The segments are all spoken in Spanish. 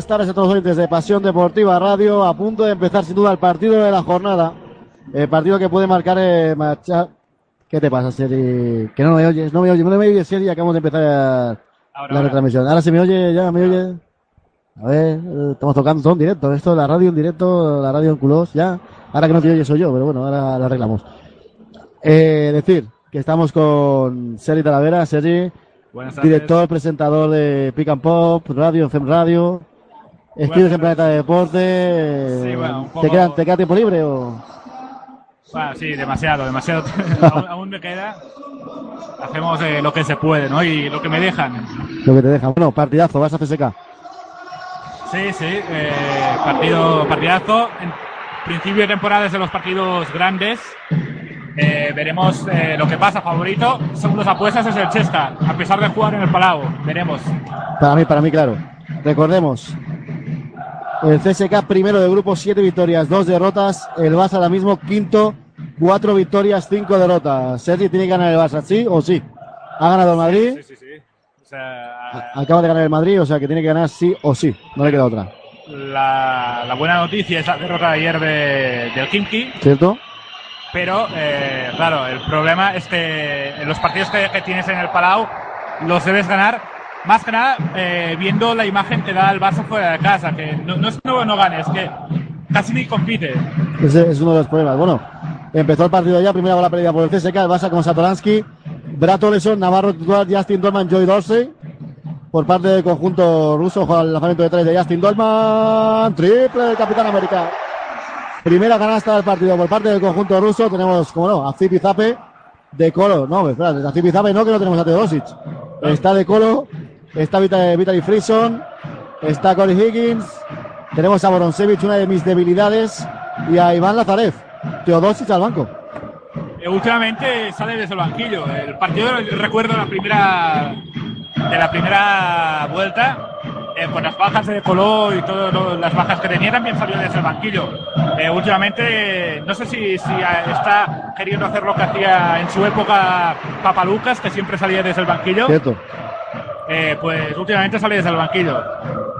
Buenas tardes a todos los oyentes de Pasión Deportiva Radio. A punto de empezar sin duda el partido de la jornada. El partido que puede marcar eh. ¿Qué te pasa, Seri? Que no me oyes, no me oyes, no me oyes, Seri. Acabamos de empezar Ahora, la ahora. retransmisión. Ahora se me oye, ya me oye. A ver, eh, estamos tocando todo en directo. Esto, la radio en directo, la radio en culos, ya. Ahora que no te oyes soy yo, pero bueno, ahora lo arreglamos. Eh, decir que estamos con Seri Talavera, Seri, director, presentador de Pick and Pop, Radio, FEM Radio. Escribes en Planeta de Deporte. Sí, bueno, un ¿Te, queda, ¿Te queda tiempo libre o...? Bueno, sí, demasiado, demasiado. aún, aún me queda. Hacemos eh, lo que se puede, ¿no? Y lo que me dejan. Lo que te deja. Bueno, partidazo, vas a CSK. Sí, sí, eh, partido, partidazo. En principio de temporada es de los partidos grandes. Eh, veremos eh, lo que pasa. Favorito, según las apuestas, es el Chesca. A pesar de jugar en el Palau, veremos. Para mí, para mí, claro. Recordemos. El CSK primero de grupo, siete victorias, dos derrotas. El Barça ahora mismo quinto, cuatro victorias, cinco derrotas. Sergi tiene que ganar el Barça, ¿sí o sí? Ha ganado el Madrid, Sí, sí, sí. O sea, acaba de ganar el Madrid, o sea que tiene que ganar sí o sí. No le queda otra. la, la buena noticia es la derrota de ayer de- del Kimki. ¿Cierto? Pero, eh, claro, el problema es que los partidos que, que tienes en el Palau los debes ganar, más que nada eh, viendo la imagen que da el Barça fuera de casa, que no, no es que no, no gane, es que casi ni compite. Ese es uno de los problemas. Bueno, empezó el partido ya, primera bola perdida por el CSK, el Barça con Satoransky, Brato Leson, Navarro titular, Justin Dolman, Joy Dorsey. Por parte del conjunto ruso, juega el lanzamiento de tres de Justin Dolman, triple del Capitán América. Primera canasta del partido por parte del conjunto ruso, tenemos, como no, a Zipi Zape de Colo. No, espera, a Zipi Zape no, que no tenemos a Teodosic. Está de Colo, está Vita- Vitaly Frison, está Corey Higgins, tenemos a Boronsevich, una de mis debilidades, y a Iván Lazarev. Teodosic al banco. Eh, últimamente sale desde el banquillo. El partido, recuerdo la primera de la primera vuelta, eh, con las bajas de Coló y todas las bajas que tenía, también salió desde el banquillo. Eh, últimamente, no sé si, si está queriendo hacer lo que hacía en su época Papalucas, que siempre salía desde el banquillo. Cierto. Eh, pues últimamente sale desde el banquillo.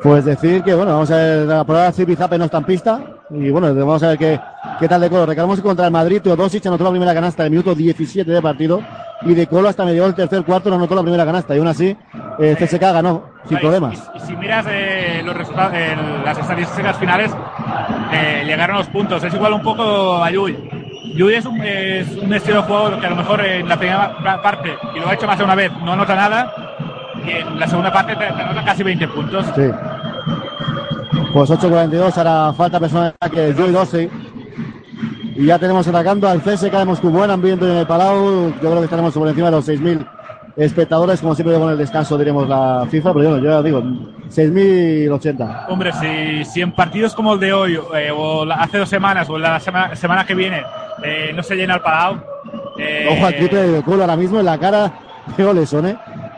Pues decir que, bueno, vamos a ver, la prueba Zipi Zape no está en pista. Y bueno, vamos a ver qué, qué tal de Colo. Que contra el Madrid, Teodosic anotó la primera canasta en el minuto 17 de partido. Y de Colo hasta medio del tercer cuarto no anotó la primera canasta. Y aún así, eh, CSK ganó, sin Y- problemas. Y, y si miras eh, los resultados, eh, las estadísticas finales, eh, llegaron los puntos. Es igual un poco a Yui. Yui es un, es un estilo de juego que a lo mejor en la primera pa- parte, y lo ha hecho más de una vez, no anota nada. Y en la segunda parte te, casi 20 puntos. Sí. Pues 8.42, hará falta personal que Joey Dorsey. Y ya tenemos atacando al CSK de Moscú. Buen ambiente en el Palau. Yo creo que estaremos por encima de los 6.000 espectadores. Como siempre, con el descanso diremos la FIFA. Pero yo, yo ya digo, 6.080. Hombre, si, si en partidos como el de hoy, eh, o la- hace dos semanas, o la semana, semana que viene, eh, no se llena el Palau. eh, Ojo al triple de Colo ahora mismo en la cara de Oleson, ¿eh?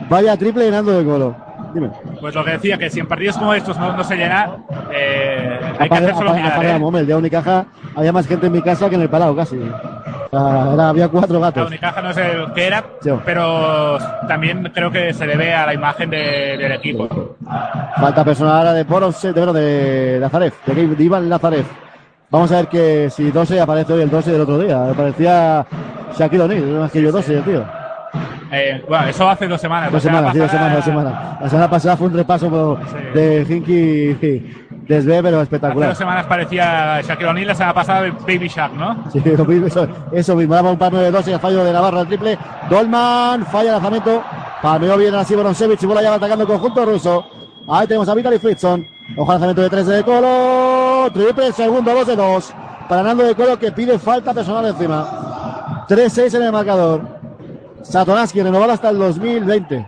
Vaya triple llenando de Colo. Dime. Pues lo que decía, que si en partidos como estos no, no se llena, eh, hay que Apare- hacérselo apare- mirar, apare- ¿eh? El día de Unicaja había más gente en mi casa que en el Palau, casi. Era- había cuatro La gatos. Unicaja no es el que era, pero también creo que se debe a la imagen de- del equipo. Falta personal ahora de Boros, de, bueno, de Lazarev, de, de Iván Lazarev. Vamos a ver que si 12 aparece hoy el 12 del otro día. Parecía Shaquille O'Neal, más que yo 12, tío. Eh, bueno, eso hace dos semanas. Dos La semana semanas, sí, dos pasada- semanas, dos semanas. La semana pasada fue un repaso Sí. de Hinky Desbe, pero Hace espectacular. dos semanas parecía Shaquille O'Neal, la semana pasada Baby Shark, ¿no? Sí, eso, eso mismo, daba un par de 12 y el fallo de Navarro al triple. Dolman, falla el lanzamiento. Palmeó bien así Boronsevich y bola ya va atacando el conjunto ruso. Ahí tenemos a Vitaly Fritzson. Ojo lanzamiento de 3 de Colo. Triple, segundo, 2 de 2. Para Nando de Colo que pide falta personal encima. 3-6 en el marcador. Satoransky renovado hasta el 2020.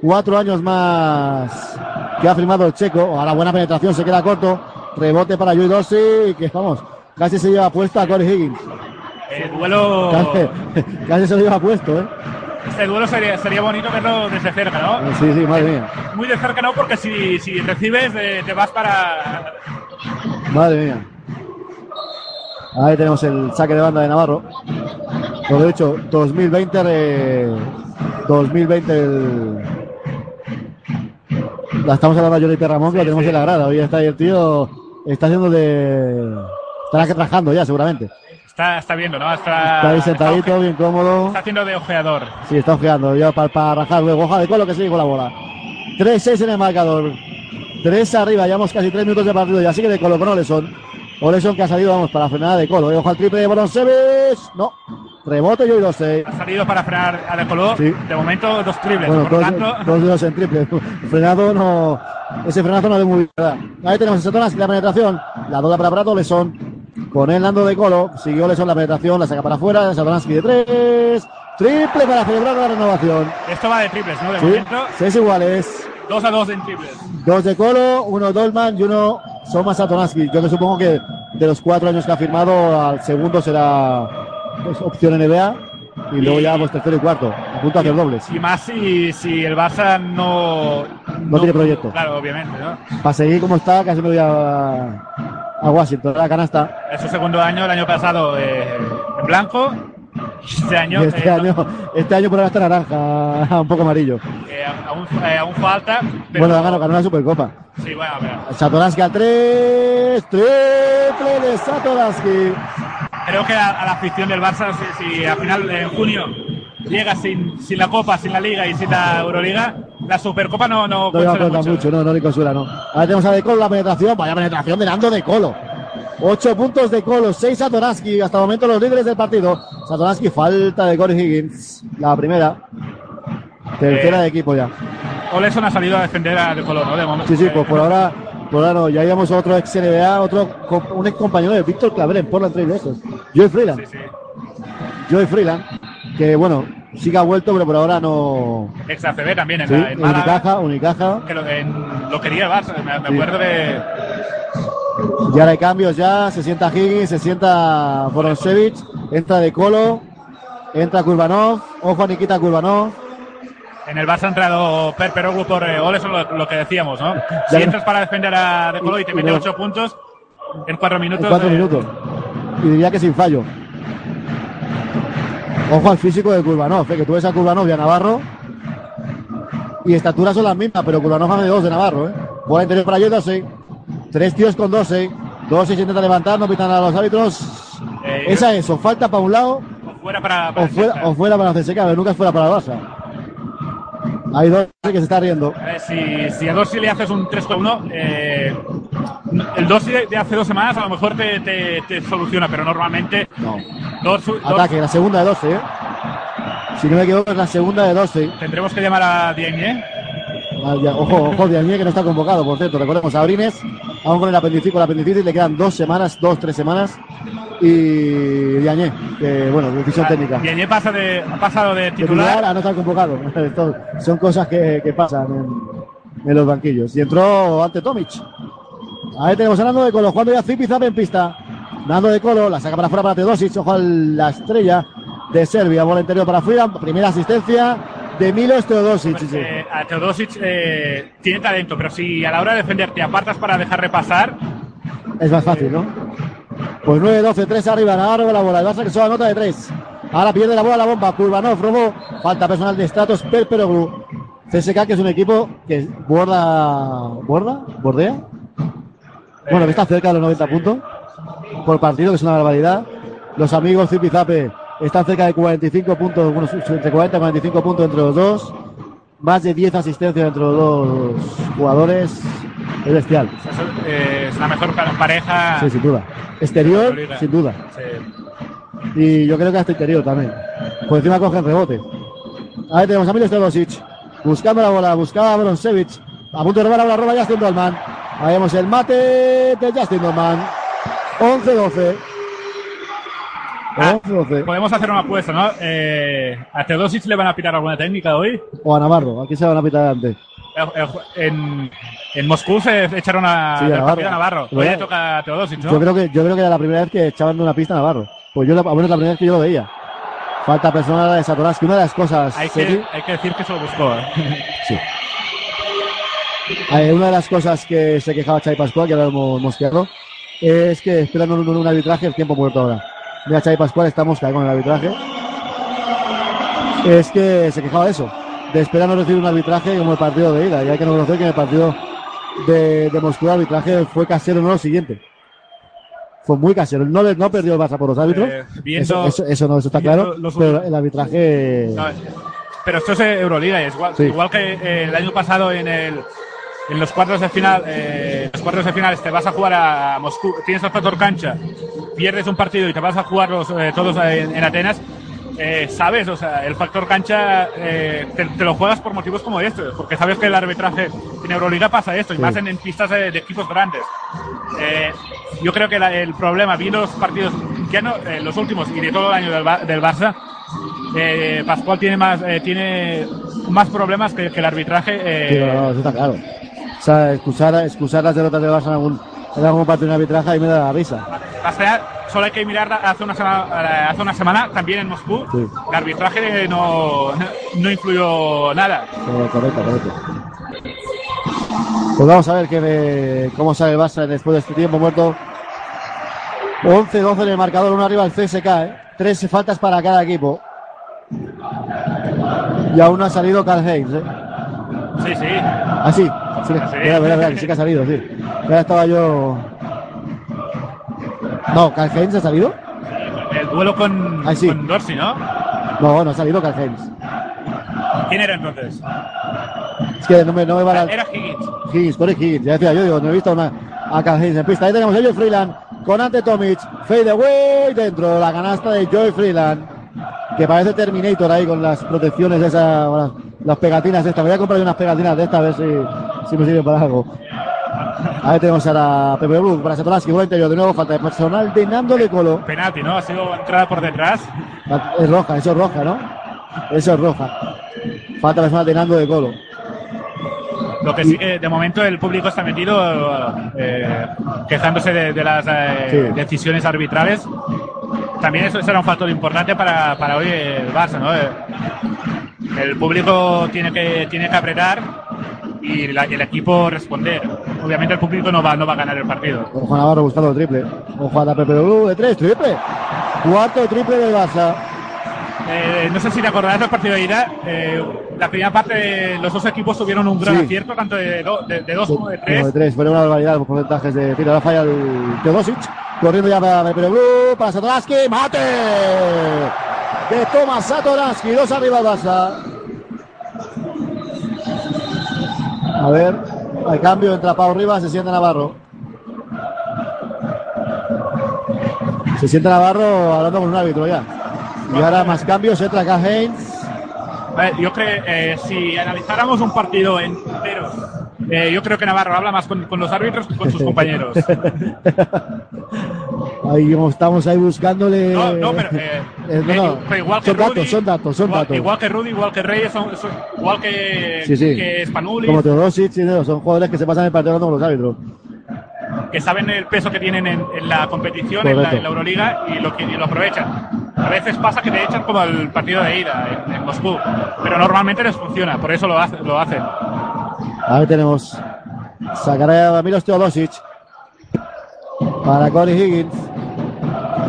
Cuatro años más que ha firmado el checo. Ahora buena penetración, se queda corto. Rebote para Joey Dorsey, que vamos, casi se lleva puesta a Corey Higgins. Eh, duelo, Casi, casi se lo lleva puesto, ¿eh? este duelo sería, sería bonito verlo desde cerca, ¿no? Sí, sí, madre mía. Muy de cerca no, porque si, si recibes eh, te vas para... Madre mía. Ahí tenemos el saque de banda de Navarro. Por lo dicho, 2020, re- 2020 el, La estamos hablando a Johnny Perramón, que lo tenemos en la grada. Hoy está ahí el tío, está haciendo de. Estará trabajando ya, seguramente. Está, está viendo, ¿no? Está, Está ahí sentadito, está, bien cómodo. está haciendo de ojeador. Sí, está ojeando. Ya para, para rajar luego. Ojalá de Colo que sigue con la bola. 3-6 en el marcador. 3 arriba. Llevamos casi 3 minutos de partido. Ya sigue de Colo con Oleson. Oleson que ha salido, vamos, para la frenada de Colo. Ojo al triple de Broncevic. No. Rebote yo y 12. Ha salido para frenar a De Colo. Sí. De momento, dos triples. Bueno, por dos, tanto, dos en triple. Frenado no. Ese frenazo no de muy bien. Ahí tenemos a Satonas, la penetración. La dobla para Prato, Oleson. Con el Nando de Colo. Siguió Oleson la penetración. La saca para afuera. Satoransky de 3. Triple para celebrar la renovación. esto va de triples, ¿no? De Sí, momento, seis iguales. Dos a dos en triples. Dos de Colo, uno Dolman y uno Soma Satonaski. Yo que supongo que de los cuatro años que ha firmado, al segundo será pues, opción NBA. Y luego ya pues tercero y cuarto. A punto de hacer dobles. Y más si, si el Barça no, No tiene proyecto. Claro, obviamente, ¿no? Para seguir como está, casi me voy a, a Washington. La canasta. Es su segundo año, el año pasado eh, en blanco. Este año, este, eh, año este año por ahora está naranja, un poco amarillo. eh, aún, eh, aún falta. Pero, Bueno, ganó, ganó la Supercopa. Sí, bueno, pero Satoransky al 3. Triple de Satoransky. creo que a, a la afición del Barça, si, si al final en junio llega sin, sin la Copa, sin la Liga y sin la Euroliga, la Supercopa no, no, No consuela aporta mucho, no, no le consuela, no. Ahora tenemos a De Colo la penetración, vaya penetración de Nando De Colo. Ocho puntos de Colo, seis Satoransky, hasta el momento los líderes del partido. Satoransky, falta de Corey Higgins, la primera. Tercera Eh, de equipo ya. Oleson ha salido a defender a De Colo, ¿no? De momento. Sí, sí, pues por ahora, por ahora no. Ya íbamos otro ex NBA, otro, un ex compañero de Víctor Claver en Portland Trail Blazers. Joey Freeland. Sí, sí. Joey Freeland, que bueno, sí que ha vuelto, pero por ahora no. Ex ACB también en, Sí, la, en Málaga. Unicaja, Unicaja. Que lo, en- lo quería el Barça, me, me acuerdo de. Y ahora hay cambios ya, se sienta Higgins, se sienta Boronsevich, entra De Colo, entra Kurbanov, ojo a Nikita Kurbanov. En el Barça ha entrado Per Peroglu por eh, Oleson, lo, lo que decíamos, ¿no? Si Ya- entras para defender a De Colo y te mete y- 8 puntos en 4 minutos. En cuatro eh, minutos. Y diría que sin fallo. Ojo al físico de Kurbanov, eh, que tú ves a Kurbanov y a Navarro. Y estatura son las mismas, pero Kurbanov hace dos de Navarro. ¿eh? Bola interior para 12. Tres tíos con 12. 12 se intenta levantar, no pitan a los árbitros. Eh, Esa es, o falta para un lado o fuera para. para o fuera, o fuera para CSK, pero nunca es fuera para Barça. Hay dos que se está riendo. Eh, si, si a Dorsey le haces un 3 con 1, eh, el Dorsey de, de hace dos semanas a lo mejor te, te, te soluciona, pero normalmente No. Dors- Ataque, la segunda de 12, ¿eh? Si no me equivoco, es la segunda de 12. tendremos que llamar a Diagne. Ah, ya, Ojo, ojo, Diagne que no está convocado, por cierto. Recordemos, a Abrines, aún con el apendicitis, con el apendicitis le quedan dos semanas, dos, tres semanas. Y Diagne, que bueno, decisión técnica. Diagne pasa de, ha pasado de titular titular. a no estar convocado. Esto son cosas que, que pasan en, en los banquillos. Y entró ante Tomic. Ahí tenemos a Nando de Colo, jugando ya Zipi Zap en pista. Nando de Colo, la saca para afuera para Teodosic, ojo a la estrella de Serbia, bola interior para Freeland, primera asistencia de Milos Teodosic. sí, sí. Eh, a Teodosic eh, tiene talento, pero si a la hora de defender te apartas para dejar repasar, Es más fácil, ¿no? Pues 9-12, 3 arriba, Navarro con la bola. El Barça que solo anota de 3. Ahora pierde la bola la bomba. Kurbanov robó. Falta personal de Stratos, Perperoglu. CSK que es un equipo que borda. ¿Borda? ¿Bordea? Bueno, que está cerca de los 90 puntos por partido, que es una barbaridad. Los amigos Zipizape están cerca de 45 puntos, bueno, entre 40 y 45 puntos entre los dos. Más de 10 asistencias entre los dos jugadores. Es bestial. es, eh, es la mejor pa- pareja. Sí, sin duda. Exterior, sin duda. Sí. Y yo creo que hasta interior también. Por encima cogen rebote. Ahí tenemos a Milos Teodosic. Buscando la bola, buscaba a Broncevic. A punto de robar ahora roba Justin Dolman. Ahí vemos el mate de Justin Dolman. 11-12. Ah, 11-12. Podemos hacer una apuesta, ¿no? Eh, ¿A Teodosic le van a pitar alguna técnica hoy? O a Navarro. Aquí se van a pitar antes. Eh, eh, En, en Moscú se echaron a, Sí, a Navarro. a Navarro. Hoy le toca a Teodosic, ¿no? Yo creo que yo creo que era la primera vez que echaban de una pista a Navarro. Pues yo, bueno, es la primera vez que yo lo veía. Falta personal de Satoransky. Una de las cosas. hay, que, hay que decir que se lo buscó. ¿eh? Sí. Una de las cosas que se quejaba Xavi Pascual, que ahora hemos mosqueado, es que esperan un, un arbitraje el tiempo muerto ahora. Mira, Xavi Pascual está mosca con el arbitraje. Es que se quejaba de eso, de esperar no recibir un arbitraje como el partido de ida. Y hay que reconocer que en el partido de, de Moscú el arbitraje fue casero, no lo siguiente. Fue muy casero. No, no perdió el Barça por los árbitros. Eh, viendo- eso, eso, eso no, eso está claro. los pero el arbitraje. No, pero esto es Euroliga, es igual, Sí. igual que eh, el año pasado en el en los cuartos de final, eh, los cuartos de final te vas a jugar a Moscú, tienes el factor cancha, pierdes un partido y te vas a jugar los, eh, todos en, en Atenas, eh, sabes, o sea, el factor cancha eh, te, te lo juegas por motivos como estos, porque sabes que el arbitraje en Euroliga pasa esto, y Sí. más en, en pistas de, de equipos grandes. Eh, yo creo que la- el problema, viendo los partidos, ya no, eh, los últimos y de todo el año del, del Barça, eh, Pascual tiene más, eh, tiene más problemas que, que el arbitraje. eh, Sí, no, no, eso está claro. O sea, excusar, excusar las derrotas de Barça en algún, en algún partido de arbitraje y me da la risa. Solo hay que mirar hace una semana, hace una semana también en Moscú, Sí. el arbitraje no, no influyó nada. Eh, correcto, correcto. Pues vamos a ver cómo sale el Barça después de este tiempo muerto. 11-12 en el marcador, uno arriba el CSK, ¿eh? Tres faltas para cada equipo. Y aún no ha salido Carl ¿eh? Sí, sí. Ah, sí. Mira, mira, mira, que sí que ha salido, sí. Ya estaba yo. No, Carl Heinz ha salido. El duelo con, Ah, sí. con Dorsey, ¿no? No, no ha salido Carl Heinz. ¿Quién era entonces? Es que no me, no me va la. Era Higgins. Higgins, Corey Higgins, ya decía yo, digo, no he visto una, a Carl Heinz en pista. Ahí tenemos a Joy Freeland con Ante Tomic, fade away dentro, la canasta de Joy Freeland, que parece Terminator ahí con las protecciones de esas, o las, pegatinas de estas. Voy a comprar unas pegatinas de estas a ver si, si me sirven para algo. Ahí tenemos a la Pepe Brook para Satoransky, por interior, de nuevo falta de personal de Nando de Colo. Penalti, ¿no? Ha sido entrada por detrás. Es roja, eso es roja, ¿no? Eso es roja. Falta personal de Nando de Colo. Lo que sí que de momento el público está metido eh, quejándose de, de las eh, Sí. decisiones arbitrales. También eso será un factor importante para, para hoy el Barça, ¿no? El público tiene que, tiene que apretar y la- el equipo responder. Obviamente el público no va, no va a ganar el partido. Ojo a Navarro buscando el triple. Ojo a la Pepe Blue de tres, triple. Cuarto triple del Barça. Eh, no sé si te acordarás del partido de ida. eh, la primera parte los dos equipos tuvieron un gran Sí. acierto, tanto de, do- de- de dos como de tres. de tres, fue una barbaridad los porcentajes de tiro. Ahora falla el Teodosic. Corriendo ya para Pepe Blue, para Satoransky. ¡Mate! De Tomás Satoransky. Dos arriba Barça. A ver, al cambio entra Pau Rivas, se sienta Navarro. Se sienta Navarro hablando con un árbitro ya. Y ahora más cambios, entra Heinz. Eh, Yo creo, eh, si analizáramos un partido entero, eh, yo creo que Navarro habla más con, con los árbitros que con sus compañeros. Ahí estamos ahí buscándole. No, no, pero, eh, Eh, no, eh, no. igual que son datos, Rudy, son datos, son igual, datos. igual que Rudy, igual que Reyes, son, son- igual que, Sí, sí. que Spanulis, Como Teodosic, sí, son jugadores que se pasan el partido con los árbitros. que saben el peso que tienen en, en la competición, en la, Correcto. en la Euroliga, y lo, y lo aprovechan. A veces pasa que te echan como el partido de ida en, en Moscú, pero normalmente les funciona, por eso lo, hace- lo hacen. Ahí tenemos. Sacará a Milos Teodosic. Para Corey Higgins.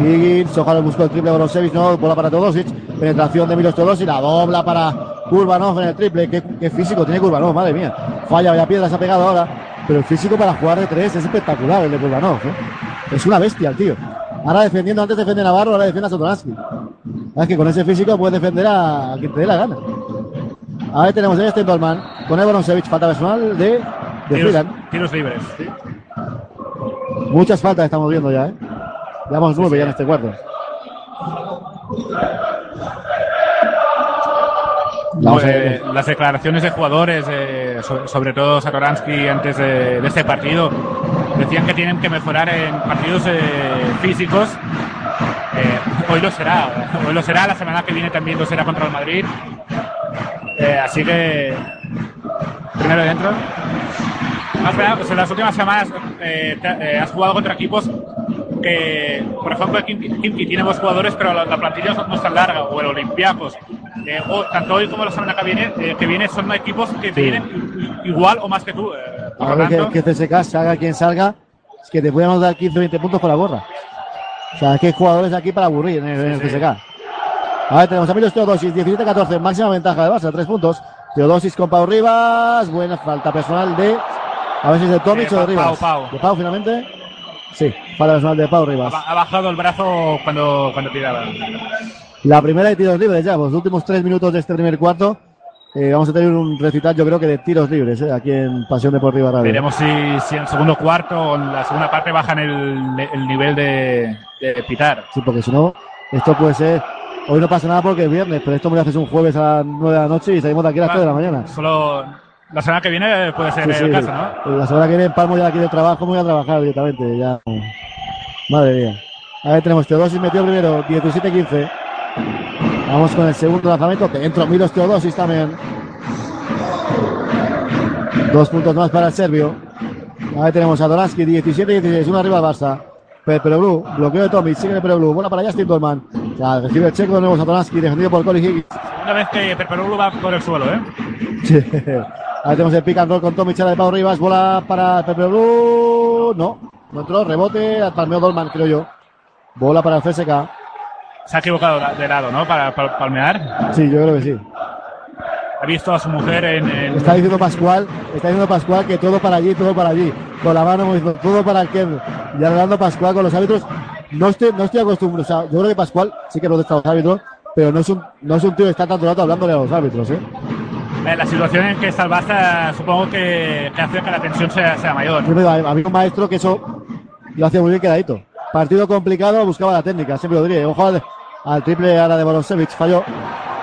Higgins, ojalá buscó el triple Borosevich, no, bola para Teodosic. Penetración de Milos Teodosic, la dobla para Kurbanov en el triple. Qué, qué físico tiene Kurbanov, madre mía. Falla, vaya piedra, se ha pegado ahora. Pero el físico para jugar de tres es espectacular el de Kurbanov. ¿eh? Es una bestia el tío. Ahora defendiendo, antes defiende Navarro, ahora defiende a Sotoransky. Es que con ese físico puede defender a, a quien te dé la gana. Ahí tenemos a este Dolman con Evoronsevich, falta personal de, de Tiros, tiros libres. Muchas faltas estamos viendo ya, ¿eh? Llevamos nueve ya en este cuarto. Pues, las declaraciones de jugadores, eh, so- sobre todo Satoransky antes de, de este partido, decían que tienen que mejorar en partidos eh, físicos. Eh, hoy lo será, hoy lo será, la semana que viene también lo será contra el Madrid. Eh, así que, primero dentro. Pues en las últimas semanas eh, eh, has jugado contra equipos que, por ejemplo, Kimki, Kimki tiene dos jugadores, pero la, la plantilla no es tan larga, o el Olympiacos. Eh, o, tanto hoy como la semana que viene, eh, que viene son equipos que Sí. vienen i- igual o más que tú. eh, por A lo ver tanto, que, que CSK salga quien salga, es que te podemos dar 15 o 20 puntos con la gorra. O sea, es que hay jugadores aquí para aburrir en el, en el Sí, sí. CSK. A ver, tenemos a Milos Teodosic, 17-14, máxima ventaja de Barça, 3 puntos. Teodosis con Pau Rivas. Buena falta personal de. A ver si es de Tomic o de Rivas. Pau, Pau. ¿De Pau finalmente? Sí, falta personal de Pau Rivas. Ha, ha bajado el brazo cuando, cuando tiraba. La primera de tiros libres ya, pues los últimos tres minutos de este primer cuarto. eh, vamos a tener un recital, yo creo que de tiros libres, eh, aquí en Pasión Deportiva Radio. Veremos si, si en el segundo cuarto o en la segunda parte bajan el, el nivel de, de pitar. Sí, porque si no, esto puede ser. Hoy no pasa nada porque es viernes, pero esto me lo haces un jueves a las 9 de la noche y salimos de aquí a las 3 de la mañana. Solo la semana que viene puede ser Sí, sí. el caso, ¿no? La semana que viene en Palmo ya aquí de trabajo, voy a trabajar directamente. Ya. Madre mía. A ver, tenemos Teodosis metió primero, 17-15. Vamos con el segundo lanzamiento. Dentro Milos Teodosis también. Dos puntos más para el serbio. Ahí tenemos a Doransky, 17-16, uno arriba al Barça. Pero Blue, bloqueo de Tomic, sigue Pero Blue, bola para Justin Dolman. Ya, recibe el checo de nuevo Satoransky, defendido por Corey Higgins. Una vez que Perperoglu va por el suelo, ¿eh? Ahí tenemos el pick and roll con Tomic, de Pau Rivas, bola para Pepe Blue. No, no entró, rebote, palmeó Dolman, creo yo. Bola para el CSK. Se ha equivocado de lado, ¿no? Para, para palmear. Sí, yo creo que sí. Ha visto a su mujer en, en- Está diciendo Pascual, está diciendo Pascual que todo para allí, todo para allí. Con la mano diciendo todo para el que Y hablando Pascual con los árbitros. No estoy, no estoy acostumbrado. O sea, yo creo que Pascual sí que protesta a los árbitros, pero no es un, no es un tío que está tanto rato hablándole a los árbitros, ¿eh? En la situación en que está el Barça, supongo que, que hace que la tensión sea, sea mayor. Siempre digo, había un maestro que eso lo hacía muy bien quedadito. Partido complicado, buscaba la técnica, siempre lo diría. Ojo al, al triple ahora de Borosevich, falló.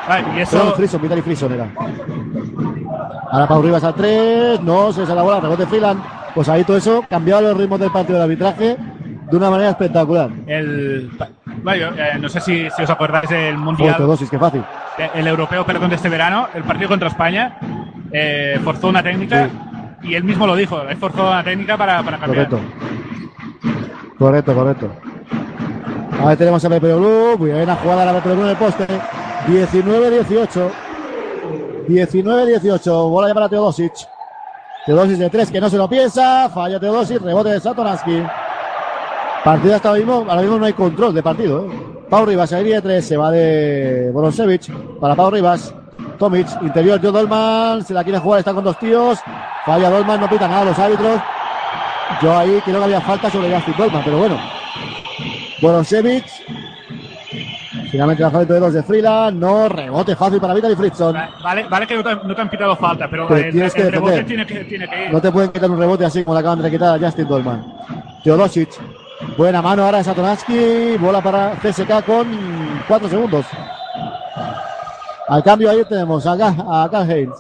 Vale, y eso, Frison, Vitali Frison era. Ahora Pau Rivas al 3, no, se sale la bola, rebote Freeland. Pues ahí todo eso cambiaba los ritmos del partido de arbitraje de una manera espectacular. el, vale, yo, eh, no sé si, si os acordáis del Mundial, dosis, qué fácil. el europeo, perdón, de este verano, el partido contra España, eh, forzó una técnica y él mismo lo dijo, él forzó una técnica para, para cambiar. Correcto. Correcto, correcto. Ahí tenemos a Pepe Blue. Buena jugada la Pepe Blue en el poste. 19-18. 19-18. Bola ya para Teodosic. Teodosic de 3 que no se lo piensa. Falla Teodosic. Rebote de Satoransky. Partido hasta ahora mismo. Ahora mismo no hay control de partido. ¿eh? Pau Rivas, de 3. Se va de Boronsevich. Para Pau Rivas. Tomic, interior, Joe Dolman. Se la quiere jugar, está con dos tíos. Falla Dolman, no pita nada los árbitros. Yo ahí creo que había falta sobre Justin Dolman, pero bueno. Boronsevich. Finalmente lanzamiento de dos de Freeland. No, rebote fácil para Vitaly Fritzson. Vale, vale que no te, no te han pitado falta, pero, Pero el, tienes que el rebote defender. tiene que, tiene que ir. No te pueden quitar un rebote así como le acaban de quitar a Justin Dolman. Teodosic. Buena mano ahora de Satoransky. Bola para CSK con 4 segundos. Al cambio ahí tenemos a, Ga- a Carl Haynes.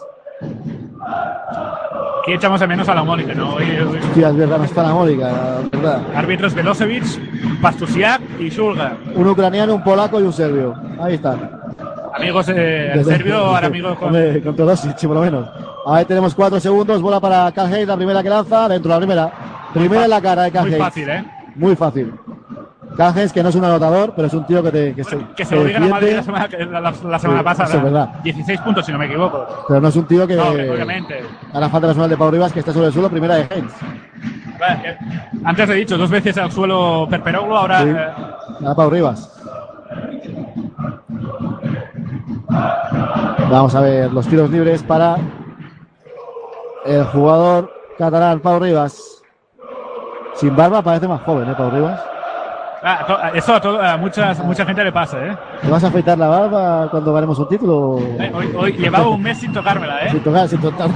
Aquí echamos de menos a la Mónica, ¿no? Hoy- hoy- es verdad, no está la Mónica, verdad. árbitros Velosevic, Pastusiak y Shulga. Un ucraniano, un polaco y un serbio. Ahí están. Amigos, eh, el serbio, ahora amigos con... Hombre, con Teodosic, por lo menos. Ahí tenemos 4 segundos. Bola para Carl la primera que lanza. Dentro la primera. Primera en la cara de Carl Muy fácil, ¿eh? Muy fácil. Haynes, que no es un anotador, pero es un tío que te que se, Que se lo digan a Madrid la semana, que- la, la- la semana Sí, pasada. eso es verdad. 16 puntos, si no me equivoco. pero no es un tío que No, obviamente. a la falta personal de Pau Rivas que está sobre el suelo, primera de. Vale, eh, Antes he dicho, dos veces al suelo Perperoglu, ahora... Sí. eh, A Pau Rivas. Vamos a ver los tiros libres para el jugador catalán Pau Rivas. Sin barba parece más joven, ¿eh, Pau Rivas? ah, eso a, to- a muchas, mucha gente le pasa, ¿eh? ¿Te vas a afeitar la barba cuando ganemos un título? Eh, Hoy, hoy llevaba un mes sin tocármela, ¿eh? Sin tocar, sin tocar.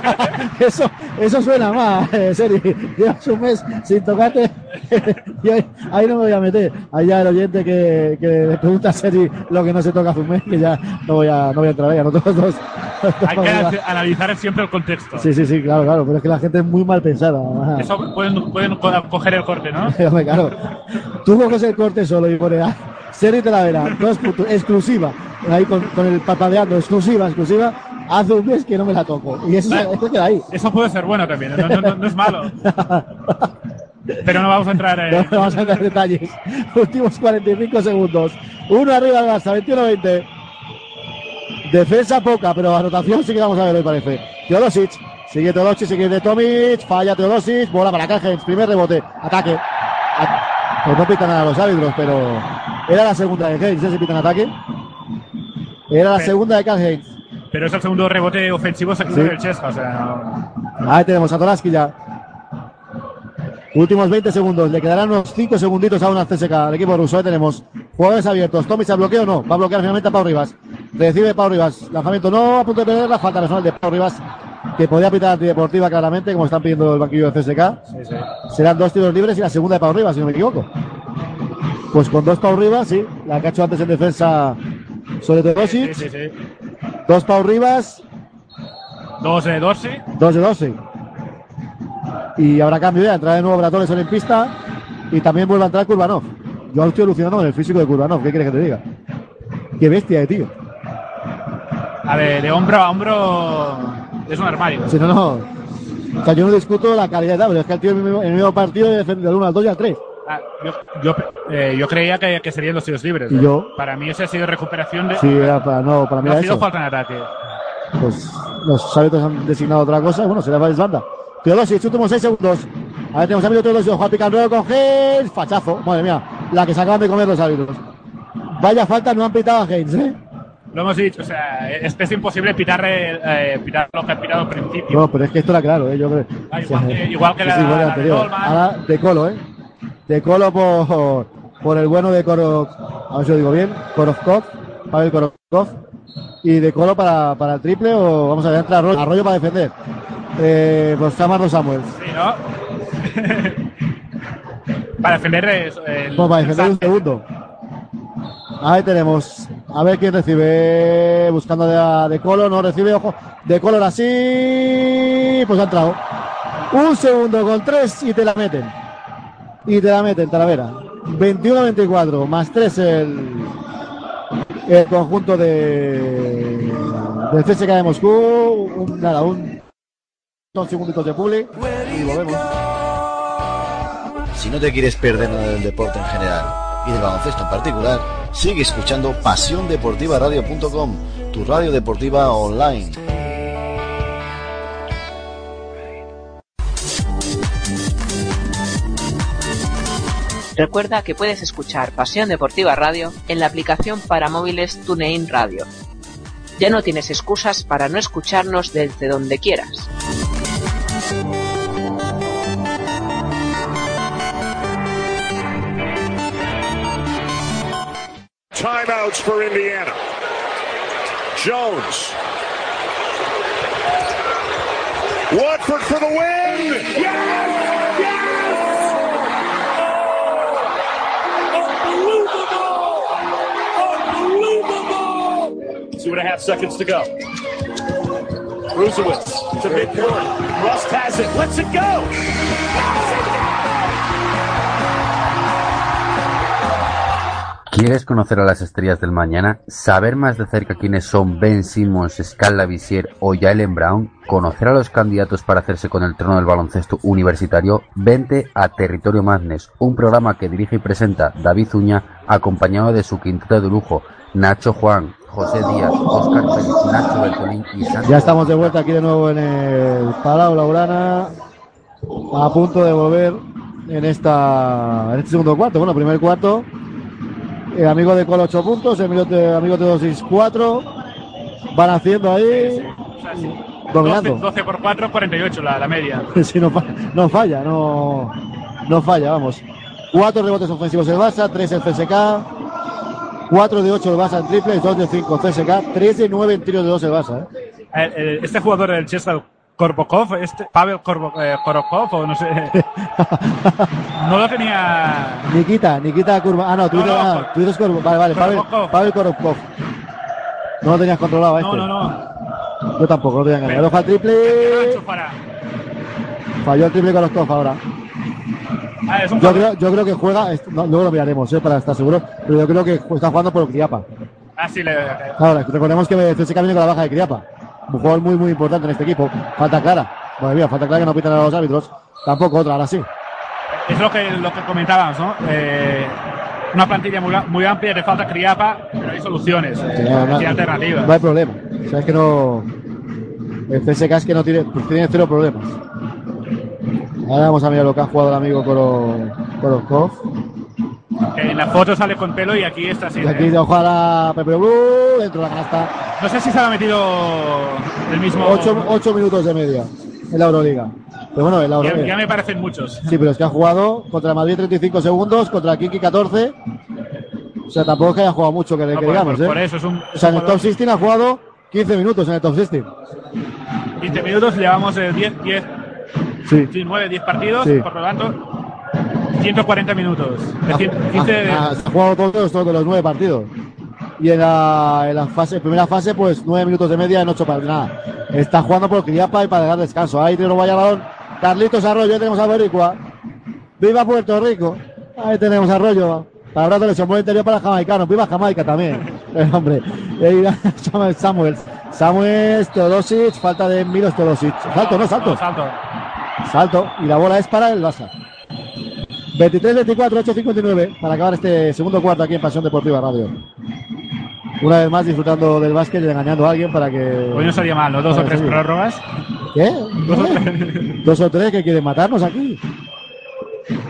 eso, eso suena más, Seri. Llevas un mes sin tocarte. y ahí, ahí no me voy a meter. Allá el oyente que, que le pregunta a Seri lo que no se toca hace un mes, que ya no voy a, no voy a entrar ahí. A nosotros dos. Hay que ana- analizar siempre el contexto. Sí, sí, sí, claro, claro. Pero es que la gente es muy mal pensada. Ajá. Eso pueden, pueden co- coger el corte, ¿no? Claro. Tú coges el corte solo y pones ah, la verá. Dos puntos, exclusiva. Ahí con, con el papadeando, exclusiva, exclusiva. Hace un mes que no me la toco. Y eso, eso queda ahí. Eso puede ser bueno también, no, no- no- no es malo. Pero no vamos a entrar No en... vamos a entrar en detalles. Últimos 45 segundos. Uno arriba del Barça, 21-20. Defensa poca, pero anotación sí que vamos a ver hoy parece. Teodosic. Sigue Teodosic, sigue de Tomic. Falla Teodosic. Bola para Cáceres. Primer rebote. Ataque. A- Pues no pitan nada los árbitros, pero era la segunda de Haynes. ¿eh? ¿Se pitan ataque? Era la Pero- segunda de Haynes. Pero es el segundo rebote ofensivo Sí. del Chesca, o sea, no- Ahí tenemos a Tolaski ya. Últimos 20 segundos. Le quedarán unos 5 segunditos aún al CSK, al equipo ruso. Ahí tenemos jugadores abiertos. Tommy se bloquea o no. Va a bloquear finalmente a Pau Rivas. Recibe Pau Rivas. Lanzamiento no, a punto de perder la falta personal de Pau Rivas, que podía pitar antideportiva claramente, como están pidiendo el banquillo del CSK. sí, sí. Serán dos tiros libres y la segunda de Pau Rivas, si no me equivoco. Pues con dos Pau Rivas, sí. La que ha hecho antes en defensa sobre Sí, Todosic. sí, sí. Dos Pau Rivas, Dos de Dorsey. Dos de 12. Y habrá cambio ya, entra de nuevo Bratoles en pista y también vuelve a entrar Kurbanov. Yo estoy alucinando con el físico de Kurbanov, ¿qué quieres que te diga? Qué bestia de tío. A ver, de hombro a hombro es un armario. Si no, no. O sea, yo no discuto la calidad de pero es que el tío en el mismo, en el mismo partido defiende del 1 al 2 y al 3. Ah, yo, yo, eh, yo creía que, que serían los tiros libres. Yo. Para mí ese ha sido recuperación de. Sí, era para, no, para mí no ha sido eso. falta en ataque. Pues los árbitros han designado otra cosa. Bueno, será Valles Banda. Teodosic, últimos 6 segundos. A ver, tenemos a Emilio Teodosic, Juan Picanruelo con Haynes. Fachazo, madre mía, la que se acaban de comer los árbitros. Vaya falta, no han pitado a Haynes, ¿eh? Lo hemos dicho, o sea, es, es imposible pitar, eh, pitar lo que ha pitado al principio. No, pero es que esto era claro, ¿eh? Yo creo. Ah, igual que- igual que Sí, la- sí, la de. Ahora de Colo, ¿eh? De Colo por, por el bueno de Korov, a ver si lo digo bien, Korovkov, Pavel Korovkov. Y de Colo para, para el triple o vamos a ver, entra Arroyo, Arroyo para defender. Eh, pues Samardo Samuels. Sí, ¿no? para defender el, Pues para defender un segundo. Ahí tenemos. A ver quién recibe. Buscando de, de Colo, no recibe, ojo. De Colo ahora sí. Pues ha entrado. Un segundo con tres y te la meten. Y te la meten, Talavera. 21-24, más 3 el, el conjunto de del CSK de Moscú. Un- nada, un dos segunditos de publi y volvemos. Si no te quieres perder nada del deporte en general y del baloncesto en particular, sigue escuchando pasiondeportivaradio.com, tu radio deportiva online. Recuerda que puedes escuchar Pasión Deportiva Radio en la aplicación para móviles TuneIn Radio. Ya no tienes excusas para no escucharnos desde donde quieras. Timeouts for Indiana. Jones. Watford for the win. Two and a half seconds to go. To midcourt. Rust has it. Lets it go. ¿Quieres conocer a las estrellas del mañana? ¿Saber más de cerca quiénes son Ben Simmons, Scala Visier o Jalen Brown? ¿Conocer a los candidatos para hacerse con el trono del baloncesto universitario? Vente a Territorio Madness, un programa que dirige y presenta David Uña, acompañado de su quinteto de lujo, Nacho Juan, José Díaz, Oscar Pérez, Nacho Bertolín y Santos. Ya estamos de vuelta aquí de nuevo en el Palau Laurana, a punto de volver en, esta, en este segundo cuarto. Bueno, primer cuarto, el amigo de Col 8 puntos, el amigo de, 264, van haciendo ahí. O sea, sí. Dominando. 12, 12, por 4, 48 la, la media. sí, no, no falla, no, no falla, vamos. Cuatro rebotes ofensivos el Barça, tres el FSK, 4 de 8 el Barça en triples, 2 de 5 CSK, 3 de 9 en tiro de 2 el Barça. ¿eh? Este jugador del Chesca, Korbokov, este, Pavel Korbo, eh, Korokov, o no sé. no lo tenía. Nikita, Nikita Kurba. Ah, no, tú, no, dices, no, Korbokov. Vale, vale, Pavel, Pavel Korokov. No lo tenías controlado, este. No, no, no. Yo tampoco, no tenía ganado. Aloja el triple. Falló el triple Korokov ahora. Ah, Yo creo, yo creo que juega, no, luego lo miraremos, eh, para estar seguro, pero yo creo que está jugando por Criapa. Ah, sí, le, Ahora, recordemos que CSK viene con la baja de Criapa. Un jugador muy, muy importante en este equipo. Falta clara. Madre mía, falta clara que no pitan a los árbitros. Tampoco otra, ahora sí. es lo que, lo que comentábamos, ¿no? Eh, una plantilla muy, muy amplia, te falta Criapa, pero hay soluciones, eh, no- hay alternativas. no hay problema. O sea, es que no. El CSK es que no tiene, pues tiene cero problemas. Ahora vamos a mirar lo que ha jugado el amigo Koro, Korokov. Que en la foto sale con pelo y aquí está así. Y aquí ¿eh? de a Pepe Blue dentro de la canasta. No sé si se ha metido el mismo. 8, minutos de media en la Euroliga. Pero bueno, en la Ya, Euroliga. ya me parecen muchos. Sí, pero es que ha jugado contra Madrid 35 segundos, contra Kiki 14. O sea, tampoco es que haya jugado mucho, que, No, que por, digamos, por- ¿eh? por eso es un. O sea, en el top 16 ha jugado 15 minutos en el top 16. 15 minutos, llevamos eh, 10, 10, Sí. sí, 9, 10 partidos, Sí. por lo tanto, 140 minutos. De cien- 15 de- Ha, ha- ha jugado todos, todos los nueve partidos. Y en la, en la fase, primera fase, pues nueve minutos de media en ocho partidos. Nada. Está jugando por Criapa y para dar descanso. Ahí tiene vaya balón. Carlitos Arroyo, ahí tenemos a Boricua. Viva Puerto Rico. Ahí tenemos a Arroyo. Para Brato lesión buen interior para Jamaicano. Viva Jamaica también. El hombre. Ahí Samuel. Samuels, Teodosic. Falta de Milos Teodosic. Salto, no, salto. No, salto. Salto. Y la bola es para el Barça. 23-24, 8-59 para acabar este segundo cuarto aquí en Pasión Deportiva Radio. Una vez más disfrutando del básquet y engañando a alguien para que. Hoy no sería mal, ¿no? Dos o tres seguir. prórrogas. ¿Qué? Dos o tres. Dos o tres que quieren matarnos aquí.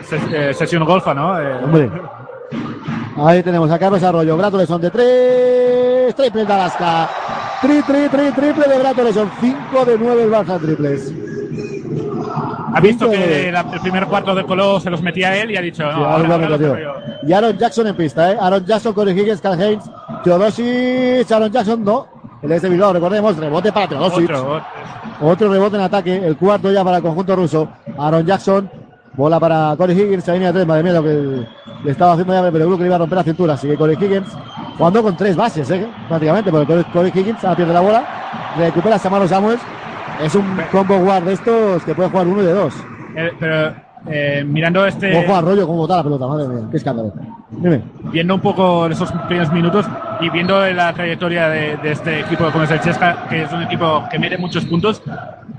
Ses- eh, sesión golfa, ¿no? Eh, Hombre. Ahí tenemos a Carlos Arroyo. Brato Leson de tres. Triple de Alaska. Tri, tri, tri, triple de Brato Leson. 5 de 9 el Barça triples. Ha visto que la- el primer cuarto de Colo se los metía él y ha dicho, no, Sí, ahora, ahora. Y Aaron Jackson en pista, ¿eh? Aaron Jackson, Corey Higgins, Carl Haynes, Teodosic, Aaron Jackson, no. El es de Bilbao, recordemos, rebote para Teodosic. Otro, otro. Rebote en ataque, el cuarto ya para el conjunto ruso. Aaron Jackson, bola para Corey Higgins, se venía tres, madre mía, lo que le estaba haciendo ya, pero creo que le iba a romper la cintura. Así que Corey Higgins, jugando con tres bases, ¿eh? prácticamente, porque Corey- Higgins a pierde la bola, recupera a Samaro Samuels. Es un combo guard de estos que puede jugar uno y de dos. Eh, pero eh, mirando este, Ojo a rollo, cómo bota la pelota, madre mía, qué escándalo. Dime. viendo un poco esos primeros minutos y viendo la trayectoria de, de este equipo como es el Chesca, que es un equipo que mete muchos puntos,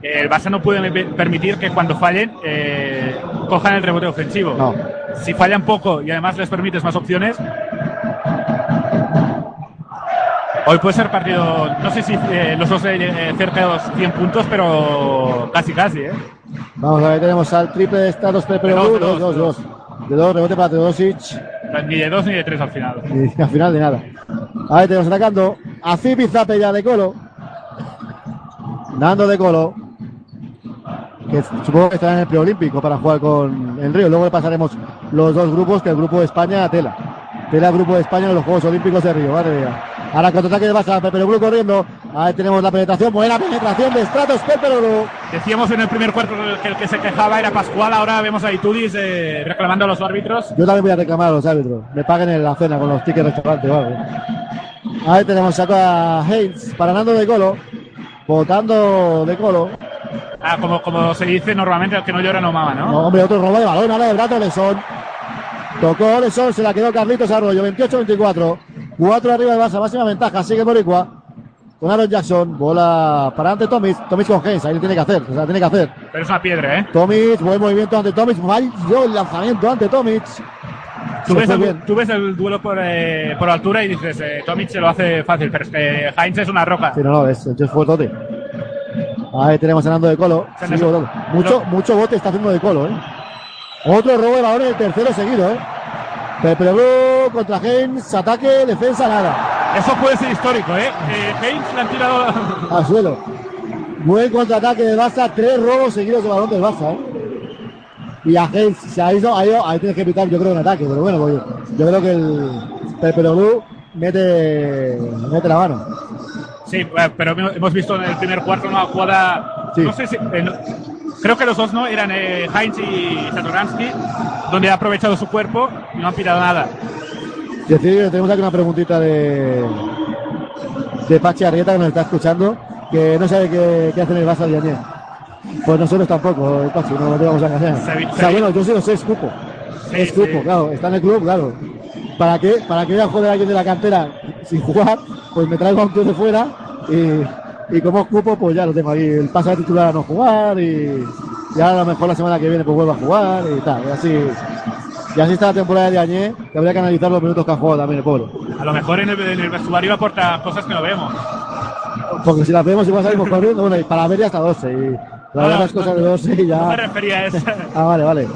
eh, el Barça no puede permitir que cuando fallen eh, cojan el rebote ofensivo. No. Si fallan poco y además les permites más opciones, hoy puede ser partido, no sé si eh, los dos eh, cerca de los 100 puntos, pero casi casi, ¿eh? Vamos a ver, tenemos al triple de Stados Pepe De dos, Blue, de dos, dos, de dos. Rebote para Teodosic. Ni de dos ni de tres al final. Y al final de nada. Ahí tenemos atacando a Zipi Zape ya de Colo. Nando de Colo. Que supongo que estará en el preolímpico para jugar con en Río. Luego le pasaremos los dos grupos, que el grupo de España, Tela. Tela, grupo de España en los Juegos Olímpicos de Río. Madre mía. Ahora contraataque de Barça, Pepe Blue corriendo. Ahí tenemos la penetración, buena penetración de Stratos Pepe Blue. Decíamos en el primer cuarto que el que se quejaba era Pascual, ahora vemos a Itudis eh, reclamando a los árbitros. Yo también voy a reclamar a los árbitros. Me paguen en la cena con los tickets restaurante o algo. Ahí tenemos saco a Haynes para Nando de Colo. Votando de Colo. Ah, como, como se dice normalmente, el que no llora no mama, ¿no? No, hombre, otro robo de balón. Ahora de Brato Lesón. Tocó Lesón, se la quedó Carlitos Arroyo. 28-24. 4 arriba de Barça, máxima ventaja. Sigue Boricua. Con Aaron Jackson. Bola para ante Tomis. Tomis con Haynes. Ahí le tiene que hacer. O sea, tiene que hacer. Pero es una piedra, ¿eh? Tomis, buen movimiento ante Tomis. Falló el lanzamiento ante Tomis. Tú ves, el, bien. tú ves el duelo por, eh, por altura y dices, eh, Tomic se lo hace fácil, pero es que Heinz es una roca. Sí, no, no, es, es fuertote. Ahí tenemos a Nando de Colo. Votando. Mucho, lo- mucho bote está haciendo de Colo, ¿eh? Otro robo de en el tercero seguido, ¿eh? Pepe Blue contra Haynes, ataque, defensa, nada. Eso puede ser histórico, ¿eh? eh Heinz le han tirado... Al suelo. Buen contraataque de Barça, tres robos seguidos de balón del Barça, ¿eh? Y a Haynes se ha ido, ahí tienes que evitar, yo creo, un ataque, pero bueno, pues, yo creo que el Pepe Blue mete, mete la mano. Sí, eh, pero hemos visto en el primer cuarto una jugada... Sí. No sé si... eh, no- creo que los dos, ¿no? Eran eh, Heinz y Satoransky, donde ha aprovechado su cuerpo y no han pirado nada. Decir, tenemos aquí una preguntita de, de Pachi Arrieta que nos está escuchando, que no sabe qué, qué hace en el Barça de Añé. Pues nosotros tampoco, eh, Pachi, no te vamos a engañar. O sea, bueno, yo sí lo sé, es cupo. Sí, es cupo, sí. claro, está en el club, claro. ¿Para qué? Para que vaya a joder a alguien de la cantera sin jugar, pues me traigo a un tío de fuera y, y como es cupo, pues ya lo tengo aquí. El pase de titular a no jugar y, y ahora a lo mejor la semana que viene pues vuelvo a jugar y tal. Y así, y así está la temporada de Añé, que habría que analizar los minutos que ha jugado también el pobre. A lo mejor en el, en el vestuario aporta cosas que no vemos. Porque si las vemos igual salimos corriendo, bueno, y para ver ya hasta 12. Y No, las cosas de no, 12 y No me ya. refería a eso. Ah, vale, vale.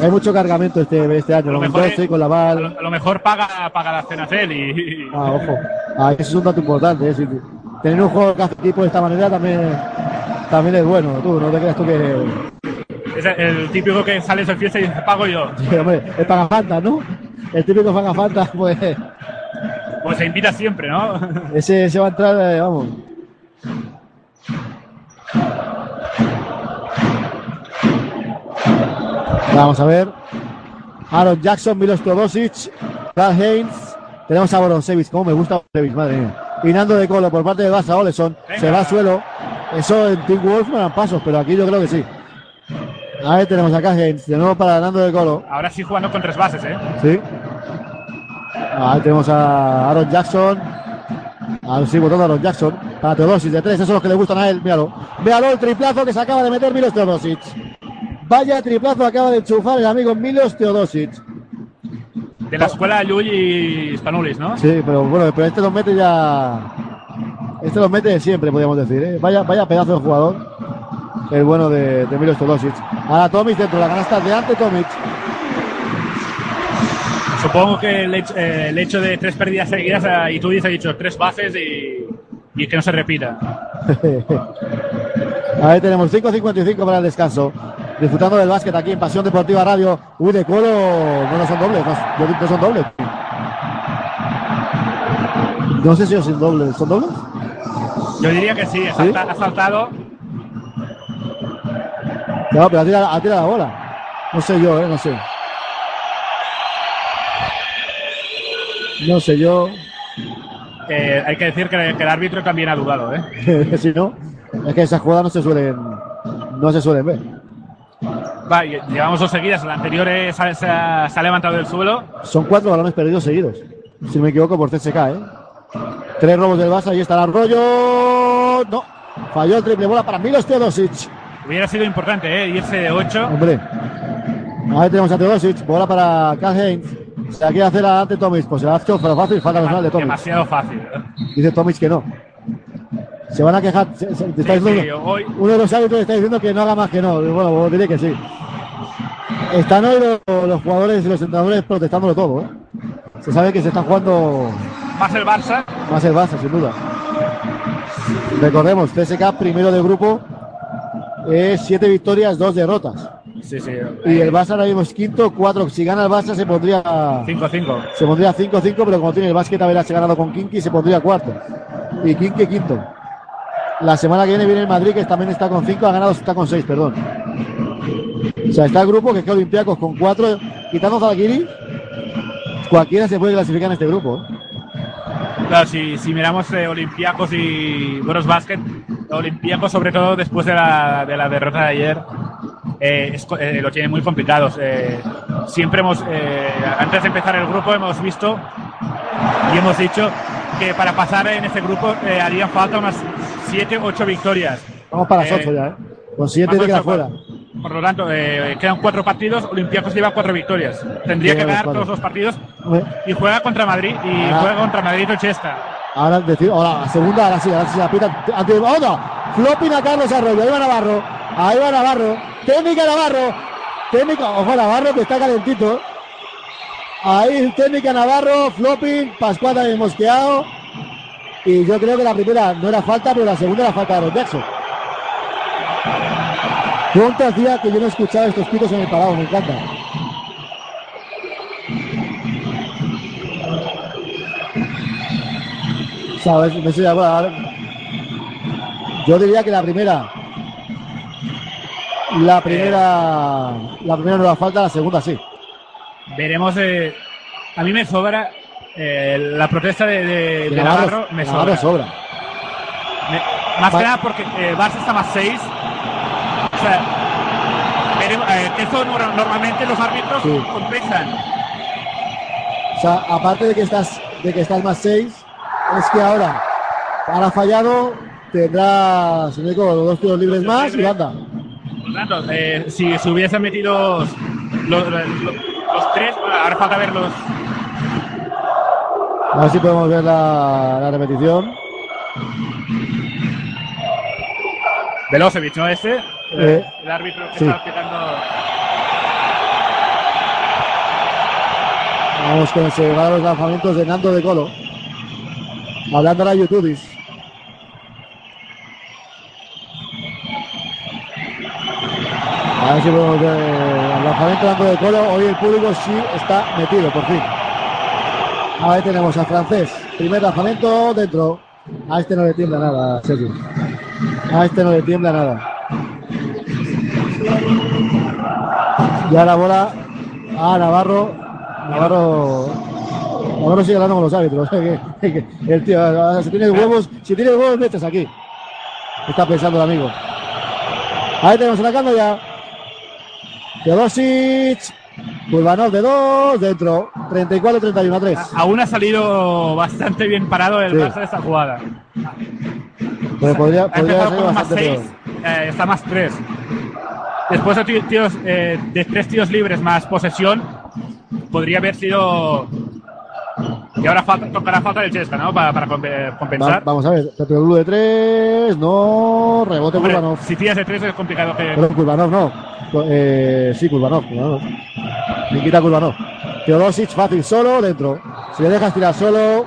Hay mucho cargamento este, este año. A lo mejor mejor es- con la A lo, a lo mejor paga, paga la cena él y, Ah, ojo. Ah, eso es un dato importante. ¿eh? Si- tener un juego que hace equipo de esta manera también, también es bueno. Tú, no te creas tú que. es el típico que sales de fiesta y dice, pago yo. Sí, hombre, es Pagafanta, ¿no? El típico Pagafanta, pues. Pues se invita siempre, ¿no? Ese se va a entrar, eh, vamos. Vamos a ver. Aaron Jackson, Milos Teodosic, Carl Haynes. Tenemos a Boronsevich. Como me gusta Boronsevich, madre mía. Y Nando de Colo por parte de Barça Oleson. Venga. Se va al suelo. Eso en Team Wolf no eran pasos, pero aquí yo creo que sí. Ahí tenemos a Haynes. De nuevo para Nando de Colo. Ahora sí jugando con tres bases, ¿eh? Sí. Ahí tenemos a Aaron Jackson. Ahora sí, votando a Aaron Jackson. Para Teodosic de tres, esos son los que le gustan a él. Míralo. Véalo el triplazo que se acaba de meter Milos Teodosic. Vaya triplazo acaba de enchufar el amigo Milos Teodosic. De la escuela Llull y Spanulis, ¿no? Sí, pero bueno, pero este los mete ya. Este los mete siempre, podríamos decir. ¿eh? Vaya, vaya pedazo de jugador. El bueno de, de Milos Teodosic. Ahora Tomic dentro de la canasta de ante Tomic. Supongo que el hecho, eh, el hecho de tres pérdidas seguidas eh, y tú dices, has dicho tres bases y, y que no se repita. Ahí tenemos 5.55 para el descanso. Disfrutando del básquet aquí en Pasión Deportiva Radio. Uy, de Colo, no, no son dobles, no, que son dobles. No sé si son dobles, ¿son dobles? Yo diría que sí, ha, saltado. No, pero ha tirado, ha tirado la bola. No sé yo, eh, no sé. No sé yo. eh, hay que decir que, que el árbitro también ha dudado, ¿eh? si no, es que esas jugadas no se suelen, no se suelen ver. Va, llevamos dos seguidas. La anterior eh, se, ha- se ha, se ha levantado del suelo. Son cuatro balones perdidos seguidos. Si no me equivoco, por CSK, ¿eh? Tres robos del Barça y está el arroyo. No. Falló el triple bola para Milos Teodosic. Hubiera sido importante, ¿eh? Irse de 8. Hombre. Ahí tenemos a Teodosic. Bola para Karl Heinz. Se la quiere hacer ante Tomic. Pues se la ha hecho fácil. Falta personal de Tomic. Demasiado fácil. Dice Tomic que no. Se van a quejar. se- se- te está Sí, diciendo- sí, hoy, Uno de los árbitros está diciendo que no haga más que no. Bueno, pues diré que sí. Están hoy los, los jugadores y los entrenadores protestándolo todo. ¿eh? Se sabe que se están jugando más el Barça. más el Barça, sin duda. Recordemos, CSK primero de grupo es siete victorias, dos derrotas. Sí, sí. Y el Barça ahora mismo es quinto, cuatro. Si gana el Barça se pondría 5-5. se pondría 5-5, pero como tiene el básquet haberse ganado con Kinky, se pondría cuarto. Y Kinky quinto. La semana que viene viene el Madrid, que también está con 5, ha ganado, está con 6, perdón. O sea, está el grupo que es que Olympiacos con 4, quitando Zalgiris, cualquiera se puede clasificar en este grupo. ¿eh? Claro, si, si miramos eh, y Boros Basket, Olympiacos sobre todo después de la, de la derrota de ayer, eh, es eh, lo tiene muy complicados. Eh, siempre hemos, eh, antes de empezar el grupo, hemos visto y hemos dicho que para pasar en este grupo harían falta unas 7, 8 victorias. Vamos para las Eh, 8 ya, ¿eh? Con 7 Más te queda fuera. Por lo tanto, eh, quedan cuatro partidos, Olympiacos lleva cuatro victorias. Tendría que ganar todos los partidos y juega contra Madrid y juega contra Madrid Ochesta. Ahora decir, ahora segunda, ahora sí, ahora sí la pita. Ante, ¡Otra! Flopping a Carlos Arroyo, ahí va Navarro, ahí va Navarro, técnica Navarro, técnica, ojo Navarro que está calentito. Ahí técnica Navarro, flopping, Pascual también mosqueado. Y yo creo que la primera no era falta, pero la segunda era falta de Aaron Jackson. ¿Cuánto hacía que yo no escuchaba estos pitos en el parado? Me encanta. ¿Sabes? Sé, bueno, ahora- yo diría que la primera. La primera. La primera no era falta, la segunda sí. Veremos. eh, a mí me sobra eh, la protesta de, de- de Navarro. Me Navarro sobra. sobra. Me- más Va- que nada porque eh, Barça está más 6. O sea, eh, eso nor- normalmente los árbitros Sí. compensan. O sea, aparte de que estás, de que estás más 6, es que ahora, ahora fallado, tendrá, si no me equivoco, dos tiros libres más y anda. Por lo tanto, eh, si se hubiesen metido los, los, los- los tres, ahora falta ver los. A ver si podemos ver la, la repetición. Velocevic, ¿no? Ese. Eh, el árbitro que sí. está quitando. Vamos con ese a los lanzamientos de Nando de Colo. Hablando a la YouTube. A ver si podemos ver el lanzamiento de Nando de Colo. Hoy el público sí está metido, por fin. Ahí tenemos al francés. Primer lanzamiento dentro. A este no le tiembla nada, Sergio. A este no le tiembla nada. Ya la bola a Navarro. Navarro. Navarro sigue hablando con los árbitros. el tío, si tiene huevos, si tiene huevos, metes aquí. Está pensando el amigo. Ahí tenemos sacando ya. Teodosic. Kurbanov de dos, dentro. 34-31 3. Aún ha salido bastante bien parado el Sí. Barça de esta jugada. Pero podría, Ha podría empezado ser con más bastante 6, peor. está más 3. Después de, ti- tiros, eh, de tres tiros libres más posesión, podría haber sido. Y ahora falta, tocará falta del Chesca, ¿no? Para, para compe- Va- compensar. vamos a ver. Pepe Blue de tres. No. Rebote Hombre, Kurbanov. si tiras de tres es complicado que. Pero Kurbanov no. Eh, sí, Kurbanov. Kurbanov. Nikita Kurbanov. Teodosic fácil solo dentro. Si le dejas tirar solo.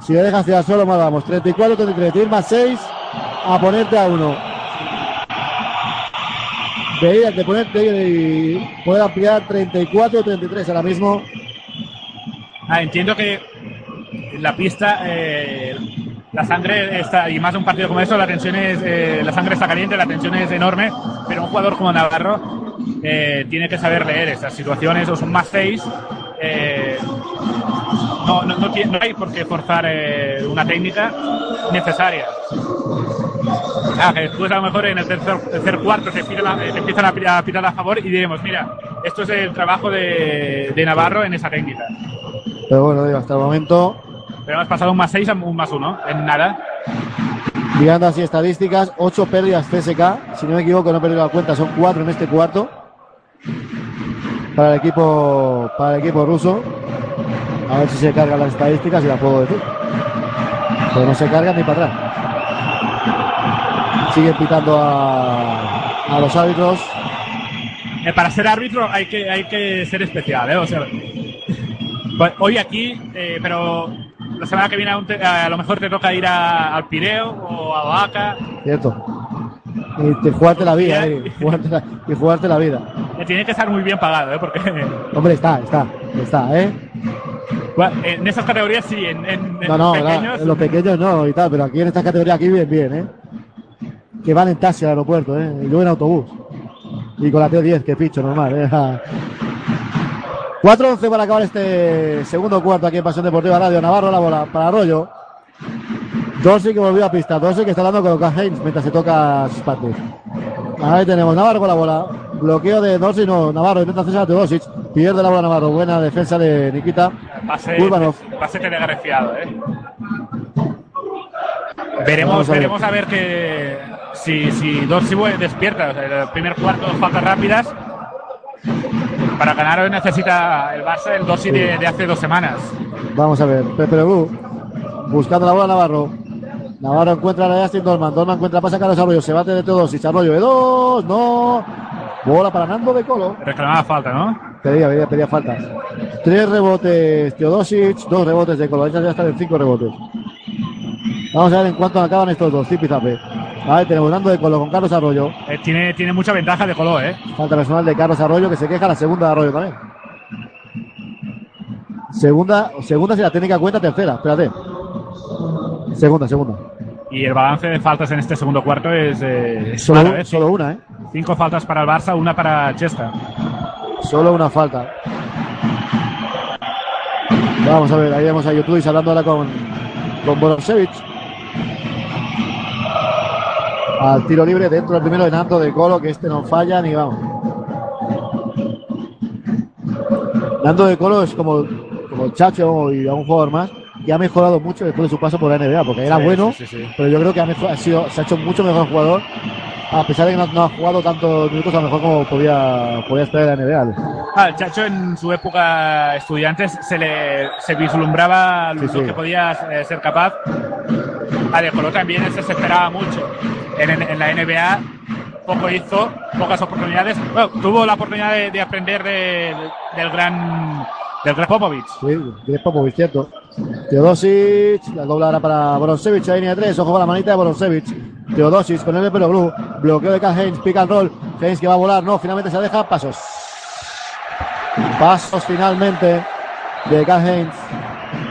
Si le dejas tirar solo, mal vamos. 34, 33. Tienes más 6. A ponerte a 1. Veías de ponerte y poder ampliar 34, 33 ahora mismo. Ah, entiendo que la pista eh, la sangre está, y más de un partido como eso, la tensión es, eh, la sangre está caliente, la tensión es enorme, pero un jugador como Navarro eh, tiene que saber leer esas situaciones, o son más seis. eh, no, no, no, tiene- no hay por qué forzar eh, una técnica necesaria. Ah, después a lo mejor en el tercer, tercer cuarto te, la- te empiezan a a pitar a favor y diremos, mira, esto es el trabajo de, de Navarro en esa técnica. Pero bueno, digo, hasta el momento Pero hemos pasado un más 6 a un más 1, en nada. Mirando así estadísticas, 8 pérdidas CSK. Si no me equivoco, no he perdido la cuenta, son 4 en este cuarto. Para el equipo, para el equipo ruso. A ver si se cargan las estadísticas y las puedo decir. Pero no se cargan ni para atrás. Siguen pitando a, a los árbitros. Eh, para ser árbitro hay que, hay que ser especial, ¿eh? O sea, pues, hoy aquí, eh, pero la semana que viene a lo mejor te toca ir a- al Pireo o a Oaxaca. Cierto. Y te- jugarte la vida, eh, jugarte la- y jugarte la vida. Tiene que estar muy bien pagado, ¿eh? Porque Hombre, está, está, está, ¿eh? bueno, en esas categorías sí, en, en- en No, no, los pequeños. en los pequeños no y tal, pero aquí en esta categoría aquí bien, bien, ¿eh? Que van en taxi al aeropuerto, ¿eh? Y luego en autobús. Y con la T10, que picho, normal, ¿eh? 4-11 para acabar este segundo cuarto aquí en Pasión Deportiva Radio. Navarro la bola para Arroyo. Dorsey que volvió a pista. Dorsey que está dando con Haynes mientras se toca sus partes. Ahí tenemos Navarro con la bola. Bloqueo de Dorsey, no. Navarro intenta hacerse a Teodosic. Pierde la bola Navarro. Buena defensa de Nikita. Pase, Kurbanov. pase telegrafiado, ¿eh? Veremos, a ver. veremos a ver que si, si Dorsey despierta. O sea, el primer cuarto, dos faltas rápidas. Para ganar hoy necesita el Barça el Dorsey de, de hace dos semanas. Vamos a ver, Pepe Lebu buscando la bola Navarro. Navarro encuentra a Justin Dolman. Dolman encuentra pasa a Carlos Arroyo. Se bate de Teodosic. Arroyo de dos. No. Bola para Nando de Colo. Reclamaba falta, ¿no? Pedía, pedía, pedía faltas. Tres rebotes Teodosic. Dos rebotes de Colo. Ya están en cinco rebotes. Vamos a ver en cuánto acaban estos dos. Zipi zape. Ahí tenemos Nando de Colo con Carlos Arroyo. Eh, tiene, tiene mucha ventaja de color, ¿eh? Falta personal de Carlos Arroyo que se queja la segunda de Arroyo también. Segunda, segunda si la técnica cuenta, tercera. Espérate. Segunda, segunda. Y el balance de faltas en este segundo cuarto es, eh, Solo, ¿eh? solo una, ¿eh? Cinco faltas para el Barça, una para Chesta. Solo una falta. Vamos a ver, ahí vemos a YouTube hablando ahora con, con Borosevich. Al tiro libre dentro del primero de Nando de Colo, que este no falla ni vamos. Nando de Colo es como, como el Chacho y a un jugador más que ha mejorado mucho después de su paso por la NBA, porque era Sí, bueno, sí, sí, sí. pero yo creo que ha, mejor- ha sido, se ha hecho mucho mejor jugador, a pesar de que no, no ha jugado tantos minutos, a lo mejor como podía, podía esperar la NBA. Ah, el Chacho en su época estudiantes se le se vislumbraba lo sí. que podía eh, ser capaz. A De Colo también se esperaba mucho. En, en- la NBA poco hizo, pocas oportunidades. Bueno, tuvo la oportunidad de, de aprender de- del gran Del Greg Popovich. Sí, Greg Popovich, cierto. Teodosic, la dobla ahora para Boronsevich, a línea de tres, ojo con la manita de Boronsevich. Teodosic con pelo blue, bloqueo de Carl Heinz, pick and roll. Heinz que va a volar, no, finalmente se deja, pasos. Pasos finalmente de Carl Heinz.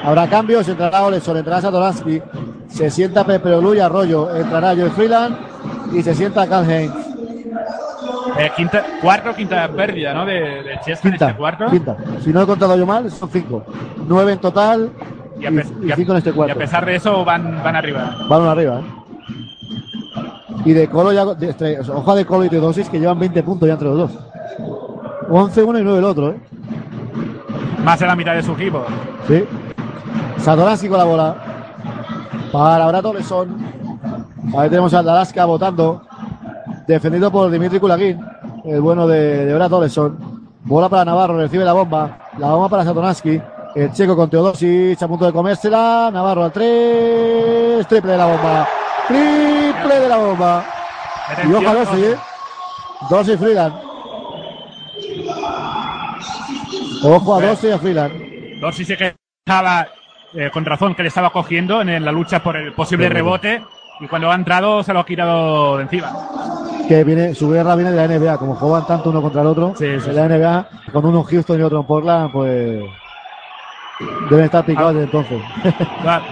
Habrá cambios, entrará Oleson, entrará Satoransky, se sienta Pepe Blue y Arroyo, entrará Joe Freeland y se sienta Carl Heinz. Eh, quinta, cuarta o quinta pérdida, ¿no? De, de Chester en Quinta, este cuarto. quinta. Si no he contado yo mal, son cinco. Nueve en total y, Y a, pe- y y a- cinco en este y cuarto. a pesar de eso van, van arriba. Van arriba, ¿eh? Y de Colo ya, de, este, o sea, ojo de Colo y Teodosis que llevan 20 puntos ya entre los dos. 11 uno y 9 el otro, ¿eh? Más de la mitad de su equipo. Sí. Satoransky con la bola. Para Brato Lesón. Ahí tenemos al Alaska votando. Defendido por Dimitri Kulagin. El bueno de, de Brato Lesón. Bola para Navarro. Recibe la bomba. La bomba para Satoransky. El checo con Teodosic a punto de comérsela. Navarro al 3. Triple de la bomba. Triple de la bomba. Y ojo a Dossi, ¿eh? Dossi y Freeland. Ojo a Dossi y a Freeland. Dorsey se quejaba eh, con razón que le estaba cogiendo en, la lucha por el posible rebote y cuando ha entrado se lo ha quitado de encima. que viene, su guerra viene de la NBA, como juegan tanto uno contra el otro, Sí, sí, en la NBA, con uno en Houston y otro en Portland, pues deben estar picados desde entonces. Claro.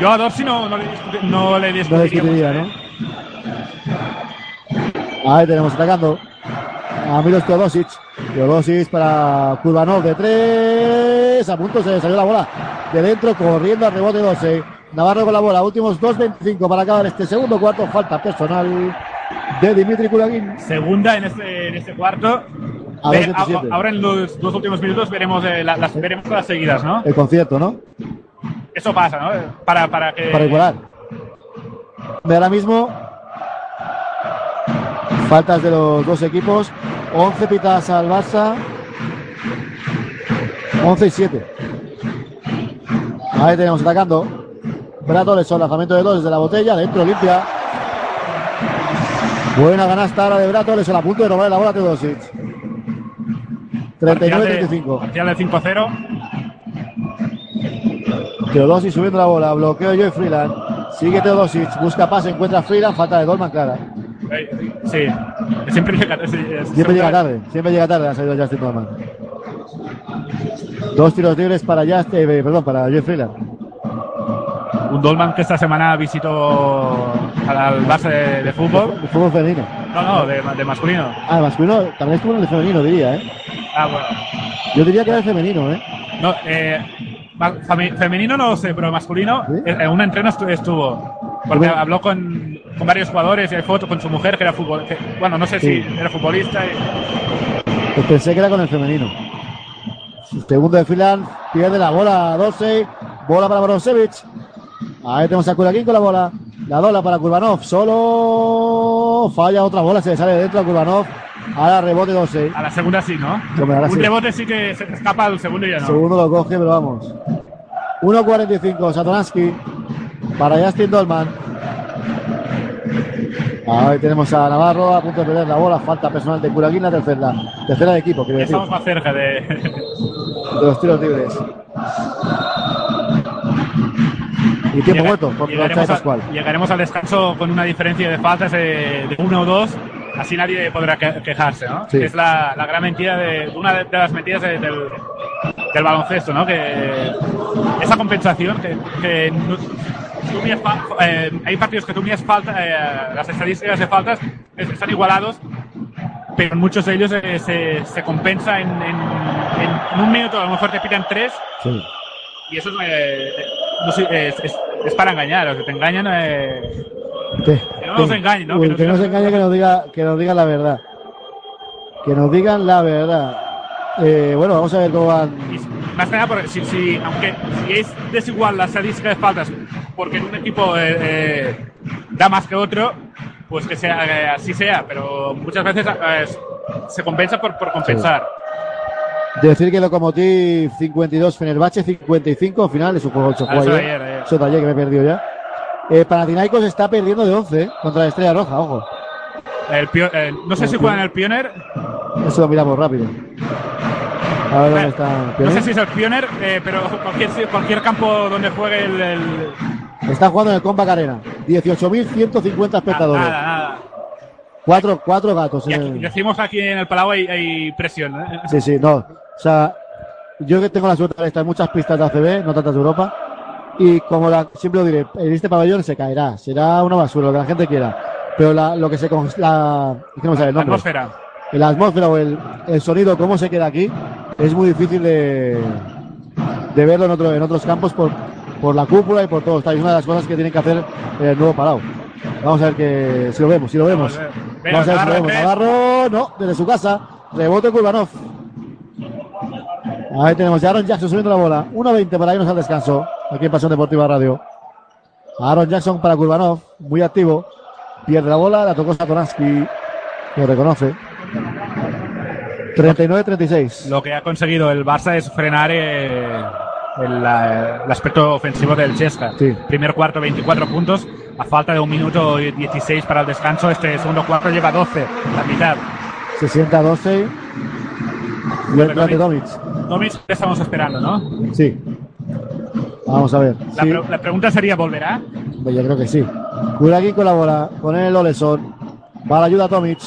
Yo a Dorsey no, no le, discuti- no le no discutiría discutiría, mucho, ¿no? ¿eh? Ahí tenemos atacando a Milos Teodosic. Teodosic para Kurbanov de tres. A punto se le salió la bola de dentro, corriendo al rebote 12. Navarro con la bola. Últimos 2.25 para acabar este segundo cuarto. Falta personal de Dimitri Kulagin. Segunda en este, en este cuarto. A Ve- 2.27. a- ahora en los dos últimos minutos veremos eh, la- las veremos todas seguidas, ¿no? El concierto, ¿no? Eso pasa, ¿no? Para, para que para igualar. De ahora mismo, faltas de los dos equipos, 11 pitadas al Barça, 11 y 7. Ahí tenemos atacando. Brato Leson, lanzamiento de dos desde la botella, dentro limpia. Buena ganasta ahora de Brato Leson, a punto de robar la bola a Teodosic. parcial de- 39-35. parcial de 5-0. Teodosic subiendo la bola, bloqueo Joey Freeland. Sigue Teodosic, busca pase, encuentra a Freeland, falta de Dolman clara. Sí, siempre llega. sí, Siempre llega tarde, siempre llega tarde ha salido Justin Dolman. Dos tiros libres para Justin, eh, perdón, para Joey Freeland. Un Dolman que esta semana visitó al, base de, de fútbol. Fútbol femenino. No, no, de, de masculino. Ah, el masculino, también estuvo en el femenino, diría, ¿eh? Ah, bueno. Yo diría que era el femenino, ¿eh? No, eh, femenino no lo sé, pero masculino, ¿Sí? en un entreno estu- estuvo. Porque habló con, con varios jugadores y hay foto con su mujer que era fútbol. que- bueno, no sé Sí. si era futbolista. y- Pues pensé que era con el femenino. Segundo de Freeland, pierde la bola, 12, bola para Boronsevich. Ahí tenemos a Kurakin con la bola. La dola para Kurbanov, solo falla otra bola, se le sale de dentro a Kurbanov. Ahora rebote 12. a la segunda sí, ¿no? Hombre, un sí. rebote sí que se escapa al segundo y ya no. Segundo lo coge, pero vamos. 1.45, Satoransky para Justin Dolman. Ahí tenemos a Navarro a punto de perder la bola. Falta personal de Kurakin, la tercera. Tercera de equipo, quiero decir, Estamos más cerca de. de los tiros libres. Y tiempo Llega- muerto por llegaremos, de a- Pascual. llegaremos al descanso con una diferencia de faltas de, de uno o dos. Así nadie podrá que- quejarse, ¿no? Sí. Es la, la gran mentira de una de, de las mentiras de- del, del baloncesto, ¿no? Que esa compensación que, tú miras fa- eh, hay partidos que tú miras falta, eh, las estadísticas de faltas es- están igualados, pero en muchos de ellos eh, se, se compensa en, en- un minuto, a lo mejor te pitan tres Sí. y eso es, no sé, es, es- es para engañar, o sea, te engañan. Que, no nos engañen, ¿no? Uy, Que nos que engañe, que nos diga, que nos digan la verdad. Que nos digan la verdad. Eh, bueno, vamos a ver cómo van. más que nada, porque si, si- aunque si es desigual la estadística de faltas, porque un equipo eh, eh, da más que otro, pues que sea eh, así sea, pero muchas veces eh, se compensa por, por compensar. Decir que Lokomotiv 52, Fenerbahce 55, al final es un juego Ah, eso de ayer. Eso de ayer que me he perdido ya. Eh, Panathinaikos está perdiendo de 11 eh, contra la Estrella Roja, ojo. El eh, no sé si juegan el Pioneer, Eso lo miramos rápido. A ver dónde Eh, está. No sé si es el Pioneer, eh, pero cualquier, cualquier campo donde juegue el. el- Está jugando en el Comba Arena. 18.150 espectadores. Nada, nada. Cuatro, cuatro gatos. Y aquí, el- decimos aquí en el Palau hay, hay presión. ¿eh? Sí, sí, no. O sea, yo que tengo la suerte de estar en muchas pistas de ACB, no tantas de Europa, y como la, siempre lo diré, en este pabellón se caerá, será una basura, lo que la gente quiera. Pero la, lo que se la, no el La nombre. atmósfera. la atmósfera o el, el sonido, cómo se queda aquí, es muy difícil de, de verlo en, otro, en otros campos por, por la cúpula y por todo. Esta es una de las cosas que tienen que hacer el nuevo Palau. Vamos a ver que, si lo vemos, si lo vemos. Vamos a ver. Si lo vemos. Navarro, no, desde su casa. Rebote Kurbanov. Ahí tenemos a Aaron Jackson subiendo la bola. 1.20 para irnos al descanso. Aquí en Pasión Deportiva Radio. Aaron Jackson para Kurbanov. Muy activo. Pierde la bola. La tocó Satoransky. Lo reconoce. 39-36. Lo que ha conseguido el Barça es frenar eh, el, la- el aspecto ofensivo del Chesca. Sí. Primer cuarto, 24 puntos. A falta de un minuto y 16 para el descanso, este segundo cuarto lleva 12, la mitad. 60-12. Y el de. Tomic le estamos esperando, ¿no? Sí. Vamos a ver. La, Sí. pre- la pregunta sería, ¿volverá? Pues Yo creo que sí. Kuragin colabora con el Oleson. Va a la ayuda a Tomic.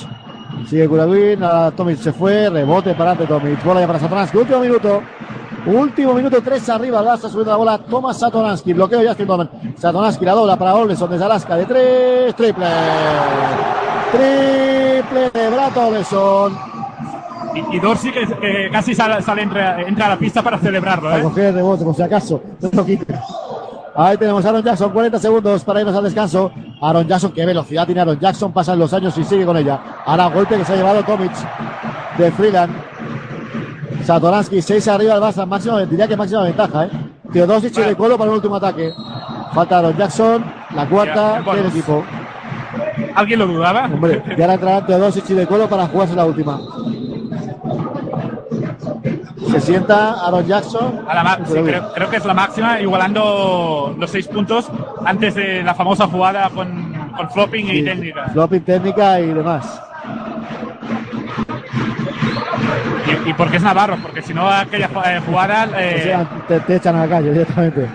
Sigue Kuragin. a Tomic se fue. Rebote para ante Tomic. Bola ya para Satoransky. Último minuto. Último minuto. Tres arriba. Barça subiendo la bola. Toma Satoransky. Bloqueo Justin Dolman. Satoransky la dobla para Oleson desde Alaska. De tres. Triple. Triple de Brato Oleson. Y, y Dorsey que, casi sale, sale entra, entra a la pista para celebrarlo, Para ¿eh? coger el rebote, por si acaso. No lo. Ahí tenemos a Aaron Jackson, 40 segundos para irnos al descanso. Aaron Jackson, qué velocidad tiene Aaron Jackson, pasan los años y sigue con ella. Ahora golpe que se ha llevado Tomic de Freeland. Satoransky, 6 arriba del Barça, máximo, diría que máxima ventaja, ¿eh? Teodosic y de Colo para el último ataque. Falta Aaron Jackson, la Ya, cuarta del equipo. ¿Alguien lo dudaba? Hombre, y ahora entrarán Teodosic y de Colo para jugarse la última. Se sienta Aaron Jackson. A la sí, creo, creo que es la máxima, igualando los seis puntos antes de la famosa jugada con, con flopping y técnica. Flopping técnica y demás. Y, y porque es Navarro, porque si no aquella eh, jugada... eh, O sea, te, te echan a la calle directamente.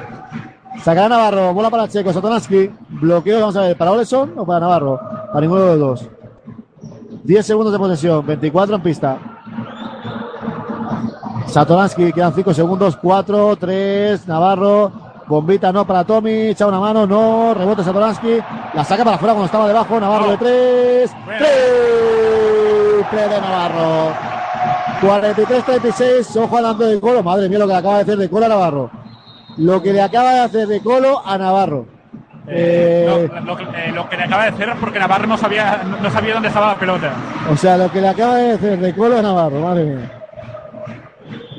Sacará Navarro, bola para Checo, Satonansky, bloqueo, vamos a ver, ¿para Oleson o para Navarro? Para ninguno de los dos. 10 segundos de posesión, 24 en pista. Satoransky, quedan 5 segundos, 4, 3, Navarro, bombita no para Tommy, echa una mano, no, rebote Satoransky, la saca para afuera cuando estaba debajo, Navarro de 3, triple de Navarro. 43-36, ojo al de Colo, madre mía lo que le acaba de hacer de Colo a Navarro. Lo que le acaba de hacer de Colo a Navarro. eh, Eh, no, lo, que- eh, lo que le acaba de hacer es porque Navarro no sabía, no, no sabía dónde estaba la pelota. o sea, lo que le acaba de hacer de Colo a Navarro, madre mía.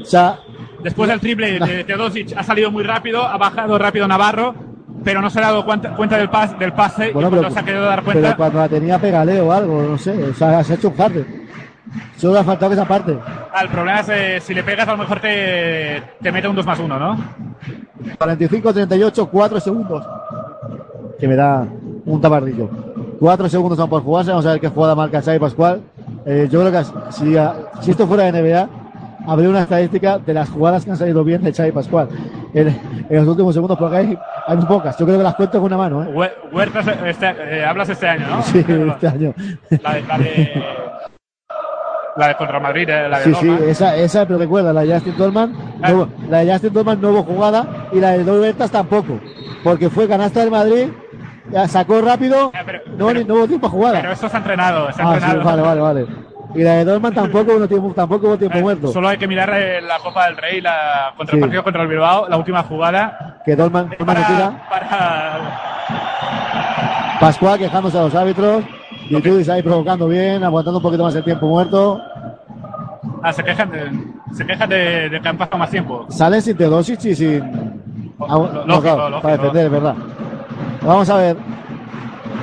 O sea, Después del triple de Teodosic ha salido muy rápido, ha bajado rápido Navarro, pero no se ha dado cuenta, cuenta del, pas, del pase bueno, y cuando se ha querido dar pero cuenta... cuando la tenía pegaleo o algo, no sé, o sea, se ha hecho un jardín. Solo ha faltado esa parte. Ah, el problema es eh, si le pegas a lo mejor te, te mete un 2 más 1, ¿no? 45-38, 4 segundos. Que me da un tabardillo. 4 segundos van por jugarse. Vamos a ver qué jugada marca Xavi Pascual. Eh, yo creo que si, si esto fuera de NBA, habría una estadística de las jugadas que han salido bien de Xavi Pascual. En, en los últimos segundos, porque hay, hay muy pocas. Yo creo que las cuento con una mano. ¿eh? Hue- Huertas, este, eh, hablas este año, ¿no? Sí, este año. La de, la de, la de contra Madrid, eh, la de Sí, sí, esa, esa, pero recuerda, la de Justin Dolman, Ah. no la de Justin Dolman no hubo jugada y la de Doy Bertas tampoco, porque fue canasta del Madrid, sacó rápido, Ah, pero- no, pero- no hubo tiempo a jugada. Pero esto está entrenado, está ah, sí, entrenado. vale, vale, vale. Y la de Dolman tampoco, hubo tiempo, tampoco hubo tiempo Eh, muerto, Solo hay que mirar eh, la Copa del Rey, la contra Sí. el partido contra el Bilbao, la última jugada. que Dolman, Dolman no tira, Para, para Pascual quejándose a los árbitros, Vitudis ahí provocando bien, aguantando un poquito más el tiempo muerto, ah, se quejan, de, se quejan de, de que han pasado más tiempo. salen sin Teodosic y sin... Ah, no, lógico, claro, lógico. para defender, es verdad. Vamos a ver.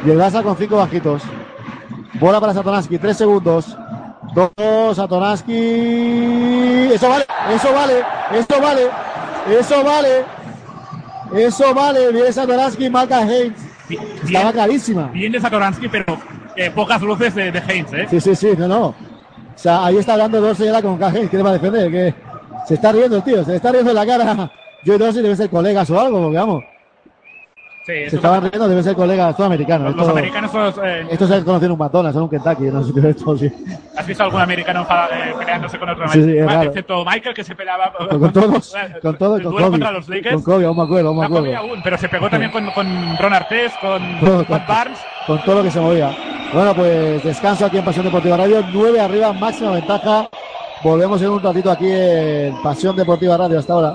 Y el Barça con cinco bajitos. Bola para Satoransky, tres segundos. Dos, Satoransky. Eso vale, eso vale, eso vale, eso vale. Eso vale, viene Satoransky, marca Haynes. Estaba clarísima. bien de Satoransky, pero eh, pocas luces de, de Heinz, ¿eh? Sí, sí, sí, no, no. O sea, ahí está hablando Dorsey ahora con K. Haynes, ¿qué le va a defender? Que Se está riendo el tío, se le está riendo en la cara. Yo sé si debe ser colegas o algo, porque vamos. Sí, Se estaban riendo, debe ser colegas, estos americanos. Los, los Esto- americanos son los, eh, Estos se conocen en un McDonald's, en un Kentucky, no sé esto, sí. ¿Has visto algún americano eh, peleándose con otro Sí, sí, es americano? Excepto Michael, que se peleaba Con, con todos, con todos, con Kobe. contra los Lakers. Con Kobe, aún me acuerdo, aún me No acuerdo. Kobe aún, pero se pegó también con, con Ron Artés, con Matt con- Barnes. Con todo lo que se movía. Bueno, pues descanso aquí en Pasión Deportiva Radio. 9 arriba, máxima ventaja. Volvemos en un ratito aquí en Pasión Deportiva Radio. Hasta ahora.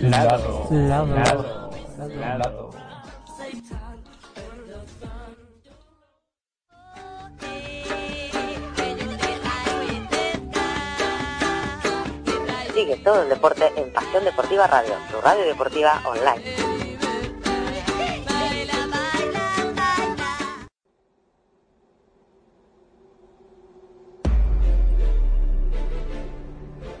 Lado. Lado. Lado. Sigue todo el deporte en Pasión Deportiva Radio, tu radio deportiva online.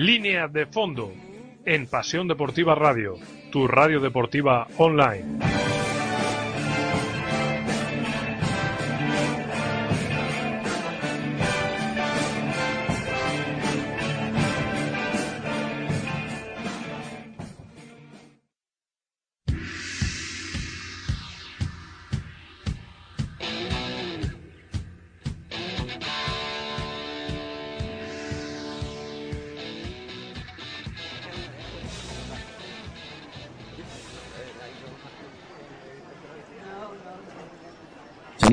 Línea de fondo en Pasión Deportiva Radio, tu radio deportiva online.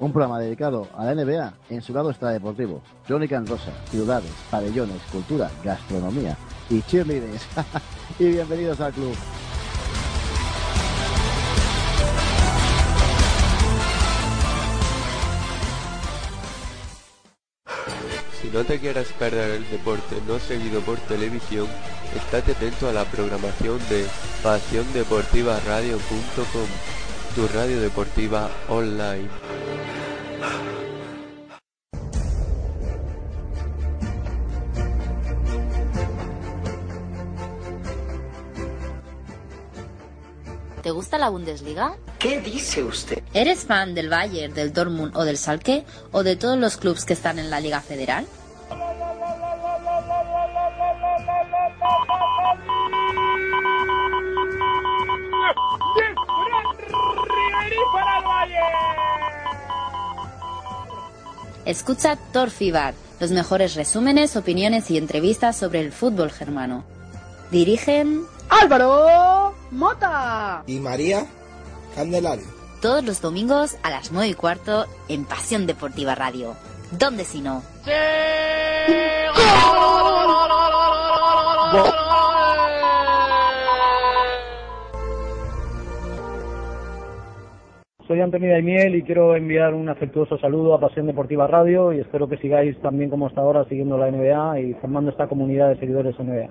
Un programa dedicado a la NBA en su lado extradeportivo. Crónica en Rosa, ciudades, pabellones, cultura, gastronomía y cheerleaders. y bienvenidos al club. Si no te quieres perder el deporte no seguido por televisión, estate atento a la programación de pasiondeportivaradio.com, tu radio deportiva online. ¿Te gusta la Bundesliga? ¿Qué dice usted? ¿Eres fan del Bayern, del Dortmund o del Schalke o de todos los clubes que están en la Liga Federal? Escucha Torfibar, los mejores resúmenes, opiniones y entrevistas sobre el fútbol germano. Dirigen Álvaro Mota. Y María Candelario. todos los domingos a las 9 y cuarto en Pasión Deportiva Radio. ¿Dónde si no? Soy Antonio Daimiel y quiero enviar un afectuoso saludo a Pasión Deportiva Radio y espero que sigáis también como hasta ahora siguiendo la NBA y formando esta comunidad de seguidores NBA.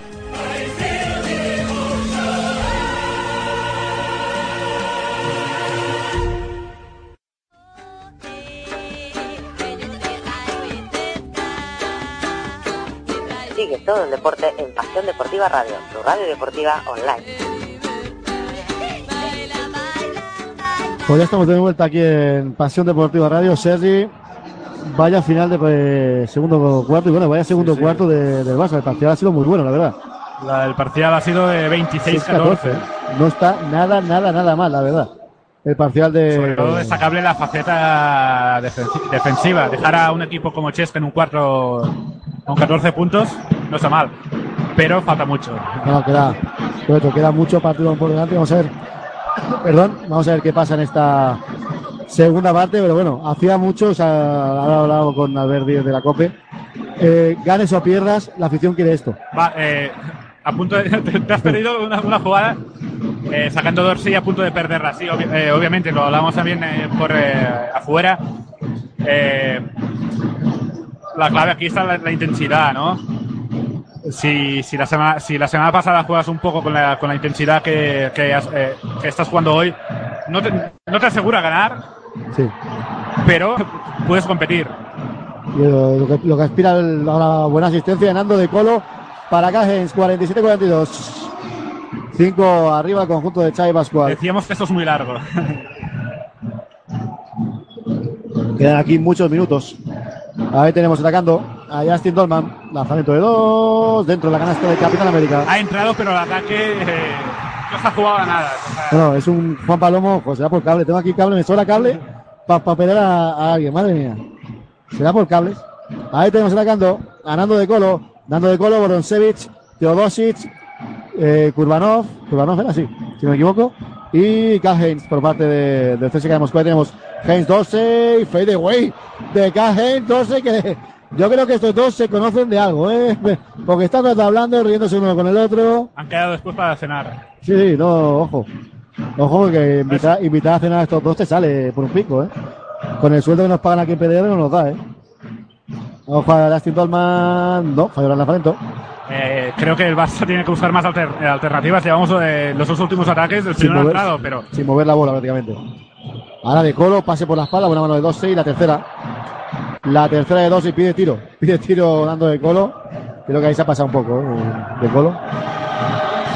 Todo el deporte en Pasión Deportiva Radio, tu radio deportiva online. Pues ya estamos de vuelta aquí en Pasión Deportiva Radio. Sergi, vaya final de pues, segundo cuarto y bueno, vaya segundo cuarto de- del Barça. El partido ha sido muy bueno, la verdad. La- el parcial ha sido de 26-14. No está nada, nada, nada mal, la verdad. El parcial de. Sobre todo destacable la faceta defensi- defensiva. Dejar a un equipo como Chesca en un cuarto con 14 puntos no está mal. Pero falta mucho. No, queda, queda mucho partido por delante. Vamos a ver. Perdón, vamos a ver qué pasa en esta segunda parte, pero bueno, hacía mucho, o sea, ahora he hablado con Albert Díez de la COPE. Eh, ganes o pierdas, la afición quiere esto. Va, eh, a punto de, te, te has perdido una, una jugada eh, sacando Dorsey a punto de perderla. Sí, eh, obviamente, lo hablamos también eh, por afuera. La clave aquí está la, la intensidad, ¿no? Si, si, la semana, si la semana pasada juegas un poco con la, con la intensidad que, que, eh, que estás jugando hoy, no te, no te asegura ganar, Sí. pero puedes competir. Lo, lo que, lo que aspira a una buena asistencia de Nando de Colo para Cajens, 47-42. 5 arriba el conjunto de Chai Pascual. Decíamos que esto es muy largo. Quedan aquí muchos minutos. Ahí tenemos atacando a Justin Dolman. Lanzamiento de dos. Dentro de la canasta de Capitán América. Ha entrado, pero el ataque eh, no se ha jugado a nada. O sea, No, es un Juan Palomo. Pues será por cable. Tengo aquí cable. Me sobra cable para pelear a, a alguien. Madre mía. Será por cables. Ahí tenemos atacando. Ganando de Colo. Dando de colo, Boronsevich, Teodosic, eh, Kurbanov, Kurbanov era así, si no me equivoco, y Heinz por parte de, del CSK de Moscú. Ahí tenemos Heinz Dorsey, fade away de Heinz Dorsey, que yo creo que estos dos se conocen de algo, ¿eh? porque están hablando, riéndose uno con el otro. Han quedado después para cenar. Sí, sí, no, ojo. Ojo, que invitar, invitar a cenar a estos dos te sale por un pico, ¿eh? Con el sueldo que nos pagan aquí en PDR no nos da, ¿eh? Ojo a Justin Dolman, no, falló el lanzamiento. Eh, creo que el Barça tiene que usar más alter- alternativas. Llevamos eh, los dos últimos ataques del primer entrado, pero sin mover la bola prácticamente. Ahora de Colo, pase por la espalda, buena mano de 2 y la tercera. La tercera de 2 y pide tiro. Pide tiro dando de Colo. Creo que ahí se ha pasado un poco, ¿eh? De Colo.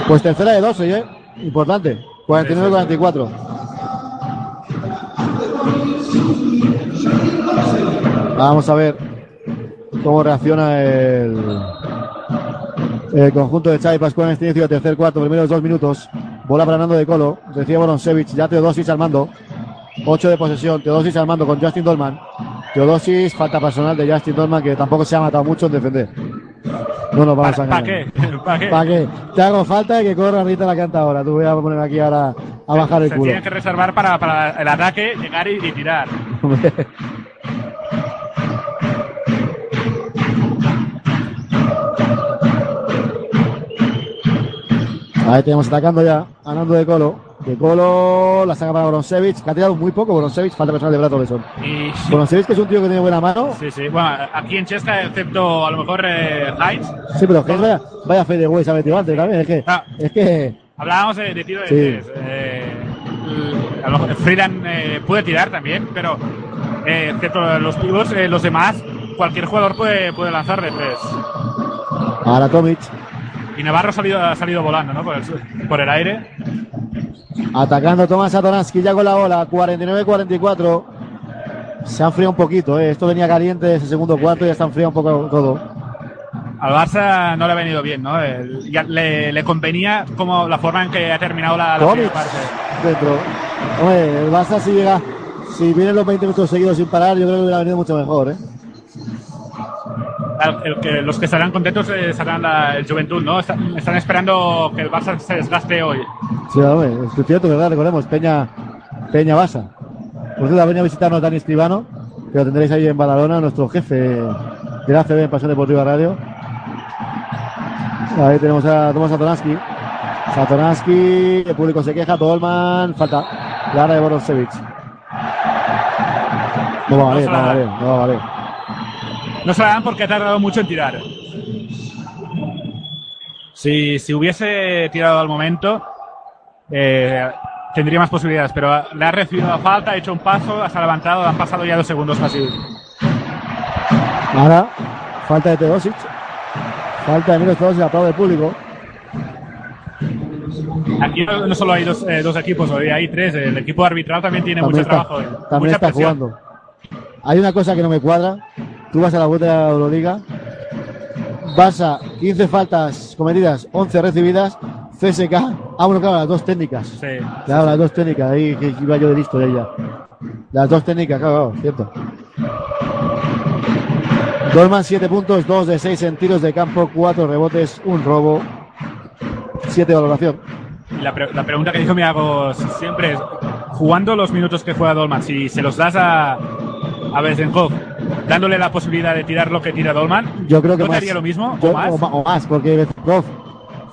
Pues tercera de 2 ¿eh? Importante. 49-44. Vamos a ver cómo reacciona el, el conjunto de Xavi Pascual en este inicio del tercer cuarto, primeros dos minutos. Bola para Nando de Colo. Recibe Boronsevich, ya Teodosis al mando. 8 de posesión, Teodosis al mando con Justin Dolman. Teodosis, falta personal de Justin Dolman que tampoco se ha matado mucho en defender. No nos vamos a ¿para qué? ¿Para qué? ¿Para qué? Te hago falta que corra Rita la canta ahora. Tú voy a poner aquí ahora a bajar el Se culo. tienen que reservar para, para el ataque, llegar y, y tirar. Ahí tenemos atacando ya, ganando de Colo. De Colo, la saca para Boronsevich, que ha tirado muy poco Boronsevich, falta personal de Brato Leson. Y Boronsevich que es un tío que tiene buena mano. Sí, sí. Bueno, aquí en Chesca, excepto a lo mejor eh, Heinz, Sí, pero que es vaya, vaya fe de güey se ha metido antes también. Es que, es que, hablábamos de, de tiro de Sí. tres. Eh, a lo mejor Friedan eh, puede tirar también, pero eh, excepto los pibos, eh, los demás, cualquier jugador puede, puede lanzar de tres. ahora Tomic, Y Navarro ha salido, ha salido volando, ¿no? Por el, por el aire. Atacando Tomás Satoransky ya con la bola, 49-44. Se ha enfriado un poquito, eh. esto venía caliente ese segundo cuarto y ya está enfriado un poco todo. Al Barça no le ha venido bien, ¿no? Le, le convenía como la forma en que ha terminado la, la primera parte. dentro. Hombre, el Barça si llega, si vienen los 20 minutos seguidos sin parar, yo creo que hubiera venido mucho mejor, eh. Al- el que- los que estarán contentos eh, serán la, el Juventud, ¿no? Están, están esperando que el Barça se desgaste hoy. Sí, hombre, es cierto, ¿verdad? Recordemos, Peña, Peña Basa. Por cierto, ha a visitarnos Dani Escribano, que lo tendréis ahí en Badalona, nuestro jefe de la CB en Pasión Deportiva Radio. Ahí tenemos a Tomás Satoransky. Satoransky, el público se queja, Tolman, falta. Lara de Borosevich. No va a valer, no va a valer, no va a valer. No se la dan porque ha tardado mucho en tirar. Si, si hubiese tirado al momento, eh, tendría más posibilidades, pero le ha recibido la falta, ha hecho un paso, se ha levantado, han pasado ya dos segundos casi. Ahora, falta de Teodosic. Falta de Milos Teodosic, aplaude el público. Aquí no solo hay dos, eh, dos equipos, hoy hay tres. El equipo arbitral también tiene También mucho está, trabajo. hoy, también mucha está presión. jugando. Hay una cosa que no me cuadra. Tú vas a la vuelta de la Euroliga. Barça, 15 faltas cometidas, 11 recibidas. CSK, ah, bueno, claro, las dos técnicas. Sí. Claro, las dos técnicas, ahí que iba yo de listo de ella. Las dos técnicas, claro, claro, cierto. Dolman, 7 puntos, 2 de 6 en tiros de campo, 4 rebotes, un robo, 7 de valoración. La, pre- la pregunta que yo me hago siempre es, jugando los minutos que juega Dolman, si se los das a, a dándole la posibilidad de tirar lo que tira Dolman, Yo creo que ¿no te más. haría lo mismo Yo- o más? O, más, porque Bezkov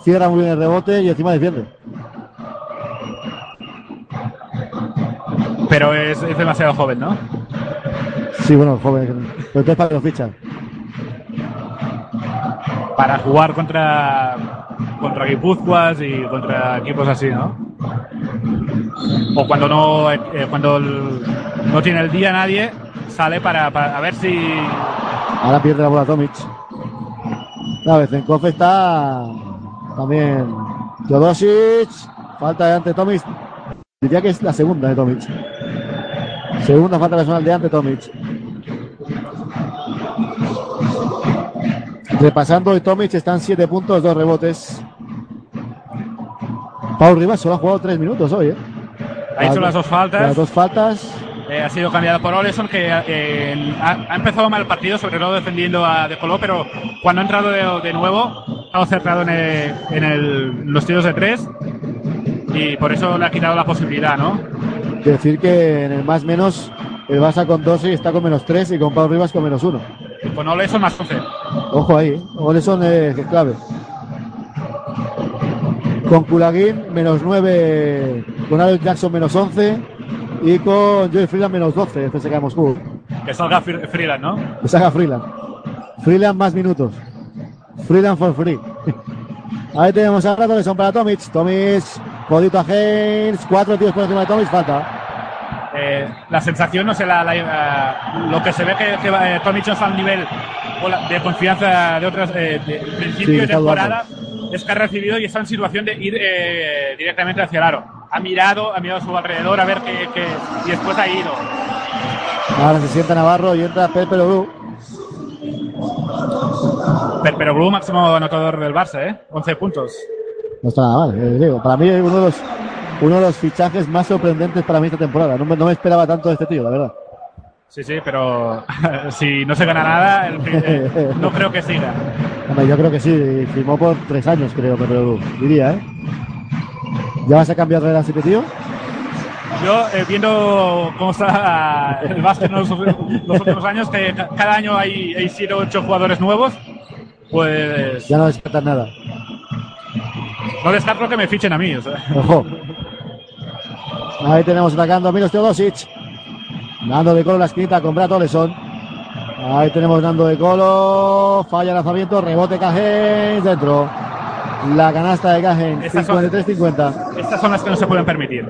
cierra muy bien el rebote y encima defiende. Pero es, es demasiado joven, ¿no? Sí, bueno, joven. Pero entonces para que lo fichan. Para jugar contra contra Guipúzcoas y contra equipos así, ¿no? O cuando no eh, cuando no tiene el día nadie, sale para, para a ver si Ahora pierde la bola Tomic. La vez en Kof está también Teodosic. Falta de ante Tomic. Diría que es la segunda de Tomic. Segunda falta personal de ante Tomic. Repasando Tomic están 7 puntos, 2 rebotes. Paul Rivas solo ha jugado 3 minutos hoy, ¿eh? ha hecho las dos faltas. Las dos faltas. Eh, ha sido cambiado por Oleson, que eh, ha, ha empezado mal el partido, sobre todo defendiendo a De Colo, pero cuando ha entrado de, de nuevo, ha estado centrado en, el- en el- los tiros de tres y por eso le ha quitado la posibilidad, ¿no? Decir que en el más menos el Barça con 12 está con menos 3 y con Pau Rivas con menos 1. Con Oleson más 11. Ojo ahí, ¿eh? Oleson es clave. Con Kulagin menos 9, con Alex Jackson menos 11 y con Joey Freeland menos 12, el CSKA de Moscú. Que salga Fre- Freeland, ¿no? Que saca Freeland. Freeland más minutos. Freeland for free. Ahí tenemos a Rato, son para Tomic. Tomic, codito a Haynes, cuatro tíos por encima de Tomic, falta. Eh, la sensación, no sé, la, la- lo que se ve que, que eh, Tom Mitchell está al nivel o la- de confianza de otras eh, de principio Sí, de temporada es que ha recibido y está en situación de ir eh, directamente hacia el aro. Ha mirado, ha mirado a su alrededor a ver qué, qué- y después ha ido. Ahora se sienta Navarro y entra Pepe Lobru. Pero, pero Blue, máximo anotador del Barça, ¿eh? 11 puntos. No está nada mal, eh, digo, para mí es uno de los uno de los fichajes más sorprendentes para mí esta temporada. No me, no me esperaba tanto de este tío, la verdad. Sí, sí, pero si no se gana nada, el- eh, no creo que siga. Hombre, yo creo que sí, firmó por tres años, creo, Pepe Lobru. Diría, ¿eh? ¿Ya vas a cambiar de este tío? Yo, eh, viendo cómo está el básquet en los, los últimos años, que ca- cada año hay, hay 7 o 8 jugadores nuevos, pues Ya no descartas nada. no descarto que me fichen a mí. o sea. Ojo. Ahí tenemos atacando a Milos Teodosic. Nando de Colo la esquinita con Brad Oleson. Ahí tenemos Nando de Colo. Falla el lanzamiento. Rebote Cajens dentro. La canasta de son- 53-50. Estas son las que no se pueden permitir.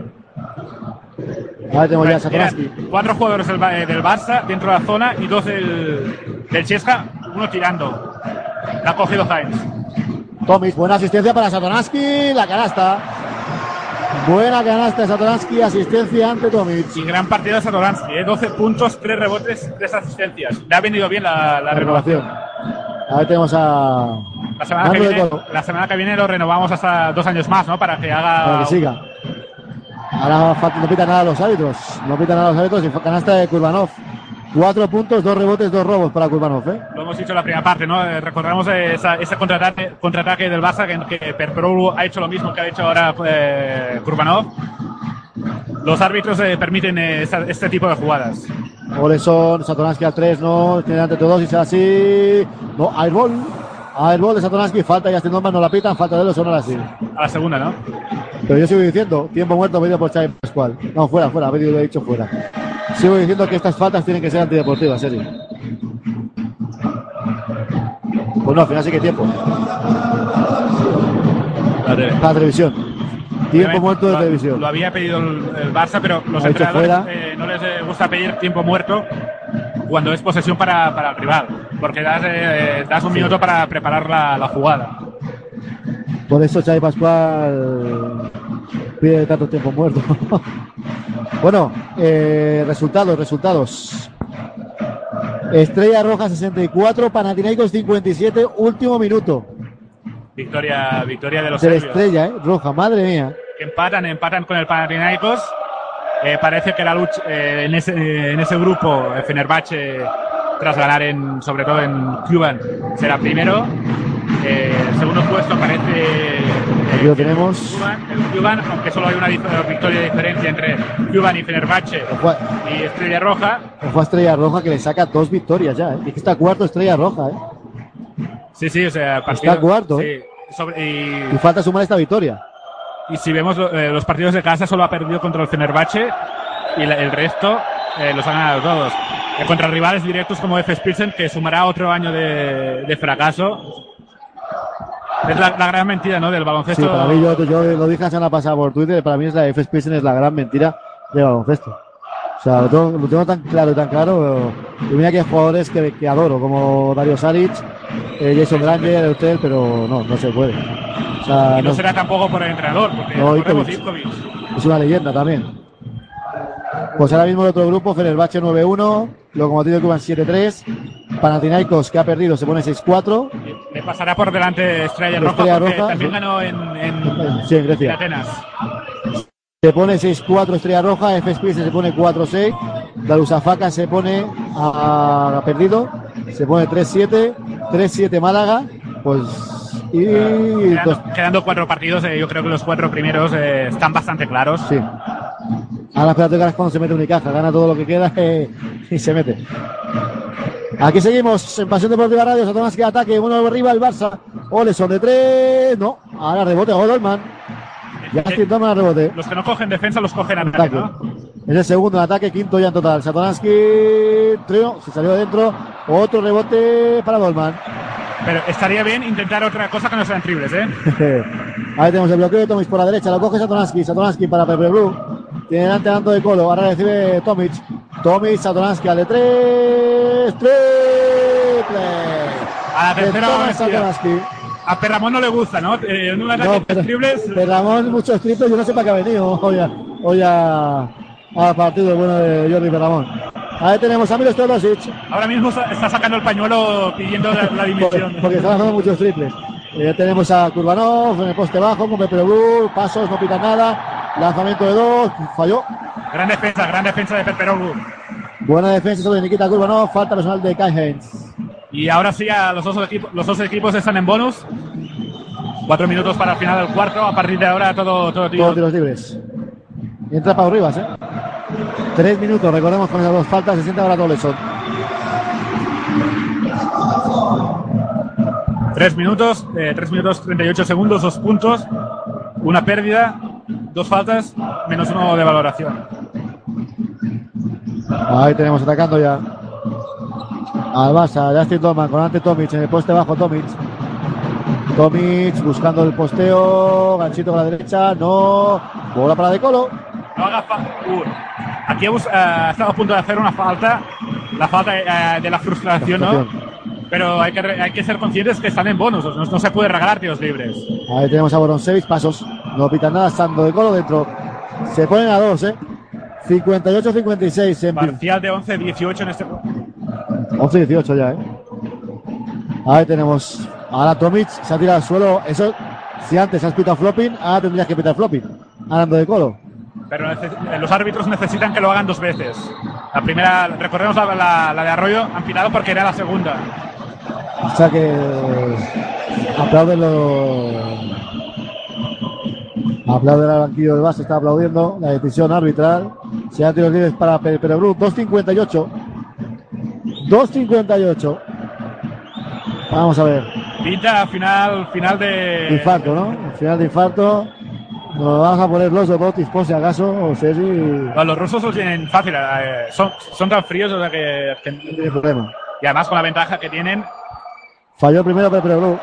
Ahí tenemos ya Satoransky. cuatro jugadores del, eh, del Barça dentro de la zona y dos del, del Chesca, uno tirando. La ha cogido Heinz. Tomis, buena asistencia para Satoransky. La canasta. Buena canasta de Satoransky. Asistencia ante Tomic. Y gran partido de Satoransky, ¿eh? 12 puntos, 3 rebotes, 3 asistencias. Le ha venido bien la, la renovación. Ahí tenemos a. La semana, que viene, la semana que viene lo renovamos hasta dos años más, ¿no? Para que haga. Para que siga. Ahora no pita nada los árbitros. No pita nada los árbitros. Y canasta de Kurbanov. Cuatro puntos, dos rebotes, dos robos para Kurbanov, ¿eh? Lo hemos dicho en la primera parte, ¿no? Eh, Recordamos esa- ese contraataque, contraataque del Barça que, que Perpro ha hecho lo mismo que ha hecho ahora eh, Kurbanov. Los árbitros eh, permiten eh, este tipo de jugadas. Oleson, Satoransky a tres, no. Tiene ante todos y sea así. No, airball. Airball de Satoransky. Falta y Aston Norman no la pitan. Falta de Oleson ahora sí. A la segunda, ¿no? Pero yo sigo diciendo, tiempo muerto pedido por Xavi Pascual. No, fuera, fuera, lo he dicho fuera. Sigo diciendo que estas faltas tienen que ser antideportivas, serio. Pues no, al final sí que tiempo. Para televisión. Tiempo muerto de lo- televisión. Lo había pedido el, el Barça, pero los entrenadores eh, no les eh, gusta pedir tiempo muerto cuando es posesión para, para el rival, porque das, eh, das un minuto para preparar la, la jugada. Por eso Xavi Pascual pide tanto tiempo muerto. bueno, eh, resultados, resultados. Estrella Roja 64, Panathinaikos 57, último minuto. Victoria, victoria de los De la serbios. estrella, ¿eh? Roja, madre mía. empatan, empatan con el Panathinaikos. Eh, parece que la lucha eh, en, ese, eh, en ese grupo, Fenerbahce, tras ganar en, sobre todo en Cuban, será primero. El segundo puesto parece Aquí lo tenemos. Cuban, el Cuban, aunque solo hay una victoria de diferencia entre Cuban y Fenerbahce Ojo, y Estrella Roja. ojo a Estrella Roja que le saca dos victorias ya, ¿eh? Y que está cuarto Estrella Roja, ¿eh? Sí, sí, o sea, partido, Está cuarto, sí, ¿eh? sobre- y, Y falta sumar esta victoria. Y si vemos eh, los partidos de casa, solo ha perdido contra el Fenerbahce y la- el resto eh, los han ganado todos. Contra rivales directos como F. Pilsen, que sumará otro año de, de fracaso. Es la, la gran mentira ¿no? del baloncesto. Sí, para mí, yo, yo lo dije la semana pasada por Twitter, para mí es la F. Pilsen es la gran mentira del baloncesto. O sea, lo tengo, lo tengo tan claro tan claro. Y mira que hay jugadores que, que adoro, como Dario Saric, eh, Jason Granger, Eutel, pero no, no se puede. O sea, y no, no- será tampoco por el entrenador, porque No, es una leyenda también. Pues ahora mismo el otro grupo, Fenerbahce 9-1, Lokomotiv de Cuban 7-3, Panathinaikos que ha perdido se pone 6-4, Le pasará por delante Estrella Roja, Estrella porque Roja, también sí. ganó en, en, Sí, en en Grecia. Atenas. Se pone 6-4 Estrella Roja, Pilsen se pone 4-6 Darusafaka se pone a, a perdido, se pone 3-7, 3-7 Málaga, pues y Quedando, dos- quedando cuatro partidos, eh, yo creo que los cuatro primeros eh, están bastante claros. Sí. Ahora espérate que cuando se mete Unicaja, gana todo lo que queda eh, y se mete. Aquí seguimos en Pasión Deportiva Radio, Satanás que ataque, uno arriba el Barça. Ole, son de tres, no, ahora rebote. Ya Justin rebote. Los que no cogen defensa los cogen ataque, Ataque. ¿no? Es el segundo en ataque, quinto ya en total. Satoransky, trío, se salió de dentro. Otro rebote para Dolman. Pero estaría bien intentar otra cosa que no sean triples, ¿eh? Ahí tenemos el bloqueo de Tomic por la derecha, lo coge Satoransky, Satoransky para Pepe Blue. Tiene delante a Anto de Colo, ahora recibe Tomic. Tomic, Satoransky al de tres, triple. A la tercera vencida. Satoransky. A Perramón no le gusta, ¿no? Eh, un ataque No, de pero, triples. pero Ramón, muchos triples, yo no sé para qué ha venido hoy, a- hoy a- al partido bueno de Jordi Perramón. Ahí tenemos a Milos Teodosic, Ahora mismo está sacando el pañuelo pidiendo la, la dimisión. porque están haciendo muchos triples. Eh, Ya tenemos a Kurbanov en el poste bajo con Pepe Blue, pasos, no pita nada, lanzamiento de dos, falló. Gran defensa, gran defensa de Perperoglu. Buena defensa sobre Nikita Kurbanov, falta personal de Kai Heinz. Y ahora sí, a los, dos equipos, los dos equipos están en bonus. Cuatro minutos para el final del cuarto. A partir de ahora todo, todo tiro. Todos tiros libres. Y entra Pau Rivas, ¿eh? Tres minutos, recordemos con esas dos faltas, se siente ahora Toleson. Tres minutos, eh, tres minutos 38 segundos, dos puntos, una pérdida, dos faltas, menos uno de valoración. Ahí tenemos atacando ya. Al Barça, Justin Dolman con ante Tomic en el poste bajo Tomic. Tomic buscando el posteo, ganchito con la derecha, no. Bola para De Colo. No haga Uh, aquí hemos eh, estado a punto de hacer una falta, la falta eh, de la frustración, ¿no? Pero hay que, hay que ser conscientes que están en bonus, no, no se puede regalar tiros libres. Ahí tenemos a Boronsevic, pasos. No pitan nada, Sando De Colo dentro. Se ponen a dos, ¿eh? 58-56 en Parcial de 11-18 en este. 11-18 ya, ¿eh? Ahí tenemos. Ahora Tomic se ha tirado al suelo. Eso, si antes has pitado flopping, ahora tendrías que pitar flopping. Hablando de colo. Pero eh, los árbitros necesitan que lo hagan dos veces. La primera, recordemos la, la- la de Arroyo, han pitado porque era la segunda. O sea que. Aplauden los. Aplauden al banquillo del base, está aplaudiendo la decisión arbitral. Se han tiros libres para Pe- Perebrú. 2.58. 2.58. Vamos a ver. Pinta final, final de. Infarto, ¿no? Al final de infarto. Nos vamos a poner los botis por si acaso. O sé si. No, Los rusos lo tienen fácil, eh, son, son tan fríos, o sea que, que- No tiene problema. Y además con la ventaja que tienen, Falló primero Perebrú.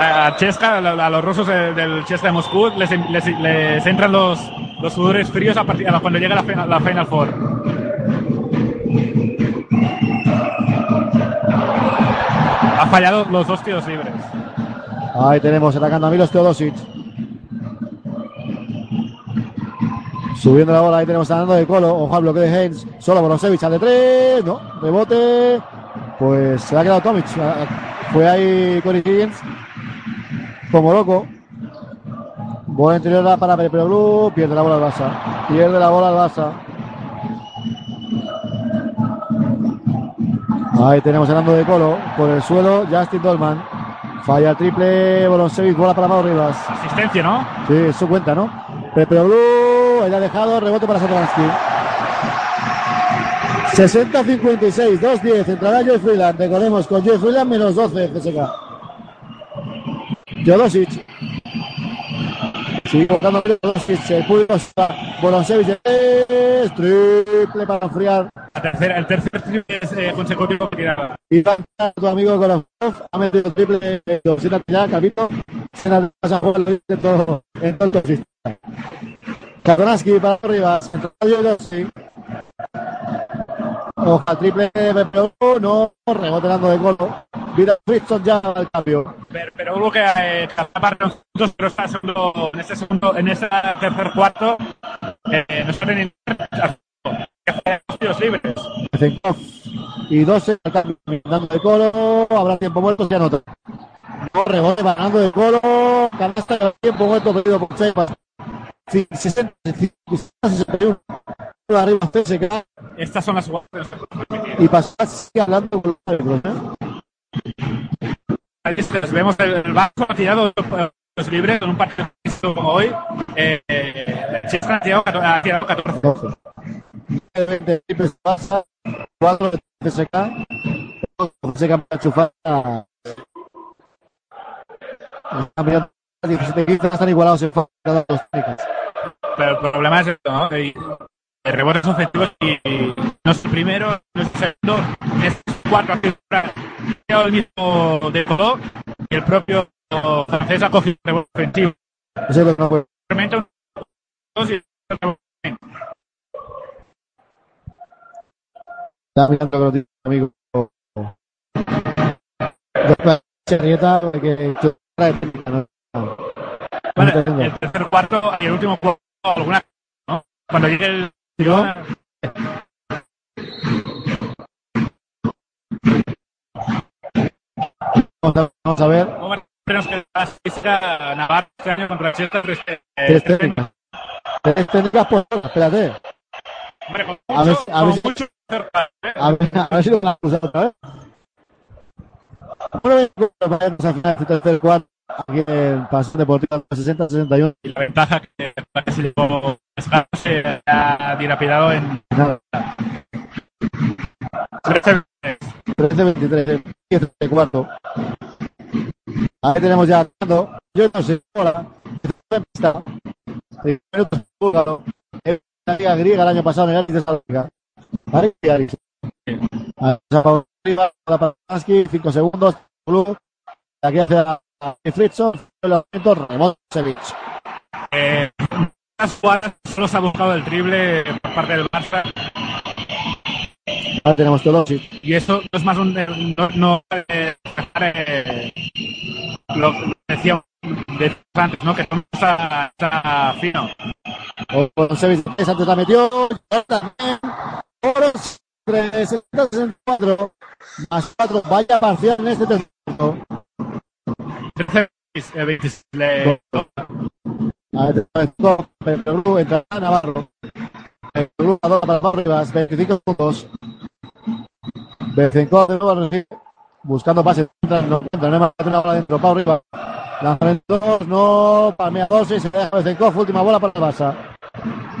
a Chesca, a, a los rusos de- del Chesca de Moscú, les, les- les entran los, los sudores fríos a partir, cuando llega la, la Final Four. Fallado los dos tiros libres. Ahí tenemos atacando a Milos Teodosic. Subiendo la bola, ahí tenemos a Nando de Colo. Ojo al de Heinz. Solo Borosevich al de tres. No, rebote. Pues se le ha quedado Tomic. Fue ahí Corey Higgins. Como loco. Bola interior para Pepe Blue. Pierde la bola al Barça. Pierde la bola al Barça. Ahí tenemos a Nando de Colo. Por el suelo, Justin Dolman. Falla el triple, Bolonsevic, bola para Mauro Rivas. Asistencia, ¿no? Sí, eso cuenta, ¿no? Pepe Blue, ahí ha dejado, rebote para Satoransky. 60-56, 2-10, entrará Joe Freeland. Recordemos, con Joe Freeland menos 12 CSK. Jodosic. Sigue buscando se puede Bolonsevic, de tres, triple para enfriar. La tercera, el tercer triple es, eh, consecutivo que. Y va a tu amigo Kolovov, ha metido triple de 200 ya, Capito. Se la pasa a jugar en todo, en todo el sistema. Kakonaski para arriba, central Yossi. Oja, triple de Pepe, no, rebote dando de golo. Vida Fritzson ya al cambio. Pero, pero hubo que eh, los puntos, pero está segundo, en este segundo, en este tercer cuarto, eh, no está teniendo que hacer los tiros libres. Y 12 al cambio, dando de colo. Habrá tiempo muerto, se anota. No, rebote para dando de colo. Canasta de tiempo muerto pedido por Cheva. 60, 61. arriba CSK Estas son las jugadas. y sigue hablando con los árbitros, ¿eh? Vemos el, Vasco ha tirado los libres en un partido como hoy. Eh, eh, ha 14. ha tirado 14. 12. 20 triples pasa, 4 de CSK, CSK para enchufar a... El campeonato 17-15 están igualados en falta de los técnicos. Pero el problema es esto, ¿no? Y, eh, rebotes ofensivos y, no es primero, no es segundo, es cuatro. Quedado el mismo de todo y el propio francés ha cogido el ofensivo. Dos y el tercer cuarto y último cuarto, alguna, ¿no? Cuando llegue el tirón, Vamos a, vamos a ver. bueno, tenemos que la Navarro este año contra este, Tres técnicas. Tres técnicas, pues, espérate. hombre, con A ver, mucho, a ver con si- mucho ¿eh? A ver, a ver si lo van a acusar otra vez. Bueno, vamos a ver, al final del tercer cuarto, aquí en Pasión Deportiva 60-61. Y la ventaja que que se ha dilapidado en Nada, 13 13-23, 10 cuarto. Ahí tenemos ya. Yo no sé, hola. Está. Minutos búlgaro. En la liga griega el año pasado en el Aris de Salónica. Ahí, Aris. Ah, Riva, para Papansky, 5 segundos. Aquí hace a Fritson. El lanzamiento. Eh, jugadas solo se ha buscado el triple por parte del Barça Ahora tenemos Teodosic. y eso no es más un no, no eh, eh, lo que decía de antes, ¿no? que estamos a, a fino Con Sevich antes la metió. También. Oros 364 más 4. Vaya parcial en este tercer cuarto. 13, eh, 26, le- Ahí tenemos Perú, entrará Navarro. A dos para Rivas, 25 puntos. Becenco de nuevo, buscando pases, no entra, no una bola dentro, Pablo Rivas. Lanzamiento no, palmea dos y se deja Becenco, última bola para el Barça.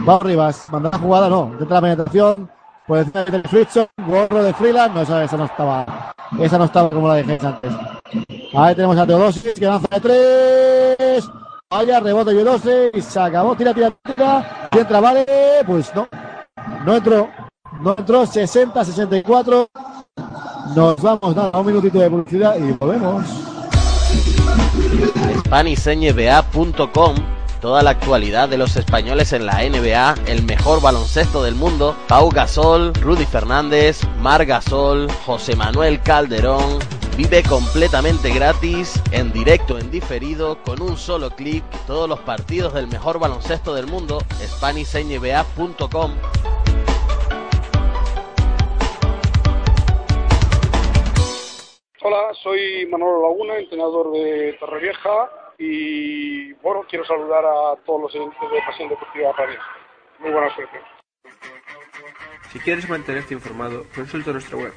Pablo Rivas, manda la jugada, no, intenta la penetración, por encima del Fritzson, gorro de Freeland, no, esa, esa no estaba, esa no estaba como la dejé antes. Ahí tenemos a Teodosis que lanza de tres. Vaya, rebote y 12 y se acabó. Tira, tira, tira. Y entra, vale. Pues no. No entró. No entró. 60-64. Nos vamos nada, un minutito de publicidad y volvemos. SpanishNBA.com Toda la actualidad de los españoles en la NBA, el mejor baloncesto del mundo, Pau Gasol, Rudy Fernández, Mar Gasol, José Manuel Calderón. Vive completamente gratis, en directo, en diferido, con un solo clic, todos los partidos del mejor baloncesto del mundo, SpanishNBA.com. Hola, soy Manolo Laguna, entrenador de Torrevieja y bueno, quiero saludar a todos los oyentes de Pasión Deportiva Radio. Muy buena suerte. Si quieres mantenerte informado, consulta nuestra web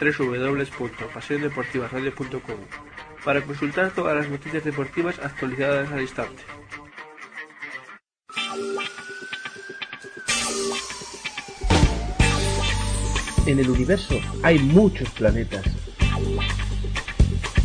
www.pasiondeportivaradio.com para consultar todas las noticias deportivas actualizadas al instante. En el universo hay muchos planetas.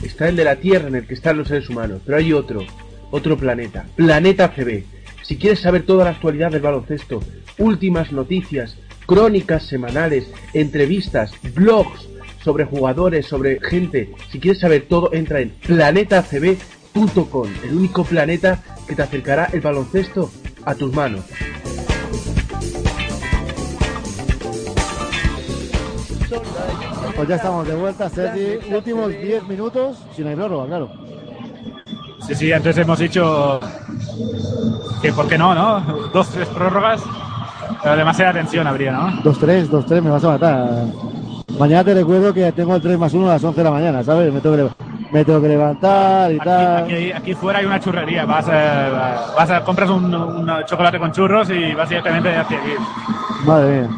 Está el de la Tierra en el que están los seres humanos, pero hay otro, otro planeta, Planeta CB. Si quieres saber toda la actualidad del baloncesto, últimas noticias, crónicas semanales, entrevistas, blogs sobre jugadores, sobre gente, si quieres saber todo, entra en planetacb.com, el único planeta que te acercará el baloncesto a tus manos. Pues ya estamos de vuelta, Sergi. Últimos 10 minutos, si no hay prórroga, claro. Sí, sí, antes hemos dicho que por qué no, ¿no? Dos, tres prórrogas, pero demasiada tensión habría, ¿no? 2-3, 2-3, me vas a matar. Mañana te recuerdo que tengo el 3 más 1 a las 11 de la mañana, ¿sabes? Me tengo que levantar. me tengo que levantar y tal. Aquí, aquí fuera hay una churrería. Vas a, vas a compras un, un chocolate con churros y vas directamente hacia aquí. Madre mía.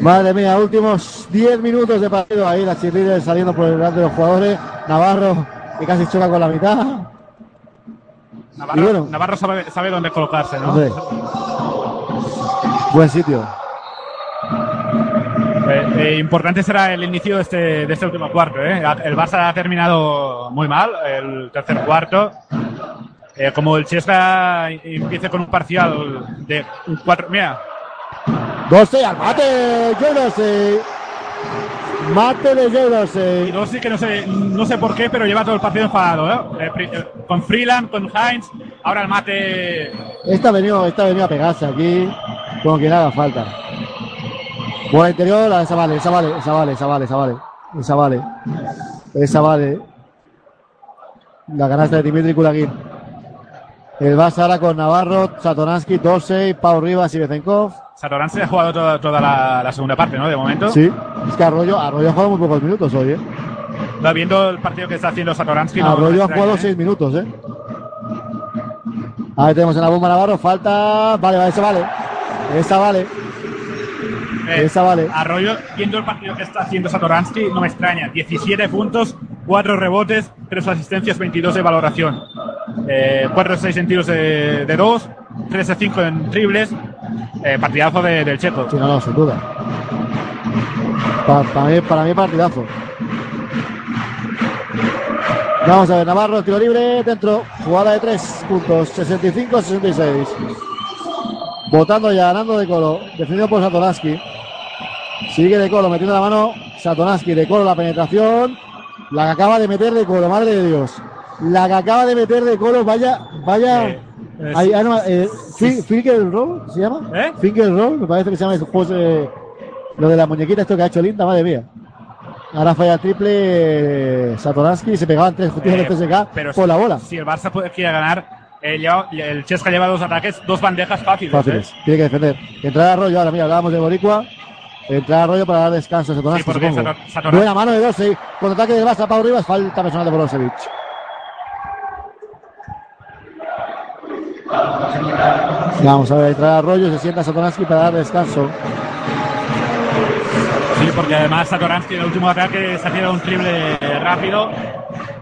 Madre mía, últimos 10 minutos de partido ahí, la cheerleader saliendo por delante de los jugadores. Navarro, que casi choca con la mitad. Navarro, bueno. Navarro sabe, sabe dónde colocarse, ¿no? Buen sitio. Eh, eh, importante será el inicio de este, de este último cuarto. ¿eh? El Barça ha terminado muy mal, el tercer cuarto. Eh, como el Chesca empiece con un parcial de un 4. Mira, 12 al mate, yo no sé. Mate de yo no sé. y Dossi que no sé, no sé por qué, pero lleva todo el partido enfadado. ¿eh? Eh, eh, con Freeland, con Heinz, ahora el mate. Esta venido, esta ha venido a pegarse aquí como que haga falta. Bola interior, esa vale, esa vale, esa vale, esa vale, esa vale, esa vale, esa vale. La canasta de Dimitri Kulagin. El Barça ahora con Navarro, Satoransky, Dorsey, Pau Rivas y Bezenkov. Satorán se ha jugado toda, toda la, la segunda parte, ¿no? De momento. Sí, es que Arroyo, Arroyo ha jugado muy pocos minutos hoy, ¿eh? Viendo el partido que está haciendo Satoransky. no- Arroyo no ha jugado ¿eh? 6 minutos, ¿eh? Ahí tenemos en la bomba Navarro, falta. Vale, vale, esa vale. Esa vale. Eh, Esa vale. Arroyo, viendo el partido que está haciendo Satoransky, no me extraña. 17 puntos, 4 rebotes, 3 asistencias, 22 de valoración. Eh, 4 de 6 en tiros de, de 2, 3 de 5 en triples. Eh, partidazo de- del checo. Sí, no, no, sin duda. Pa- para, mí, para mí, partidazo. Vamos a ver, Navarro, tiro libre, dentro, jugada de 3 puntos, 65-66. Votando ya, ganando de Colo, defendido por Satoransky. Sigue de Colo, metiendo la mano, Satoransky, de Colo la penetración. La que acaba de meter de Colo, madre de Dios. La que acaba de meter de Colo, vaya, vaya. Eh, eh, Ahí, sí. ah, no, eh, Sí. Fi- Finger Roll, ¿se llama? ¿Eh? Finger Roll, me parece que se llama ese juego, ese- lo de la muñequita, esto que ha hecho Linda, madre mía. Ahora falla triple eh, Satoransky y se pegaban tres tiros Eh, de CSK pero por si- la bola. Si el Barça puede, quiere ganar, eh, lleva- el Chesca lleva dos ataques, dos bandejas fáciles. Fáciles, ¿eh? tiene que defender. Entrar a Arroyo, ahora mira, hablábamos de Boricua. Entrar a Arroyo para dar descanso a Satoransky, Sí, Buena mano de Dorsey, con ataque del Barça, Pau Rivas, falta personal de Brozovic. Vamos a ver, entrar a Arroyo, se sienta Satoransky para dar descanso. Sí, porque además Satoransky en el último ataque se ha un triple rápido,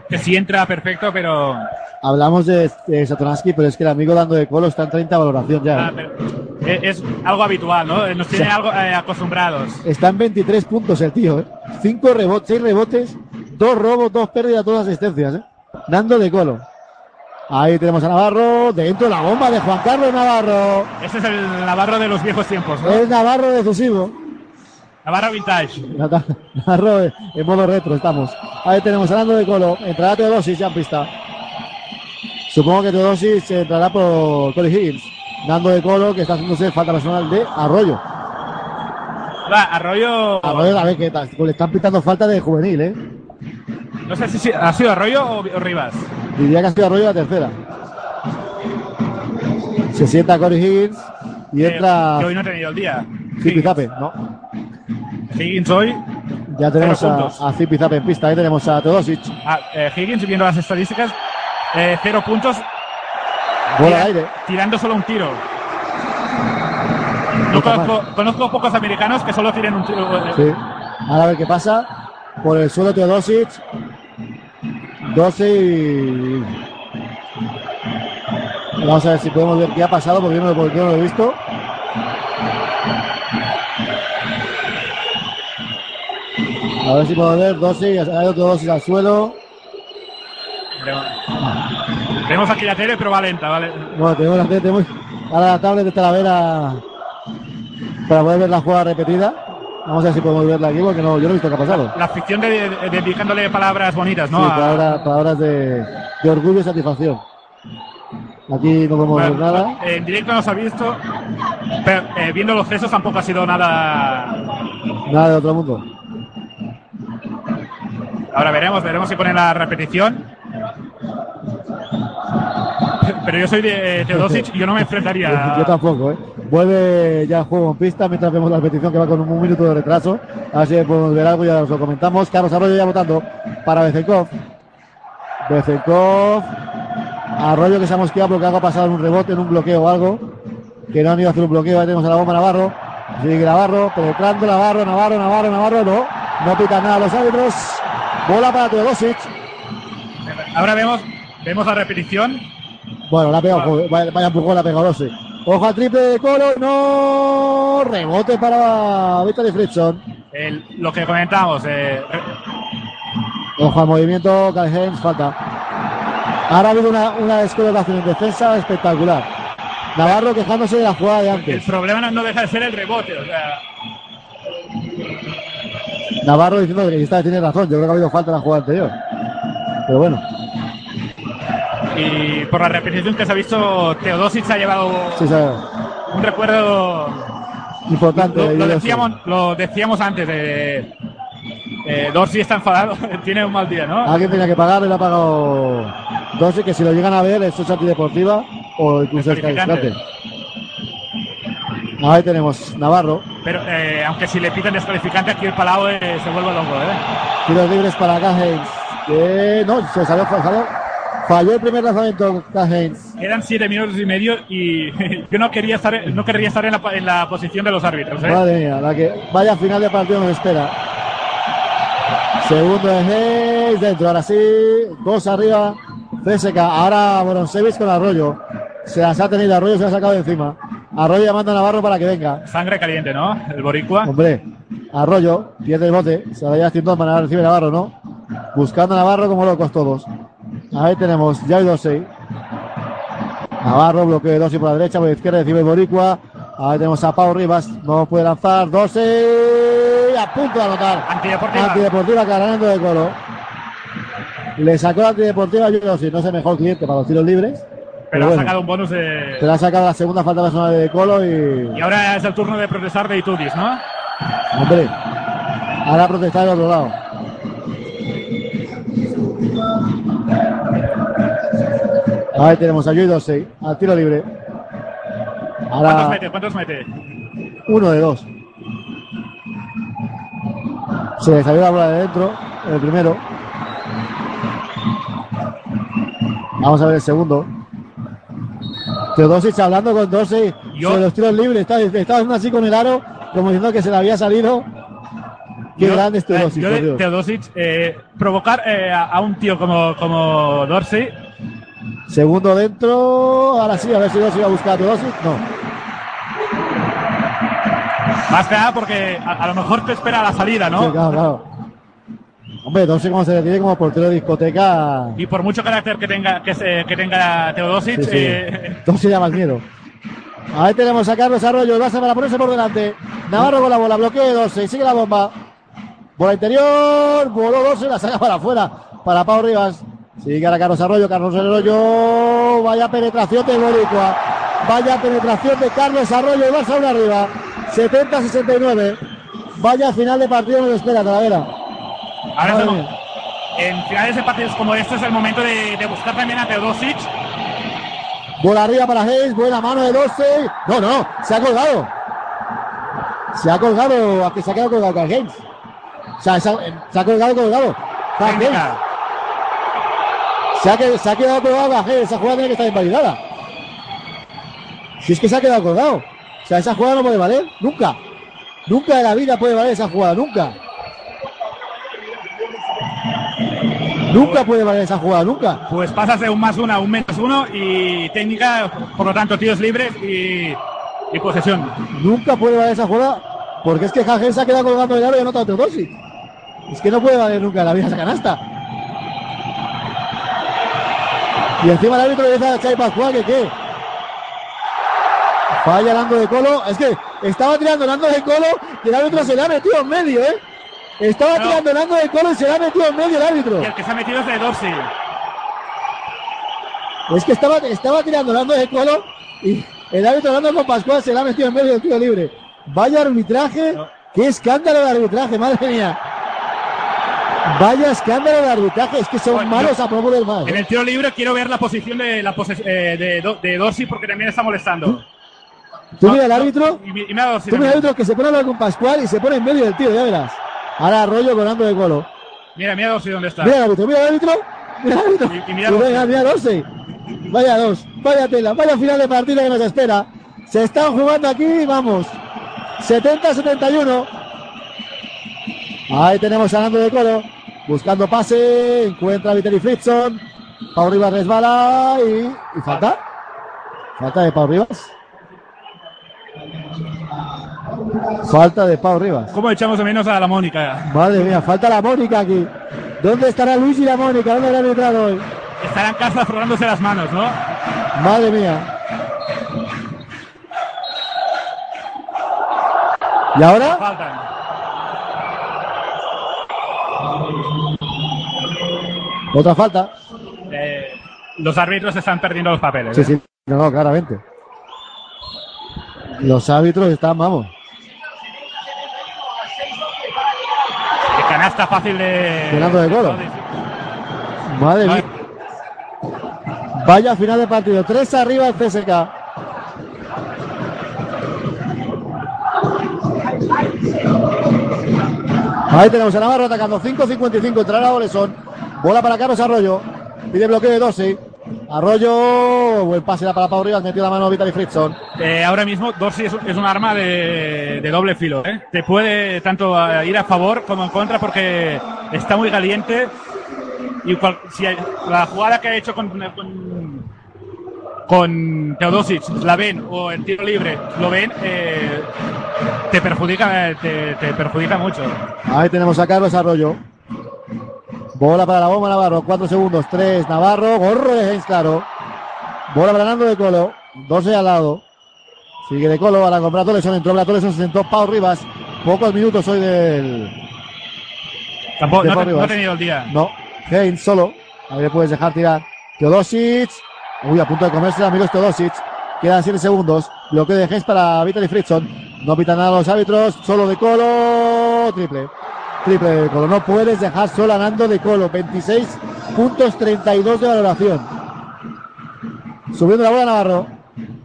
que sí entra perfecto, pero Hablamos de, de Satoransky, pero es que el amigo dando de colo está en 30 valoración ya. Ah, ¿eh? es, es algo habitual, ¿no? Nos tiene algo eh, acostumbrados. Está en 23 puntos el tío, ¿eh? 5 rebotes, 6 rebotes, 2 robos, 2 pérdidas, 2 asistencias, ¿eh? Dando de colo. Ahí tenemos a Navarro, dentro la bomba de Juan Carlos Navarro. Ese es el Navarro de los viejos tiempos, ¿no? Es Navarro decisivo. Navarro vintage. Navarro en modo retro estamos. Ahí tenemos a Nando de colo. Entrará Teodosis ya en pista. Supongo que Teodosis entrará por Corey Higgins. Nando de colo que está haciéndose falta personal de Arroyo. Va, Arroyo. Arroyo, a ver que tal- le están pitando falta de juvenil, ¿eh? No sé si ha sido Arroyo o Rivas. Diría que ha sido Arroyo la tercera. Se sienta Corey Higgins y Eh, entra que hoy no ha tenido el día. Zipizape. No, Higgins hoy. ya tenemos a, a Zipizape en pista. Ahí tenemos a Teodosic. Ah, eh, Higgins, viendo las estadísticas, eh, cero puntos, Bola al aire. tirando solo un tiro. No conozco, conozco pocos americanos que solo tiren un tiro. Sí. Ahora a ver qué pasa. Por el suelo Teodosic. 12 y... Vamos a ver si podemos ver qué ha pasado porque yo no, porque yo no lo he visto. A ver si podemos ver 12 y hay otro 12 al suelo. Tenemos aquí la tele, pero va lenta, ¿vale? Bueno, tenemos la, tenemos ahora la tablet de Talavera para poder ver la jugada repetida. Vamos a ver si podemos verla aquí porque no, yo no he visto qué ha pasado. La ficción de, de- dedicándole palabras bonitas, ¿no? Sí, palabras, de, de orgullo y satisfacción. Aquí no podemos ver nada. En directo no se ha visto, pero eh, viendo los cesos tampoco ha sido nada. Nada de otro mundo. Ahora veremos, veremos si ponen la repetición. Pero yo soy de Teodosic y yo no me enfrentaría. Yo tampoco, ¿eh? Vuelve ya el juego en pista mientras vemos la repetición que va con un minuto de retraso. A ver si podemos ver algo, ya os lo comentamos. Carlos Arroyo ya votando para Bezenkov. Bezenkov. Arroyo que se ha mosqueado porque algo ha pasado en un rebote, en un bloqueo o algo. Que no han ido a hacer un bloqueo. Ahí tenemos a la bomba Navarro. Sigue Navarro, penetrando Navarro, Navarro, Navarro, Navarro. No, no pitan nada los árbitros. Bola para Teodosic. Ahora vemos, vemos la repetición. Bueno, la ha pegado, vaya, empujón la ha pegado Rossi. Ojo al triple de Colo, no. Rebote para Víctor Fritzson. El- lo que comentábamos, eh, Ojo al movimiento, Calhoun, falta. Ahora ha habido una, una descolocación en defensa espectacular. Navarro quejándose de la jugada de el antes. problema no, no deja de ser el rebote. O sea, Navarro diciendo que vez tiene razón. Yo creo que ha habido falta en la jugada anterior. Pero bueno, y por la repetición que se ha visto, Teodosic se ha llevado sí, un recuerdo. Importante. Lo, decíamos, lo decíamos antes. De, eh, Dorsey está enfadado, tiene un mal día, ¿no? Alguien tenía que pagar le ha pagado Dorsey, que si lo llegan a ver, es antideportiva o incluso es. Ahí tenemos Navarro. Pero eh, aunque si le pitan descalificante, aquí el Palau eh, se vuelve loco, ¿eh? Tiros libres para. Que no, se salió, salió. Falló el primer lanzamiento Cajains. Quedan siete minutos y medio y yo no quería estar, no querría estar en la, en la posición de los árbitros, ¿eh? Madre mía, la que vaya final de partido nos espera. Segundo de Hayes, dentro, ahora sí, dos arriba, CSK, ahora Boronsevich con Arroyo. Se las ha tenido Arroyo, se ha sacado de encima. Arroyo llamando a Navarro para que venga. Sangre caliente, ¿no? El boricua. Hombre, Arroyo pierde el bote, se lo lleva haciendo para recibe Navarro, ¿no? Buscando a Navarro como locos todos. Ahí tenemos Jai Dosey. Navarro, bloqueo de Dosey por la derecha, por la izquierda recibe Boricua. Ahí tenemos a Pau Rivas, no puede lanzar. Dosey a punto de anotar. Antideportiva. Antideportiva ganando de colo. Le sacó la antideportiva Jai Dosey, no es el mejor cliente para los tiros libres. Pero ha bueno, sacado un bonus de. te la ha sacado la segunda falta personal de Colo y. Y ahora es el turno de protestar de Itudis, ¿no? Hombre, ahora protestar del otro lado. Ahí tenemos a Joy Dorsey, al tiro libre. ¿Cuántos mete? ¿Cuántos mete? uno de dos. Se le salió la bola de dentro, el primero. Vamos a ver el segundo. Teodosic hablando con Dorsey sobre los tiros libres. Está haciendo así con el aro, como diciendo que se le había salido. Qué Yo- grande es eh, Teodosic, yo de Dios. Teodosic, eh, provocar eh, a, a un tío como, como Dorsey, Segundo dentro. Ahora sí, a ver si Dorsey va a buscar a Teodosic. No. más que nada porque a, a lo mejor te espera la salida, ¿no? Sí, claro, claro. Hombre, Dorsey como se le tiene como portero de discoteca. Y por mucho carácter que tenga que, se- que tenga Teodosic, Sí, sí. eh, da más miedo. Ahí tenemos a Carlos Arroyo, va a para ponerse por delante. Navarro con la bola, bloqueo de Dorsey, sigue la bomba. Bola interior, voló Dorsey, la saca para afuera, para Pau Rivas. Sigue ahora Carlos Arroyo, Carlos Arroyo, vaya penetración de Boricua. Vaya penetración de Carlos Arroyo y Barça una arriba. 70-69. Vaya final de partido nos espera, Talavera. ahora mía. en finales de partidos como este es el momento de, de buscar también a Teodosic. Bola arriba para Hayes, buena mano de Dorsey. No, no, no, se ha colgado. Se ha colgado, a que se ha quedado colgado Carl Hayes. O sea, se ha, se ha colgado colgado. Hayes. Se ha, que- se ha quedado colgado esa jugada tiene que estar invalidada. Si es que se ha quedado colgado. O sea, esa jugada no puede valer, nunca. Nunca en la vida puede valer esa jugada, nunca. Nunca puede valer esa jugada, nunca. Pues pasas de un más uno a un menos uno y técnica, por lo tanto, tiros libres y, y posesión. Nunca puede valer esa jugada porque es que Jagel se ha quedado colgando el aro y ha notado Teodosi. Es que no puede valer nunca en la vida esa canasta. Y encima el árbitro le dice a Chay Pascual que qué. Falla Lando de Colo. Es que estaba tirando Lando de Colo y el árbitro se le ha metido en medio, ¿eh? Estaba tirando Lando de Colo y se le ha metido en medio el árbitro. Y el que se ha metido es de Dorsey. Es que estaba, estaba tirando Lando de Colo y el árbitro hablando con Pascual se le ha metido en medio del tiro libre. Vaya arbitraje, qué escándalo de arbitraje, madre mía. Vaya escándalo de arbitraje, es que son malos a propósito del mal. En el tiro libre quiero ver la posición de, la poses- eh, de, Do- de Dorsey porque también está molestando. Tú mira el árbitro, Y, mi- y me ha dado Dorsey tú mira el árbitro que se pone a hablar con Pascual y se pone en medio del tiro, ya verás. Ahora Arroyo con Lando de Colo. Mira, mira Dorsey dónde está. Mira el árbitro, mira el árbitro Mira el árbitro. Y- y mira Y los- venga, mira Dorsey. Vaya dos, vaya tela, vaya final de partida que nos espera. Se están jugando aquí, vamos. 70-71. Ahí tenemos a Nando de Coro. Buscando pase. Encuentra a Viteri Fritzson. Pau Rivas resbala y, y falta. Falta de Pau Rivas. Falta de Pau Rivas. ¿Cómo echamos de menos a la Mónica? Madre mía, falta la Mónica aquí. ¿Dónde estará Luis y la Mónica? ¿Dónde habrá entrado hoy? Estarán en casa frotándose las manos, ¿no? Madre mía. ¿Y ahora? Faltan. Otra falta. Eh, los árbitros están perdiendo los papeles. Sí, ¿eh? sí. No, no, claramente. Los árbitros están, vamos. De canasta fácil de. Fernando de Colo. Madre mía. Vaya final de partido. Tres arriba el CSK. Ahí tenemos a Navarro atacando 5.55. Entrará Olesón. Bola para Carlos Arroyo. Pide bloqueo de 12. Arroyo. Buen pase da para Pau Rivas. Metió la mano Vitaly Fritzson. Eh, ahora mismo Dorsey es, es un arma de, de doble filo. ¿eh? Te puede tanto eh, ir a favor como en contra porque está muy caliente. Y cual- si hay- la jugada que ha hecho con, con, con Teodosic la ven o en tiro libre lo ven, eh, te perjudica, te, te perjudica mucho. Ahí tenemos a Carlos Arroyo. Bola para la bomba Navarro. 4 segundos. 3. Navarro. Gorro de Hens, claro. Bola para Nando de Colo. 12 al lado. Sigue de Colo. Ahora con Brato Leson. Entró Brato Leson. Se sentó Pau Rivas. Pocos minutos hoy del. Tampoco, de no, te- no ha tenido el día. No. Heinz solo. Ahí le puedes dejar tirar. Teodosic. Uy, a punto de comerse amigos Teodosic. Quedan 7 segundos. Bloqueo de Heinz para Vitaly Fritzson. No pitan nada los árbitros. Solo de Colo. Triple. Triple de Colo. No puedes dejar solo a Nando de Colo. 26 puntos 32 de valoración. Subiendo la bola Navarro.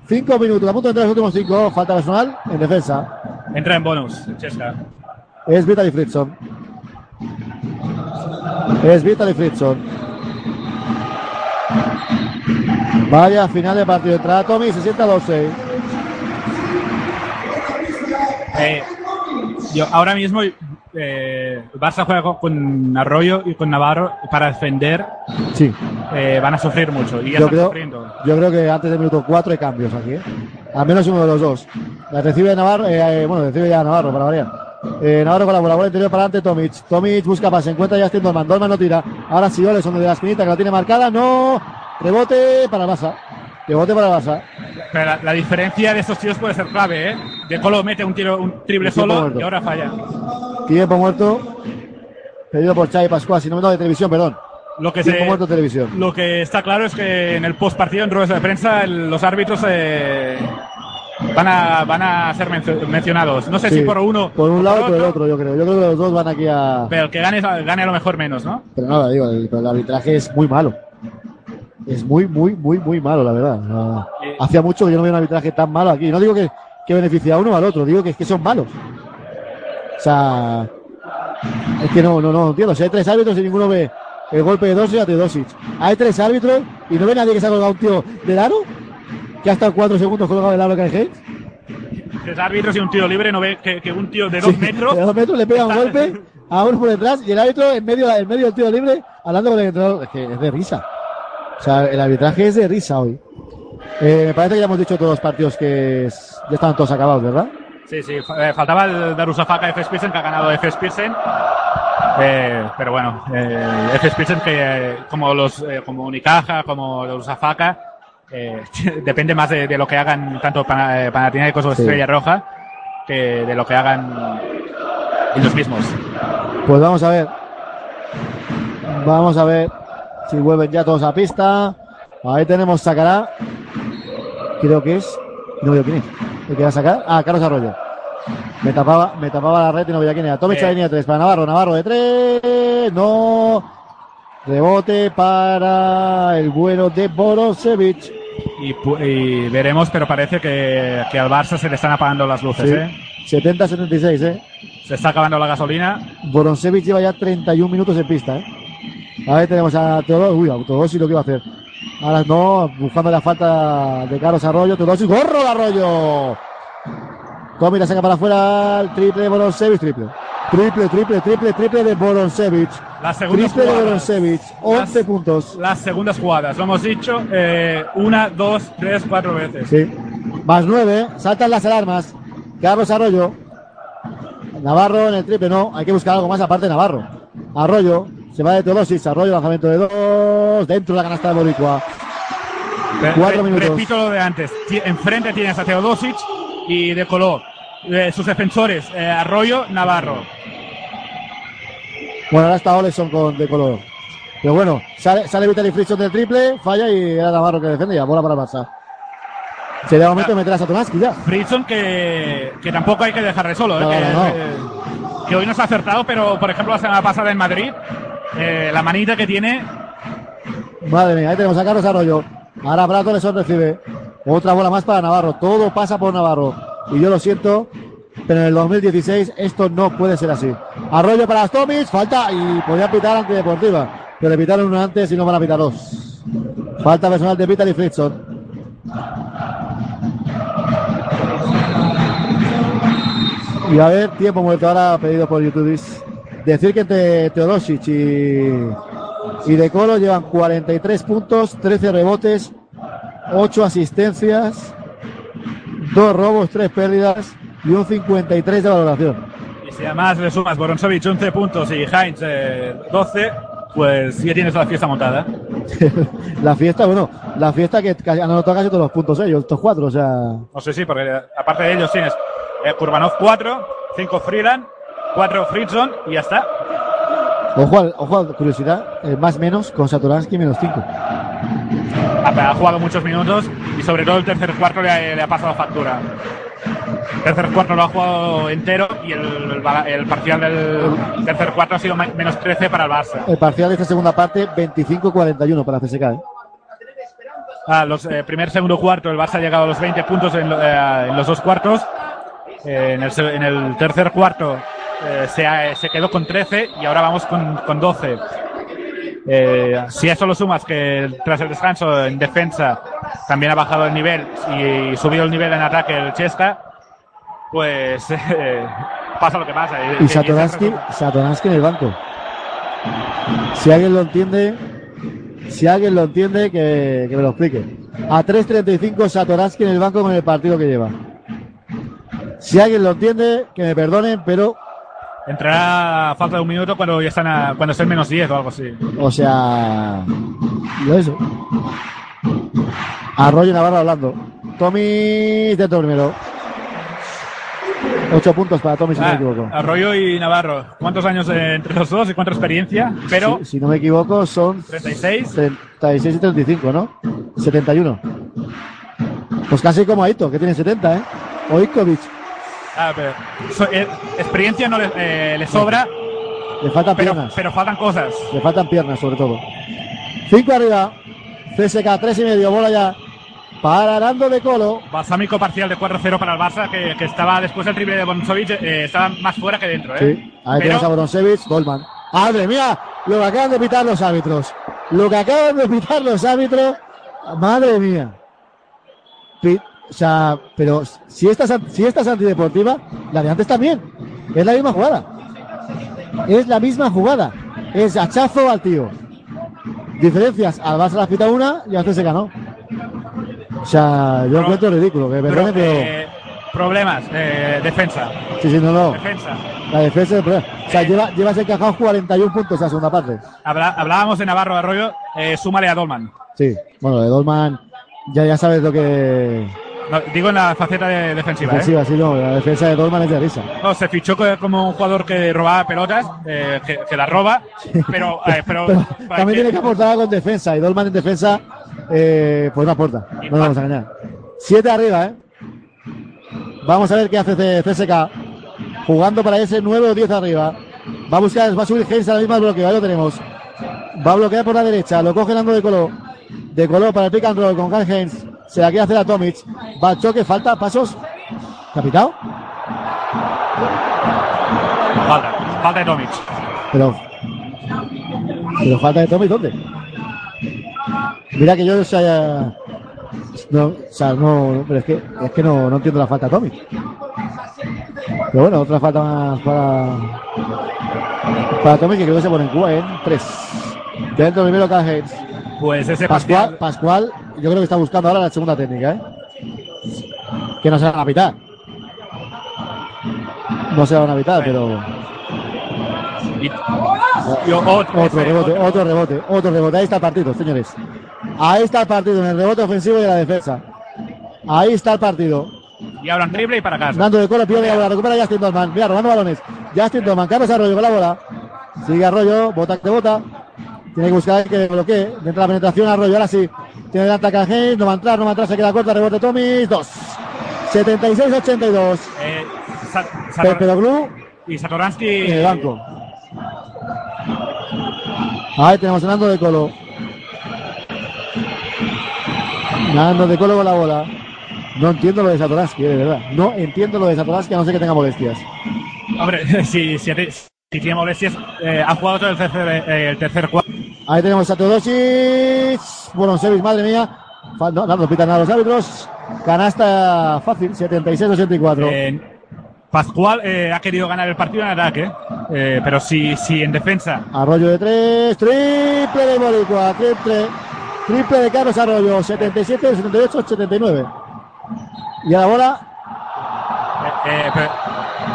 5 minutos. A punto de entrar los últimos 5. Falta personal en defensa. Entra en bonus, Chesca. Es Vitaly Fritzson. Es Vitaly Fritzson. Vaya final de partido. Entra Tommy, se sienta 12. Eh, yo ahora mismo eh, Barça juega con, Arroyo y con Navarro para defender. Sí. eh, van a sufrir mucho y ya Yo están creo, sufriendo. yo creo que antes del minuto 4 hay cambios aquí. ¿eh? Al menos uno de los dos. La recibe Navarro, eh, eh, bueno, recibe ya Navarro para variar. Navarro con la bola, bola interior para adelante, Tomic. Tomic busca pase, encuentra ya Justin Dolman. Dolman no tira. Ahora sí, Oleson de la esquinita que la tiene marcada. No. Rebote para Barça. Rebote para Barça. Pero la, la diferencia de estos tiros puede ser clave, ¿eh? De Colo mete un tiro, un triple solo muerto. y ahora falla. Tiempo muerto. Pedido por Xavi Pascual, si no me da de televisión, perdón. Lo que, se, muerto de televisión. lo que está claro es que en el post partido, en ruedas de prensa, el- los árbitros eh, van, a, van a ser mencio- mencionados. No sé Sí, si por uno, Por un o lado o por el otro, yo creo. Yo creo que los dos van aquí a. pero el que gane, gane a lo mejor menos, ¿no? Pero nada, digo, el, el arbitraje es muy malo. Es muy, muy, muy, muy malo, la verdad. No- hacía mucho que yo no veía un arbitraje tan malo aquí. No digo que, que beneficie a uno o al otro, digo que es que son malos. O sea, es que no, no, no entiendo. Si hay tres árbitros y ninguno ve el golpe de Dosic a Teodosic. Hay tres árbitros y no ve nadie que se ha colgado un tío del aro, que ha estado cuatro segundos colgado del aro que hay Tres árbitros y un tiro libre, no ve que, que un tío de dos metros. De dos metros le pega un golpe a uno por detrás y el árbitro en medio, en medio del tiro libre hablando con el entrenador. Es que es de risa. O sea, el arbitraje es de risa hoy. Eh, me parece que ya hemos dicho todos los partidos que es- ya estaban todos acabados, ¿verdad? Sí, sí, eh, faltaba el Darusafaka F. Spirsen, que ha ganado F. Spirsen. Eh, pero bueno, eh, F. Spirsen que eh, como los como Unicaja, como Darusafaka, depende más de, de lo que hagan tanto eh, Panathinaikos o Sí. Estrella Roja que de lo que hagan ellos mismos. Pues vamos a ver. Vamos a ver si vuelven ya todos a pista. Ahí tenemos Sacará. Creo que es. No veo quién es. ¿El que va a sacar? Ah, Carlos Arroyo. Me tapaba, me tapaba la red y no veía quién era. Tomic Eh. línea de tres para Navarro. Navarro de tres. No. Rebote para el bueno de Borosevic. Y, veremos, pero parece que, que al Barça se le están apagando las luces. Sí. ¿eh? 70-76, ¿eh? Se está acabando la gasolina. Borosevic lleva ya 31 minutos en pista, ¿eh? Ahí tenemos a Teodoro. Uy, a Teodoro sí lo que iba a hacer. Ahora no, buscando la falta de Carlos Arroyo. Teodoro gorro de Arroyo. Tommy la saca para afuera. El triple de Boronsevich. Triple. Triple, triple, triple, triple de Boronsevich. Triple de. Boronsevich. 11 puntos. Las segundas jugadas, lo hemos dicho, eh, una, dos, tres, cuatro veces. Sí. Más 9. Saltan las alarmas. Carlos Arroyo. Navarro en el triple. No, hay que buscar algo más aparte de Navarro. Arroyo. Se va de Teodosis. Arroyo, lanzamiento de dos. Dentro de la canasta de Boricua. Cuatro minutos. Repito lo de antes. Enfrente tienes a Teodosic y de color. Eh, sus defensores, eh, Arroyo, Navarro. Bueno, ahora está Oleson con de color. Pero bueno, sale, sale Vitaly Frickson del triple, falla y era Navarro que defiende y ya, bola para el Barça. Sería momento de meter a Satoransky ya. Fritzson que, que tampoco hay que dejarle solo. eh, No, que, no, no. eh, que hoy no se ha acertado, pero por ejemplo la semana pasada en Madrid, eh, la manita que tiene, Madre mía, ahí tenemos a Carlos Arroyo. Ahora Brato Oleson recibe. Otra bola más para Navarro. Todo pasa por Navarro. Y yo lo siento, pero en el 2016 esto no puede ser así. Arroyo para Stomis, falta y podía pitar antideportiva. Pero le pitaron uno antes y no van a pitar dos. Falta personal de Vitaly Frickson. Y a ver, tiempo muerto ahora pedido por YouTube. Decir que Teodosic y, y De Colo llevan 43 puntos, 13 rebotes, 8 asistencias, 2 robos, 3 pérdidas y un 53 de valoración. y si además le sumas Boronsovic 11 puntos y Heinz eh, 12, pues ya tienes la fiesta montada. la fiesta, bueno, la fiesta que han anotado casi todos los puntos ellos, estos cuatro, o sea, No sé si, porque eh, aparte de ellos tienes eh, Kurbanov 4, 5 Freeland, 4 Fritzson y ya está. ojo, al- ojo, a curiosidad, eh, más menos con Satoransky menos 5. Ha, ha jugado muchos minutos y sobre todo el tercer cuarto le ha, le ha pasado factura. El tercer cuarto lo ha jugado entero y el, el el parcial del tercer cuarto ha sido me- menos 13 para el Barça. El parcial de esta segunda parte, 25-41 para CSK. ¿eh? Ah, los eh, primer segundo cuarto el Barça ha llegado a los 20 puntos en, eh, en los dos cuartos. Eh, en, el, en el tercer cuarto eh, se, quedó con 13 y ahora vamos con, con 12. Eh, si a eso lo sumas que tras el descanso en defensa también ha bajado el nivel y, subido el nivel en ataque el Chesca, pues eh, pasa lo que pasa. Y Satoransky, Satoransky en el banco. Si alguien lo entiende, si alguien lo entiende, que, que me lo explique. A 3.35 Satoransky en el banco con el partido que lleva. Si alguien lo entiende, que me perdonen, pero, Entrará a falta de un minuto cuando ya están a- cuando estén menos 10 o algo así. o sea, lo eso. Arroyo y Navarro hablando. Tommy dentro primero. Ocho puntos para Tommy, si no me Ah, equivoco. Arroyo y Navarro. ¿Cuántos años eh, entre los dos y cuánta experiencia? Pero Si, si no me equivoco, son 36. 36 y 35, ¿no? 71. Pues casi como Aito, que tiene 70, ¿eh? O Ah, so- eh, experiencia no le, eh, le sobra, Le faltan pero, piernas. pero faltan cosas. Le faltan piernas, sobre todo. 5 arriba. CSK, 3 y medio. Bola ya para Nando de Colo. Balsámico parcial de 4-0 para el Barça, que, que estaba después del triple de Bonsovic, eh, estaba más fuera que dentro. ¿eh? Sí. Ahí Pero- tenemos a Bronzevich, Goldman. ¡Madre mía! Lo que acaban de pitar los árbitros. Lo que acaban de pitar los árbitros. ¡Madre mía! Pi- o sea, pero si esta, es si esta es antideportiva, la de antes también. Es la misma jugada. Es la misma jugada. Es hachazo al tío. Diferencias. Al Barça las pita una y al se ganó. O sea, yo encuentro ridículo. Que perdone, pero. Eh, problemas, eh, defensa. Sí, sí, no, no. Defensa. La defensa del problema. O sea, lleva, llevas encajados 41 puntos la segunda parte. Habla- hablábamos de Navarro Arroyo, eh, súmale a Dolman. Sí, bueno, de Dolman ya, ya sabes lo que. No, digo en la faceta de defensiva. ¿eh? Defensiva, sí, no, la defensa de Dolman es de risa. No, se fichó co- como un jugador que robaba pelotas, eh, que, que las roba, pero, eh, pero, Pero también tiene que aportar en defensa, y Dolman en defensa, pues no aporta, no nos vamos a engañar. Siete arriba, ¿eh? Vamos a ver qué hace CSK. Jugando para ese 9 o 10 arriba. Va a buscar, va a subir Hayes a la misma bloqueo, ahí lo tenemos. Va a bloquear por la derecha, lo coge Nando de Colo. De Colo para el pick and roll con Carl Haynes. Se la quiere hacer a Tomic. Va al choque, falta, pasos. ¿Capitao? Falta, falta de Tomic. Pero. Pero falta de Tommy, ¿dónde? Mira que yo o sea, no, o sea, no, pero es que, es que no, no entiendo la falta de Tommy. Pero bueno, otra falta más para, para Tommy que creo que se pone en Cuba en 3. Dentro primero Carl Pues ese Pascual, Pascual, yo creo que está buscando ahora la segunda técnica, ¿eh? Que no sea la mitad. No sea una mitad, pero. Y otro, otro rebote, otro rebote, otro rebote. Ahí está el partido, señores. Ahí está el partido, en el rebote ofensivo y en la defensa. Ahí está el partido. Y ahora en triple y para casa. Dando de cola, pierde la bola, recupera Justin Dorman. Mira, robando balones. Justin Dorman, Carlos Arroyo con la bola. Sigue Arroyo, bota que bota. Tiene que buscar que bloquee. Dentro de la penetración, Arroyo, ahora sí. Tiene delante a Cajén, no va a entrar, no va a entrar, se queda corta, rebote Tommy, 2. 76-82. Eh, Pedoglu y Satoransky en el banco. Ahí tenemos a Nando de Colo. Nando de Colo con la bola. No entiendo lo de Satoransky, de verdad. No entiendo lo de Satoransky, a no ser que tenga molestias. Hombre, si, si, si tiene molestias, eh, ha jugado todo el tercer, eh, el tercer cuarto. Ahí tenemos a Teodosic. Bueno, Sevis, madre mía. No, no, no pitan nada los árbitros. Canasta fácil, 76-84. Eh, Pascual eh, ha querido ganar el partido en ataque, eh, pero si, si en defensa. Arroyo de tres, triple de Boricua, triple, triple de Carlos Arroyo, 77, 78, 79. Y a la bola. Eh, pero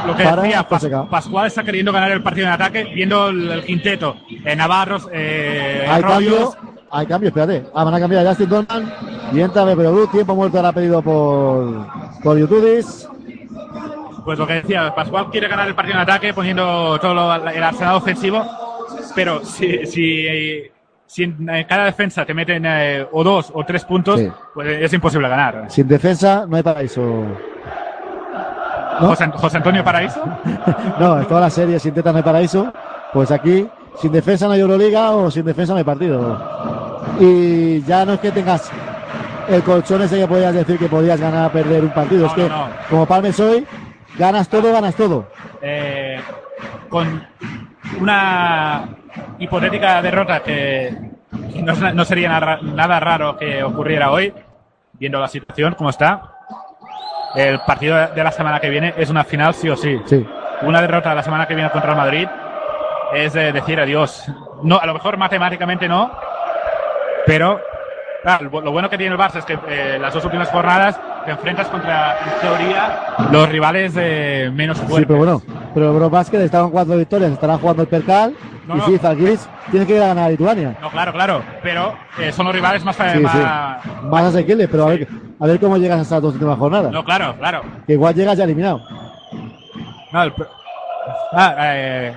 lo que Para decía, Pas-. Pascual está queriendo ganar el partido en ataque, viendo el, el quinteto. Eh, Navarros, eh, Hay Arroyos, cambio, hay cambio, espérate. Ah, van a cambiar a Justin Dorman y entra Blue, tiempo muerto ahora pedido por, por YouTubis. Pues lo que decía, Pascual quiere ganar el partido en ataque poniendo todo lo- el arsenal ofensivo, pero si, si, si en cada defensa te meten eh, o dos o tres puntos, Sí. pues es imposible ganar. Sin defensa no hay paraíso. ¿No? José, José Antonio Paraíso, No, en todas las series sin tetas no hay paraíso. Pues aquí, sin defensa no hay Euroliga o sin defensa no hay partido. Y ya no es que tengas el colchón ese que podías decir que podías ganar o perder un partido. No, es que, no. como Palmes hoy, ganas todo, ganas todo. eh, con una hipotética derrota que no, no sería nada, nada raro que ocurriera hoy, viendo la situación como está. El partido de la semana que viene es una final sí o sí. Sí. Una derrota la semana que viene contra el Madrid es eh, decir adiós. No, a lo mejor matemáticamente no, pero claro, lo bueno que tiene el Barça es que eh, las dos últimas jornadas te enfrentas contra, en teoría, los rivales eh, menos fuertes. Sí, pero bueno, pero el Eurobasket está con cuatro victorias, estará jugando el Percal. No, y no. sí, Zalgiris tiene que ir a ganar a Lituania. No, claro, claro, pero eh, son los rivales más... Sí, más sí. Más asequibles, pero a ver, a ver cómo llegas a estas dos últimas jornadas. No, claro, claro. Que igual llegas ya eliminado. No, el ah, eh,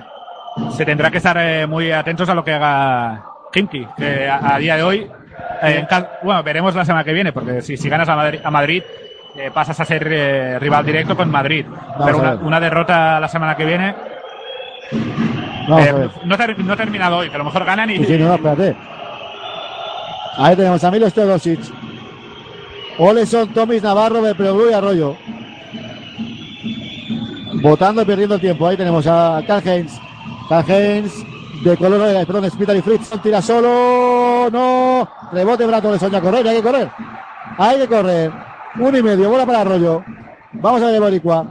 se tendrá que estar eh, muy atentos a lo que haga Kimki, que a, a día de hoy, eh, bueno, veremos la semana que viene, porque si, si ganas a Madrid, a Madrid eh, pasas a ser rival directo con Madrid. Pero una, derrota la semana que viene eh, no, ter- no ha terminado hoy, que a lo mejor ganan y... Sí, sí, no, espérate. Ahí tenemos a Milos Teodosic. Oleson, Tomis, Navarro, Belproglu y Arroyo. Votando y perdiendo el tiempo. Ahí tenemos a Carl Heinz. Carl Heinz de color, eh, perdón, Spital y Fritz. Tira solo. No. Rebote Brato Oleson. Ya correr, hay que correr. Hay que correr. Uno y medio. Bola para Arroyo. Vamos a ver el Boricua.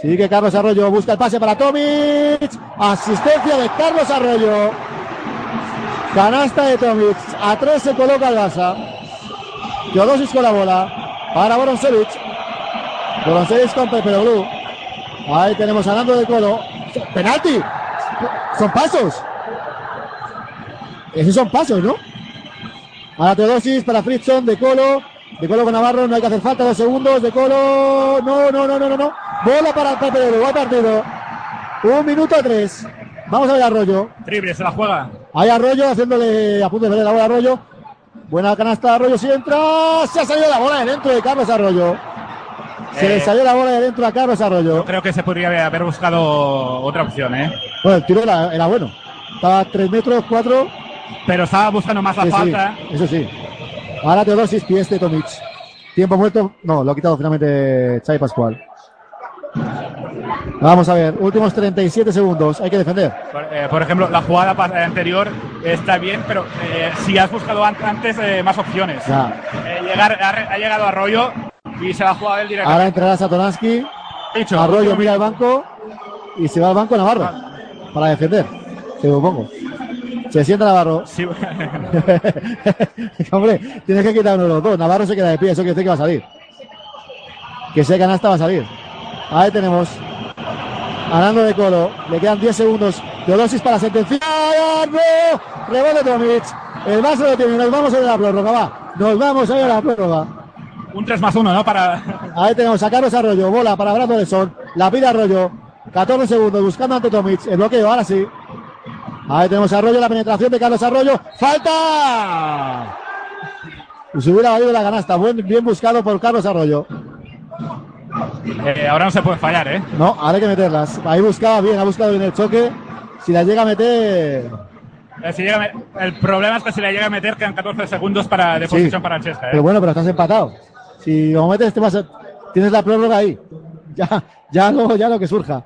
Sigue Carlos Arroyo. Busca el pase para Tomic. Asistencia de Carlos Arroyo. Canasta de Tomic. A tres se coloca el Barça. Teodosic con la bola. Para Boroncevic. Boroncevic con Pepe Blue. Ahí tenemos a Nando de Colo. ¡Penalti! Son pasos. Esos son pasos, ¿no? Ahora Teodosis para Fritzson, de Colo. De Colo con Navarro, no hay que hacer falta, dos segundos. De Colo. No, no, no, no, no, no. Bola para Pepe Blue. Va partido. Un minuto a tres. Vamos a ver a Arroyo. Triple, se la juega. Hay Arroyo haciéndole a punto de perder la bola a Arroyo. Buena canasta de Arroyo, si entra. Se ha salido la bola de dentro de Carlos Arroyo. Se Eh, le salió la bola de dentro a Carlos Arroyo. Creo que se podría haber buscado otra opción, ¿eh? Bueno, el tiro era, era bueno. Estaba a 3 metros, 4. Pero estaba buscando más la falta. eso sí. Ahora Teodosis, pies de Tomic. Tiempo muerto. No, lo ha quitado finalmente Xavi Pascual. Vamos a ver, últimos 37 segundos, hay que defender. Por, eh, por ejemplo, la jugada anterior está bien, pero eh, si has buscado an- antes eh, más opciones. Llegar, ha, ha llegado Arroyo y se la ha jugado él Ahora directamente. entrará Satoransky. Dicho, Arroyo mira al banco y se va al banco Navarro para defender. Se lo pongo. Se sienta Navarro. Sí. Hombre, tienes que quitar uno de los dos. Navarro se queda de pie, eso quiere decir que va a salir. Que ese canasta va a salir. Ahí tenemos. Arando de Colo. Le quedan 10 segundos. Teodosis para sentenciar. ¡No! Rebote Tomic. El vaso lo tiene. Nos vamos a ir a la prórroga. Va. Nos vamos a ir a la prórroga. Un 3 más 1, ¿no? Para. Ahí tenemos a Carlos Arroyo, bola para Brando de Son, la pide Arroyo, 14 segundos buscando ante Tomic, el bloqueo, ahora sí. Ahí tenemos a Arroyo, la penetración de Carlos Arroyo, ¡falta! Y se hubiera valido la canasta, buen, bien buscado por Carlos Arroyo. Eh, ahora no se puede fallar, ¿eh? No, ahora hay que meterlas. Ahí buscaba bien, ha buscado bien el choque. Si la llega a meter, Eh, si llega a me- el problema es que si le llega a meter quedan 14 segundos para, de Sí. posición para el Chesca, ¿eh? pero bueno, pero estás empatado. Si lo metes, te vas a- tienes la prórroga ahí. Ya, ya lo, ya lo que surja.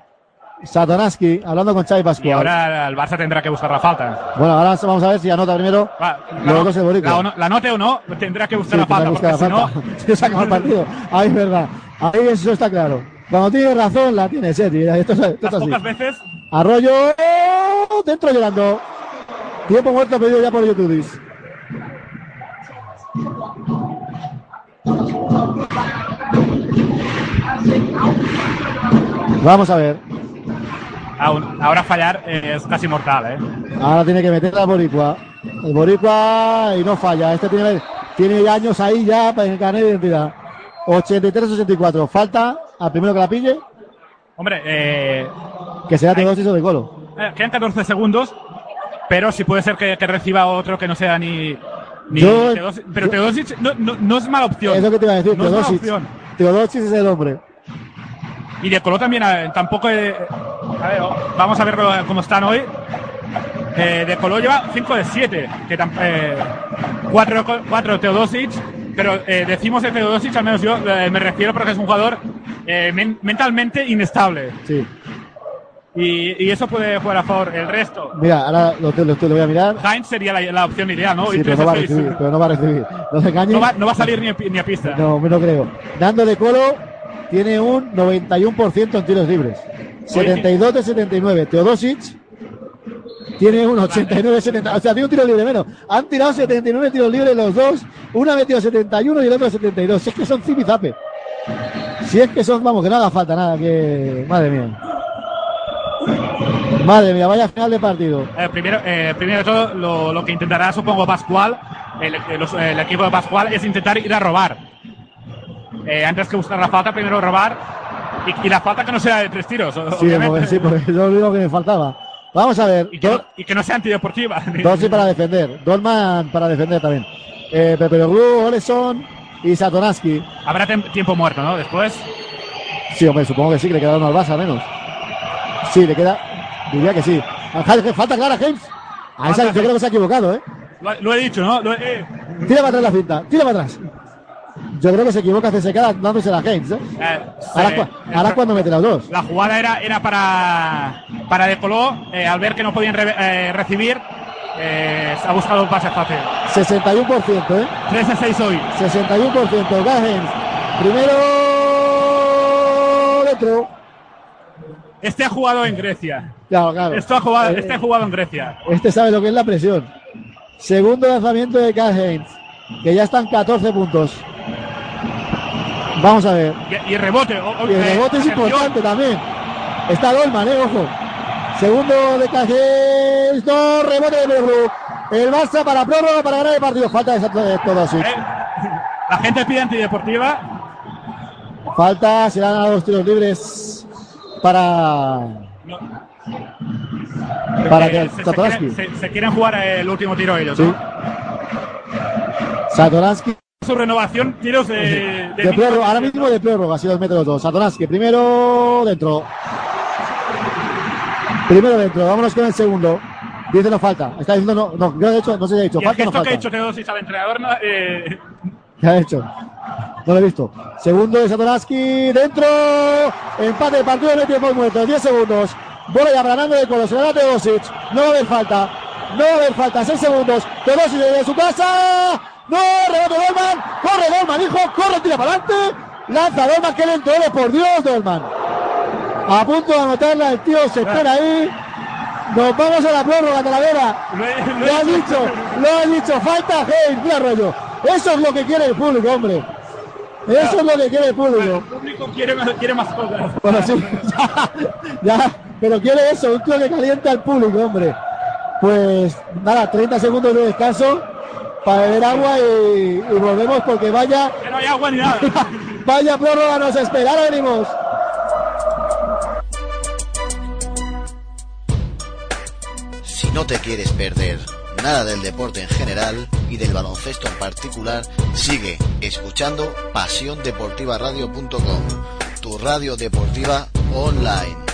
Satonaski, hablando con Xavi Y Pascual. ahora el Barça tendrá que buscar la falta. Bueno, ahora vamos a ver si anota primero. La, no- la note o no, tendrá que buscar Sí, la falta, porque si la no, falta. Si se acaba el partido. Ahí es verdad. Ahí eso está claro. Cuando tiene razón, la tiene Seti. Esto, es- esto es las así. pocas veces Arroyo. ¡oh! Dentro llorando. Tiempo muerto pedido ya por YouTube. Vamos a ver. Aún- ahora fallar es casi mortal, ¿eh? Ahora tiene que meter a Boricua. El Boricua y no falla. Este tiene, tiene años ahí ya para de identidad. 83-84. Falta al primero que la pille, Hombre, eh, que será Teodosis o de Colo. eh, quedan 14 segundos, pero si puede ser que, que reciba otro que no sea ni. ni Yo- Teodosic. pero Teodosic no, no, no es mala opción. Es lo que te iba a decir, No es mala Teodosic. opción. Teodosic es el hombre. Y de Colo también, eh, tampoco. eh, a ver, vamos a ver cómo están hoy. Eh, de Colo lleva 5 de 7, que 4 Teodosic, pero eh, decimos de Teodosic, al menos yo eh, me refiero porque es un jugador eh, men- mentalmente inestable. Sí. Y, y eso puede jugar a favor. El resto, Mira, ahora lo, lo- lo voy a mirar. Heinz sería la, la opción ideal, ¿no? Sí, pero 3 no va a recibir. Pero no va a recibir. No se engañes. No va, no va a salir ni a, ni a pista. No, lo creo. Dando de Colo tiene un 91% en tiros libres. 72 de 79. Teodosic tiene un 89 de 70. O sea, tiene un tiro libre menos. Han tirado 79 tiros libres los dos. Uno ha metido 71 y el otro 72. Si es que son zipizape. Si es que son, vamos, que no haga falta nada. Que. Madre mía. Madre mía, vaya final de partido. Eh, primero, eh, primero de todo, lo, lo que intentará, supongo, Pascual, el, el- los- el equipo de Pascual, es intentar ir a robar. Eh, antes que buscar la falta, primero robar. Y, y la falta que no sea de tres tiros, Sí, porque, sí, porque es lo único que me faltaba. Vamos a ver. y, que no, y que no sea antideportiva. Dos para defender. Dolman para defender también. Eh, Peperoglu, Oleson y Satonaski. Habrá tiempo muerto, ¿no? Después. Sí, hombre, supongo que sí, que le queda uno al Barça menos. Sí, le queda. Diría que sí. Falta clara, James. A esa, yo creo que se ha equivocado, ¿eh? Lo, lo he dicho, ¿no? He- eh, Tira para atrás la cinta, tira para atrás. Yo creo que se equivoca CSK dándose la James, ¿eh? eh, Ahora, cua- ahora cuando mete los dos. La jugada era, era para, para De Coló, eh, al ver que no podían re- eh, recibir, eh, ha buscado un pase fácil. 61%, ¿eh? 3 de 6 hoy. 61%. Gagens. Primero. Dentro. Este ha jugado en Grecia. Claro, claro. Esto ha jugado, este ha jugado en Grecia. Este sabe lo que es la presión. Segundo lanzamiento de Heinz, que ya están 14 puntos. Vamos a ver. Y, y rebote. o- o- Y el eh, rebote es atención. importante también. Está Dolman, eh, ojo. Segundo de Heinz, no, rebote de Perú. El Barça para prórroga para ganar el partido. Falta de Todosic. Eh, La gente pide antideportiva. Falta, serán a los tiros libres para. Para Eh, que se, se quieren, se- se quieren jugar el último tiro ellos, Sí. ¿no? Satoransky Su renovación, tiros de. de De prórroga, ahora mismo de prórroga, si los mete los dos. Satoransky, primero dentro. Primero dentro, vámonos con el segundo. Dice no falta. Está diciendo no, no, yo de hecho, no sé si ha el falta no gesto que ha falta. hecho Teodosis al entrenador, no, eh, ¿Qué ha hecho? No lo he visto. Segundo de Satoransky. Dentro. Empate de partido de tiempo muerto. 10 segundos. Bola ya para Nando de Colo. Se la da Teodosic. No va a haber falta. No va a haber falta. 6 segundos. Teodosic desde su casa. No, rebote Dolman. Corre Dolman, hijo. Corre, tira para adelante. Lanza Dolman. Qué lento eres, por Dios, Dolman. A punto de anotarla. El tío se espera ahí. Nos vamos a la prórroga, Talavera. Lo has dicho, lo has dicho. Falta Hayes, mira rollo. Eso es lo que quiere el público, hombre. Eso es lo que quiere el público. El público quiere, más- quiere más cosas. Bueno, sí, ya, ya, pero quiere eso, un tío que calienta al público, hombre. Pues nada, 30 segundos de descanso para beber agua y, y volvemos porque vaya, Que no hay agua ni nada. vaya prórroga nos espera. Ahora venimos. Si no te quieres perder nada del deporte en general y del baloncesto en particular, sigue escuchando pasiondeportivaradio.com, tu radio deportiva online.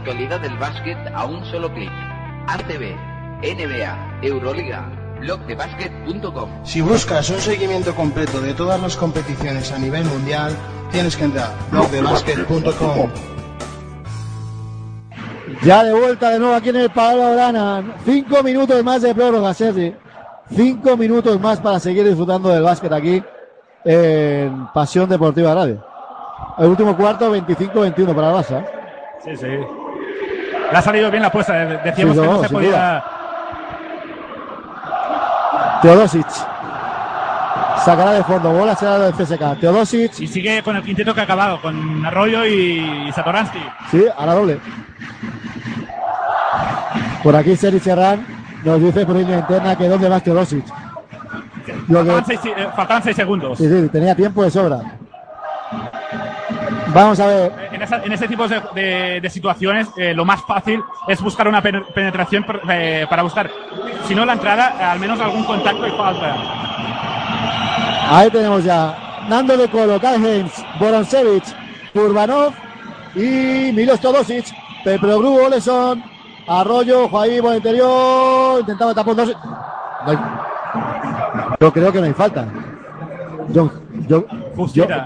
Actualidad del básquet a un solo clic. ACB, NBA, Euroliga, blogdebasket.com. Si buscas un seguimiento completo de todas las competiciones a nivel mundial, tienes que entrar a blogdebasket.com. Ya de vuelta de nuevo aquí en el Pablo Orana. Cinco minutos más de prórroga, Sergi. Cinco minutos más para seguir disfrutando del básquet aquí en Pasión Deportiva Radio. El último cuarto, 25-21 para Barça. Sí, sí. Le ha salido bien la apuesta. de- Decíamos Sí, que no no, se podía. Teodosic. Sacará de fondo. Bola será del CSK. Teodosic. Y sigue con el quinteto que ha acabado, con Arroyo y Satoransky. Sí, a la doble. Por aquí Sergi Serrán nos dice por línea interna que dónde va Teodosic. Que- Faltaban seis, eh, faltaban seis segundos. Sí, sí, tenía tiempo de sobra. Vamos a ver. En, esa- en ese tipo de, de- de situaciones, eh, lo más fácil es buscar una pen- penetración per- eh, para buscar, si no la entrada, eh, al menos algún contacto y falta. Ahí tenemos ya Nando de Colo, Kai Hens, Boroncevic, Urbanov y Milos Todosic, Peprogru, Oleson, Arroyo, Juaí por interior, intentaba tapar dos. Yo creo que no hay falta. Yo, yo,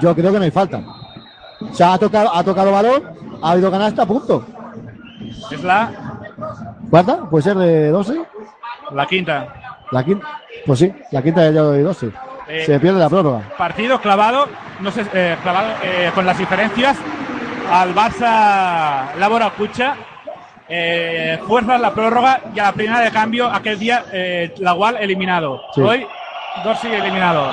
yo creo que no hay falta. O sea, ha tocado, ha tocado balón, ha habido canasta, punto. Es la, ¿Cuánta? Puede ser de 12. la quinta. La quinta. Pues sí, la quinta de 12. Eh, Se pierde la prórroga. Partido clavado, no sé, eh, clavado eh, con las diferencias al Barça Labora Cucha. Eh, fuerzas la prórroga y a la primera de cambio aquel día la Gual eliminado. Sí. Hoy Dorsey eliminado.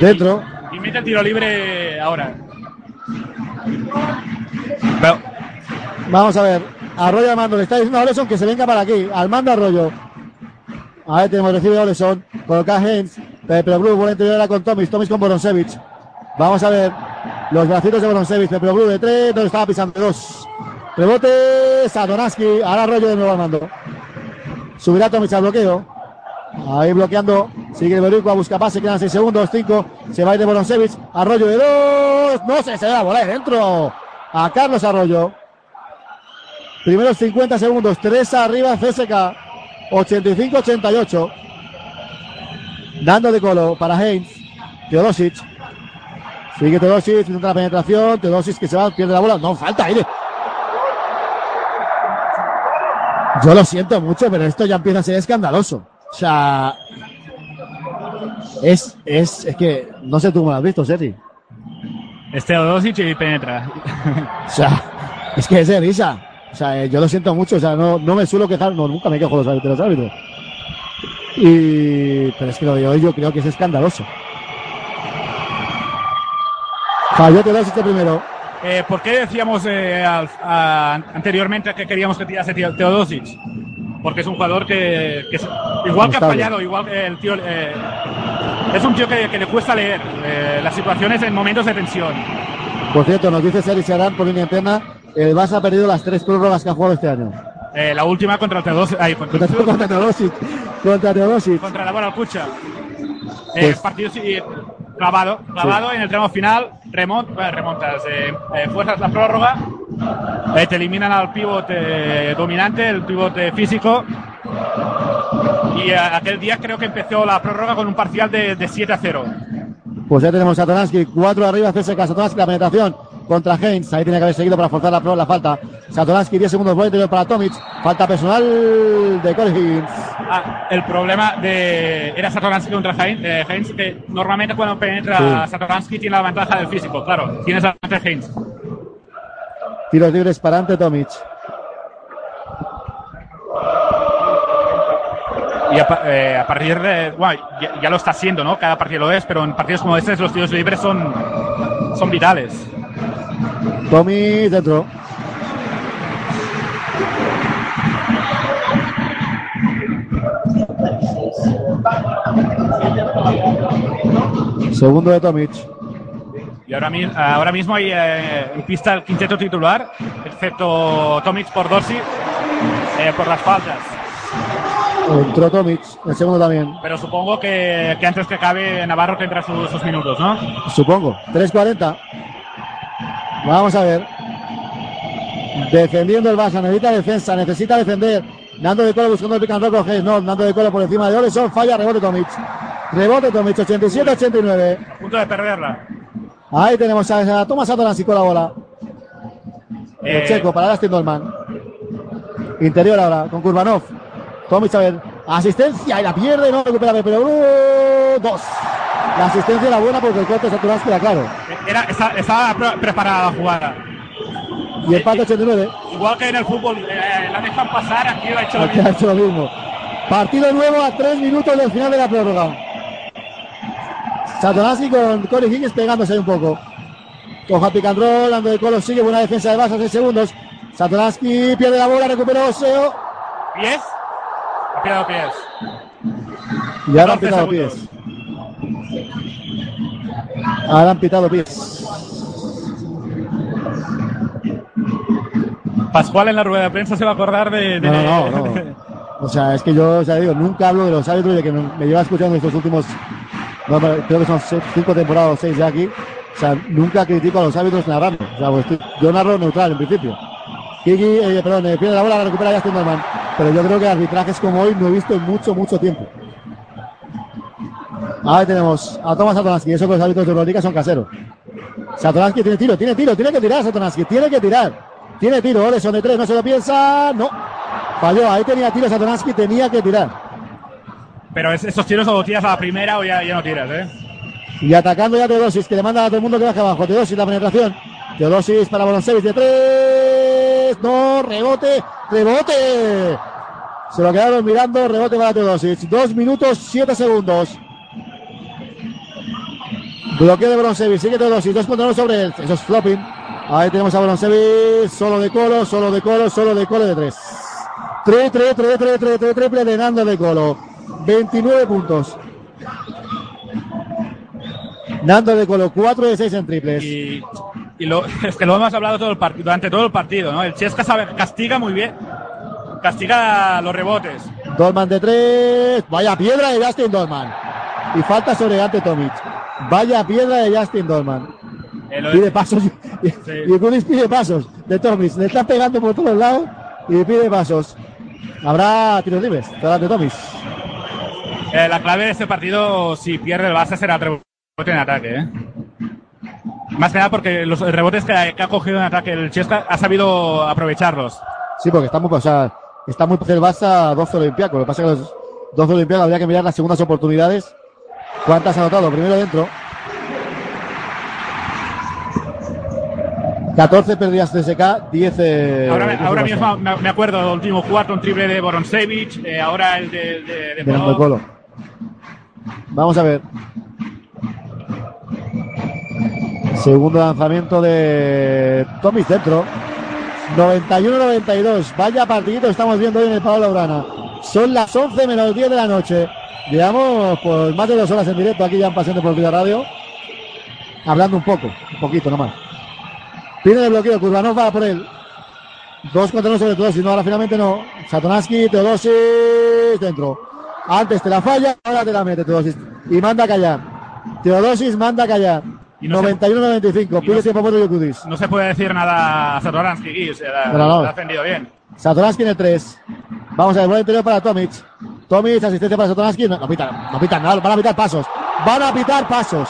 Dentro. Mete el tiro libre ahora. Pero, Vamos a ver. Arroyo al mando. Le está diciendo a Oleson que se venga para aquí. Al mando Arroyo. Ahí tenemos recibe Oleson. Coloca Hens. Pero Blue, buena interior con Tomis. Tomis con Boroncevic. Vamos a ver. Los bracitos de Boroncevic. Pero Blue de tres. Donde estaba pisando dos. Rebote. Sadonaski. Ahora Arroyo de nuevo al mando. Subirá Tomis al bloqueo. Ahí bloqueando. Sigue el Boricua, busca pase, quedan 6 segundos, 5. Se va a ir de Boroncevic. Arroyo de dos. No se se da la bola de dentro. A Carlos Arroyo. Primeros 50 segundos. 3 arriba CSK. 85-88. Dando de colo para Heinz. Teodosic. Sigue Teodosic, intenta la penetración. Teodosic que se va, pierde la bola. No, falta aire. Yo lo siento mucho, pero esto ya empieza a ser escandaloso. O sea, es, es, es que no sé tú cómo lo has visto, Sergi. este Teodosic y penetra. O sea, es que es de risa. O sea, eh, yo lo siento mucho. O sea, no, no me suelo quejar, no, nunca me quejo de los, árbitros. Y, pero es que lo de hoy yo creo que es escandaloso. Falló Teodosic de primero. Eh, ¿Por qué decíamos eh, al- a- anteriormente que queríamos que tirase Teo- Teodosic? Porque es un jugador que, que es- igual que ha fallado, igual que el tío, eh, es un tío que, que le cuesta leer eh, las situaciones en momentos de tensión. Por cierto, nos dice Sergi Serán por línea interna el Barça ha perdido las tres prórrogas que ha jugado este año. Eh, la última contra el Teodosic. Contra, Contra, Teodosic. Contra Teodosic. contra la buena Alcucha. Eh, Pues- partido sí, clavado, clavado en el tramo final, remont, bueno, remontas, eh, eh, fuerzas la prórroga, eh, te eliminan al pivote dominante, el pivote físico. Y eh, aquel día creo que empezó la prórroga con un parcial de, de 7 a 0. Pues ya tenemos a Satoransky, cuatro arriba, CSK, Satoransky, la penetración contra Heinz, ahí tiene que haber seguido para forzar la, la falta. Satoransky, 10 segundos por interior para Tomic, falta personal de Higgins. Ah, el problema de era Satoransky contra Heinz, eh, Heinz, que normalmente cuando penetra Sí. Satoransky tiene la ventaja del físico, claro, tienes la ventaja de Heinz. Tiros libres para ante Tomic. Y a, eh, a partir de. Bueno, ya, ya lo está haciendo, ¿no? Cada partido lo es, pero en partidos como este los tiros libres son, son vitales. Tomic dentro. Segundo de Tomic. Y ahora, ahora mismo hay eh, en pista el quinteto titular, excepto Tomic por Dorsey, eh, por las faltas. Entró Tomic, el segundo también. Pero supongo que, que antes que acabe Navarro tendrá sus, sus minutos, ¿no? Supongo. 3.40. Vamos a ver. Defendiendo el Barça, necesita defensa, necesita defender. Nando de Colo buscando el pick and roll con Hayes. No, Nando de Colo por encima de Oleson. Falla, rebote Tomic. Rebote Tomic, 87-89. Punto de perderla. Ahí tenemos a, a Tomás con la bola. El Eh, checo para Dustin Dolman. Interior ahora con Kurbanov. Tomic a ver. Asistencia y la pierde, no recupera, pero uh, dos. La asistencia era buena porque el corte de Satoransky era claro. Era, estaba pre- preparada la jugada. Y empate 89. Igual que en el fútbol, eh, la dejan pasar, aquí lo ha hecho lo mismo. hecho lo mismo. Partido nuevo a tres minutos del final de la prórroga. Satoransky con Corey Higgins pegándose ahí un poco. Coja pick and roll, Ando de Colo sigue, buena defensa de Barça, 6 segundos. Satoransky pierde la bola, recuperó Oseo. ¿Pies? Ha pillado pies. Y ahora han 14 pitado segundos. pies. Ahora han pitado pies. Pascual en la rueda de prensa se va a acordar de. de- No, no, no. O sea, es que yo, o sea, digo, nunca hablo de los árbitros y de que me, me lleva escuchando estos últimos, no, creo que son cinco temporadas o seis ya aquí. O sea, nunca critico a los árbitros narrando. O sea, pues, yo narro neutral en principio. Kiki, eh, perdón, eh, pierde la bola, la recupera Justin Norman. Pero yo creo que arbitrajes como hoy no he visto en mucho, mucho tiempo. Ahí tenemos a Tomás Satoransky, eso que los árbitros de Euroliga son caseros. Satoransky tiene tiro, tiene tiro, tiene que tirar Satoransky, tiene que tirar. Tiene tiro, Oleson de tres, no se lo piensa, no. Falló, ahí tenía tiro Satoransky, tenía que tirar. Pero es- esos tiros o tiras a la primera o ya, ya no tiras, ¿eh? Y atacando ya Teodosis, que le manda a todo el mundo que baje abajo. Teodosis, la penetración. Teodosis para Bolonsevic de tres. No, rebote, rebote. Se lo quedaron mirando, rebote para Teodosis. Dos minutos, siete segundos. Bloqueo de Broncevic, sigue Teodosis, dos contra uno sobre él. Eso es flopping. Ahí tenemos a Broncevic, solo de colo, solo de colo, solo de colo de tres. Tres, tres, tres, tres, tres, tres, triple de Nando de colo. 29 puntos. Nando de Colo, 4 de 6 en triples. Y, y lo, es que lo hemos hablado todo el partido, durante todo el partido, ¿no? El Chesca sabe, castiga muy bien. Castiga los rebotes. Dolman de 3. Vaya piedra de Justin Dolman. Y falta sobre Ante Tomic. Vaya piedra de Justin Dolman. Eh, Pide pasos. Y, y Gulis pide pasos de Tomic. Le están pegando por todos lados y pide pasos. Habrá tiros libres. Todas de Tomic. Eh, la clave de este partido, si pierde el Barça, será el rebote en ataque, ¿eh? Más que nada porque los rebotes que, que ha cogido en ataque el Chesca ha sabido aprovecharlos. Sí, porque está muy, o sea, está muy el Barça 12 Olympiacos. Lo que pasa es que los 12 Olympiacos habría que mirar las segundas oportunidades. ¿Cuántas ha anotado? Primero dentro. 14 pérdidas de SK, 10. eh, ahora mismo me, acuerdo del último cuarto, un triple de Boronsevic, eh, ahora el de, de, de de Polo. Vamos a ver. Segundo lanzamiento de Tommy Centro. 91-92. Vaya partidito estamos viendo hoy en el Pablo Laurana. Son las 11 menos 10 de la noche. Llevamos pues más de dos horas en directo aquí ya en Pasión Deportiva Radio. Hablando un poco, un poquito nomás. Pide el bloqueo, Kurbanov va por él. Dos contra uno sobre todo, si no, ahora finalmente no. Satonansky, Teodosis, dentro. Antes te la falla, ahora te la mete Teodosis. Y manda a callar. Teodosis manda a callar. Y no se- 91-95, pide no se- tiempo muerto Yokudis. No se puede decir nada a Satoransky o sea, la, Pero no. la ha defendido bien. Satoransky en el 3. Vamos a ver, bola interior para Tomic. Tomic, asistencia para Satoransky. No, no pitan, no pitan nada, van a pitar pasos. Van a pitar pasos.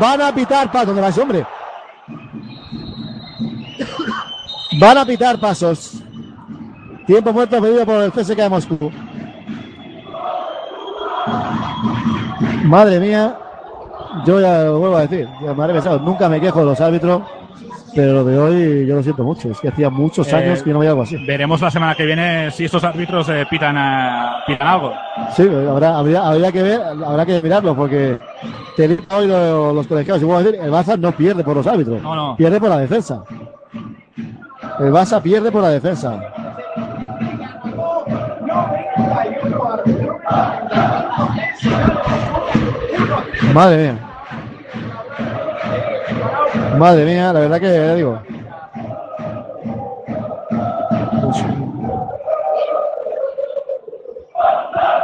Van a pitar pasos. ¿Dónde va ese hombre? Van a pitar pasos. Tiempo muerto pedido por el CSK de Moscú. Madre mía, yo ya lo vuelvo a decir, ya me habré pensado, nunca me quejo de los árbitros, pero lo de hoy yo lo siento mucho, es que hacía muchos Eh, años que no veía algo así. Veremos la semana que viene si estos árbitros eh, pitan, a- pitan algo. Sí, habrá, habría, habría que ver, habrá que mirarlo, porque te hoy lo- los colegiados, y vuelvo a decir, el Barça no pierde por los árbitros, No, no. pierde por la defensa. El Barça pierde por la defensa. Madre mía. Madre mía, la verdad que digo.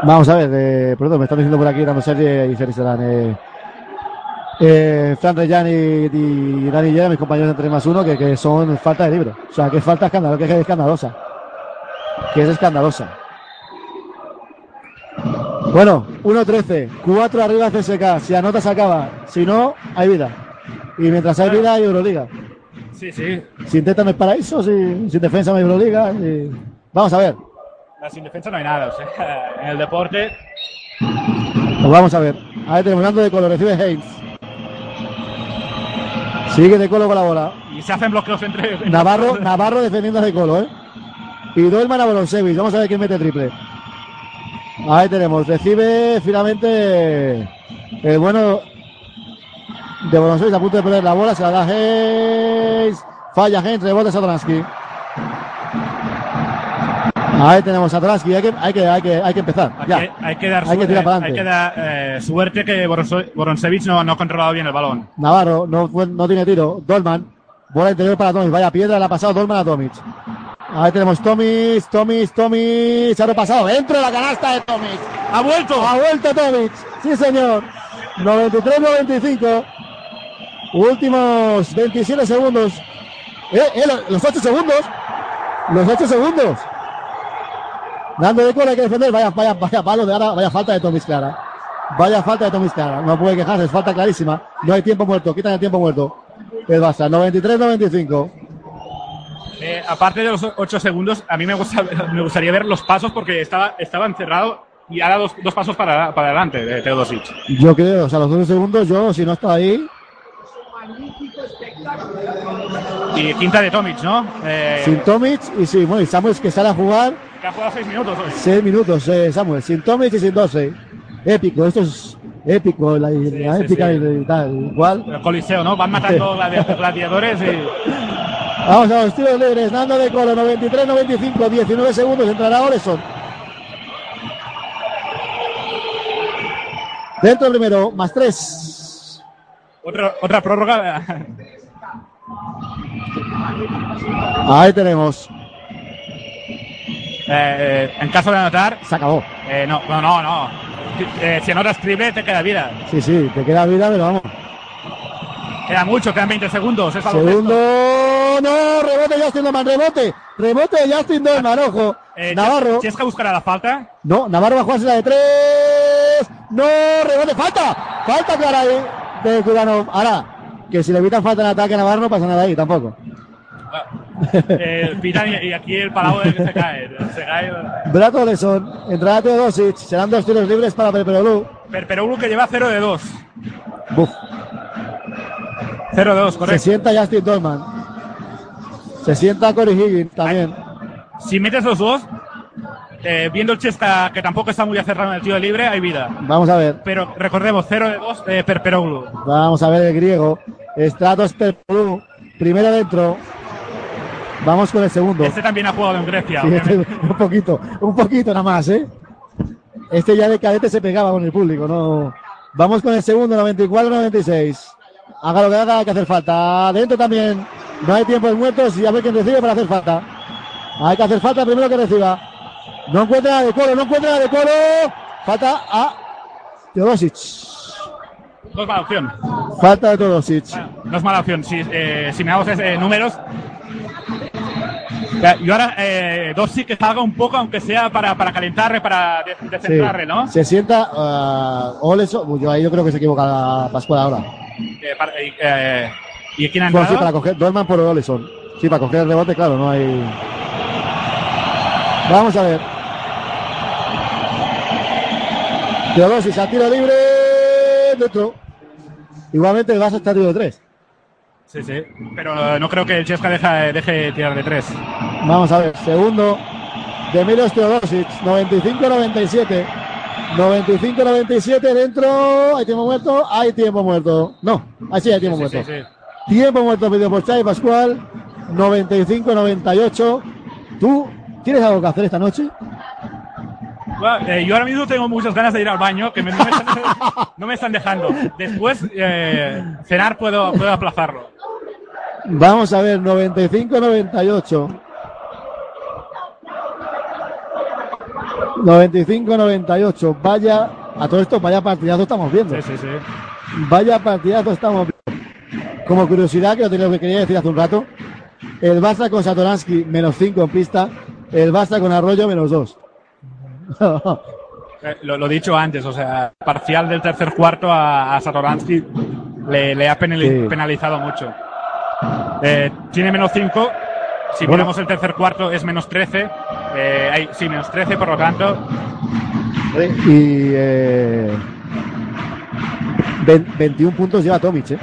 Vamos a ver, eh, perdón, me están diciendo por aquí, dando Sergio y Sergio Serán. Eh, eh, Fran Reyán y, y Dani Llera, mis compañeros de 3 más 1, que, que son falta de libro. O sea, que falta escandalosa, que es escandalosa. Que es escandalosa. Bueno, 1-13, 4 arriba CSK. Si anota se acaba. Si no, hay vida. Y mientras hay vida, hay Euroliga. Sí, sí. Sin teta no hay paraíso, sin, sin defensa no hay Euroliga. y- Vamos a ver. Sin defensa no hay nada. O sea, en el deporte. Pues vamos a ver. Ahí terminando de color, recibe Haynes. Sigue de colo con la bola. Y se hacen bloqueos entre. entre- Navarro, Navarro defendiendo de colo, ¿eh? Y Dolman a Bolonsevic. Vamos a ver quién mete triple. Ahí tenemos. Recibe finalmente el bueno de Bolonsevic a punto de perder la bola. Se la da Hayes. Falla Hayes. Rebote Satoransky. Ahí tenemos a Satoransky. Hay que, hay que, hay que, hay que empezar. Hay Ya. que, hay que dar, Hay que suerte- tirar para hay adelante. que dar eh, suerte que Boronsevich no, no ha controlado bien el balón. Navarro no, no tiene tiro. Dolman. Bola interior para Tomic. Vaya piedra, le ha pasado Dolman a Tomic. Ahí tenemos Tomic, Tomic. Se ha repasado dentro de la canasta de Tomic. ¡Ha vuelto! Ha vuelto Tomic. Sí, señor. 93-95. Últimos 27 segundos. Eh, eh, lo- los 8 segundos. Los 8 segundos. Dando de cola hay que defender. Vaya, vaya, vaya palo de ahora. Vaya falta de Tomic clara. Vaya falta de Tomic clara. No puede quejarse, es falta clarísima. No hay tiempo muerto. Quitan el tiempo muerto. El Barça, 93-95. Eh, aparte de los 8 segundos, a mí me, gusta, me gustaría ver los pasos porque estaba, estaba encerrado y ahora dos, dos pasos para, para adelante de Teodosic. Yo creo, o sea, los 12 segundos, yo, si no está ahí, Y quinta de Tomic, ¿no? Eh, sin Tomic y sí, bueno, y Samuels que sale a jugar que ha jugado 6 minutos hoy. 6 minutos, eh, Samuel, sin Tomic y sin 12. Épico, esto es épico, la, la sí, épica sí. y tal, igual. El Coliseo, ¿no? Van matando gladi- gladiadores y. Vamos a los tiros libres, Nando de Colo, 93-95, 19 segundos, entrará Oleson. Dentro primero, más 3. Otra, otra prórroga. Ahí tenemos. Eh, en caso de anotar. Se acabó. Eh, no, no, no, no. Eh, si anotas triple, te queda vida. Sí, sí, te queda vida, pero vamos. Queda mucho, quedan 20 segundos. Es. Segundo, no, rebote Justin Dolman, rebote, rebote de Justin Dolman, ojo. Eh, Navarro. Si es que buscará la falta. No, Navarro va a jugarse la de tres. No, rebote, falta. Falta clara ahí de Cuidano. Ahora, que si le evitan falta en ataque a Navarro no pasa nada ahí tampoco. Eh, y, y aquí el palau de que se cae. Se cae. Brato Leson, entrada Teodosic, serán dos tiros libres para Perperoglu. Per- Pero uno que lleva 0 de 2. Buf, 0 de 2, se correcto. sienta Justin Dolman. Se sienta Corey Higgins también. Si metes los dos, eh, viendo el Chesca que tampoco está muy acerrado en el tiro libre, hay vida. Vamos a ver, Pero recordemos, 0 de 2 de Perperoglu. vamos a ver el griego. Stratos Perperoglu, primero dentro. Vamos con el segundo. Este también ha jugado en Grecia. Sí, este- un poquito, un poquito nada más, ¿eh? Este ya de cadete se pegaba con el público, no. Vamos con el segundo, 94-96. Haga lo que haga, hay que hacer falta. Dentro también. No hay tiempo de muertos y a ver quién recibe para hacer falta. Hay que hacer falta primero que reciba. No encuentra de Colo, no encuentra de Colo. Falta a Teodosic. No es mala opción. Falta de Teodosic. No es mala opción. Si, eh, si miramos eh, números. Ya, Y ahora, eh, Dossi que salga un poco, aunque sea para, para calentarle, para de- Sí. descentrarle, ¿no? Se sienta uh, Oleson. Uy, yo ahí yo creo que se equivoca Pascual ahora. Eh, para- eh, eh, ¿Y quién ha Bueno, sí, entrado? para coger Dorman por Oleson. Sí, para coger el rebote, claro, no hay. Vamos a ver. Teodosis a tiro libre dentro. Igualmente el Barça está tiro de tres. Sí, sí. Pero no creo que el Chesca deje, deje tirar de tres. Vamos a ver, segundo de Milos Teodosic, 95-97. 95-97 dentro. ¿Hay tiempo muerto? Hay tiempo muerto. No, así hay tiempo Sí, muerto. sí, sí. Tiempo muerto pedido por Xavi Pascual. 95-98. ¿Tú tienes algo que hacer esta noche? Bueno, eh, yo ahora mismo tengo muchas ganas de ir al baño, que me- no, me están, no me están dejando. Después, eh, cenar puedo, puedo aplazarlo. Vamos a ver, 95-98. 95-98. Vaya, a todo esto, vaya partidazo estamos viendo. Sí, sí, sí. Vaya partidazo estamos viendo. Como curiosidad, que lo que quería decir hace un rato, el Barça con Satoransky menos 5 en pista, el Barça con Arroyo menos 2. Eh, Lo, lo dicho antes, o sea, parcial del tercer cuarto a, a Satoransky le, le ha Sí. penalizado mucho. Eh, tiene menos 5. Si Bueno. ponemos el tercer cuarto es menos 13. Eh, hay, sí, menos 13, por lo tanto. y eh, ve- 21 puntos lleva Tomic, ¿eh?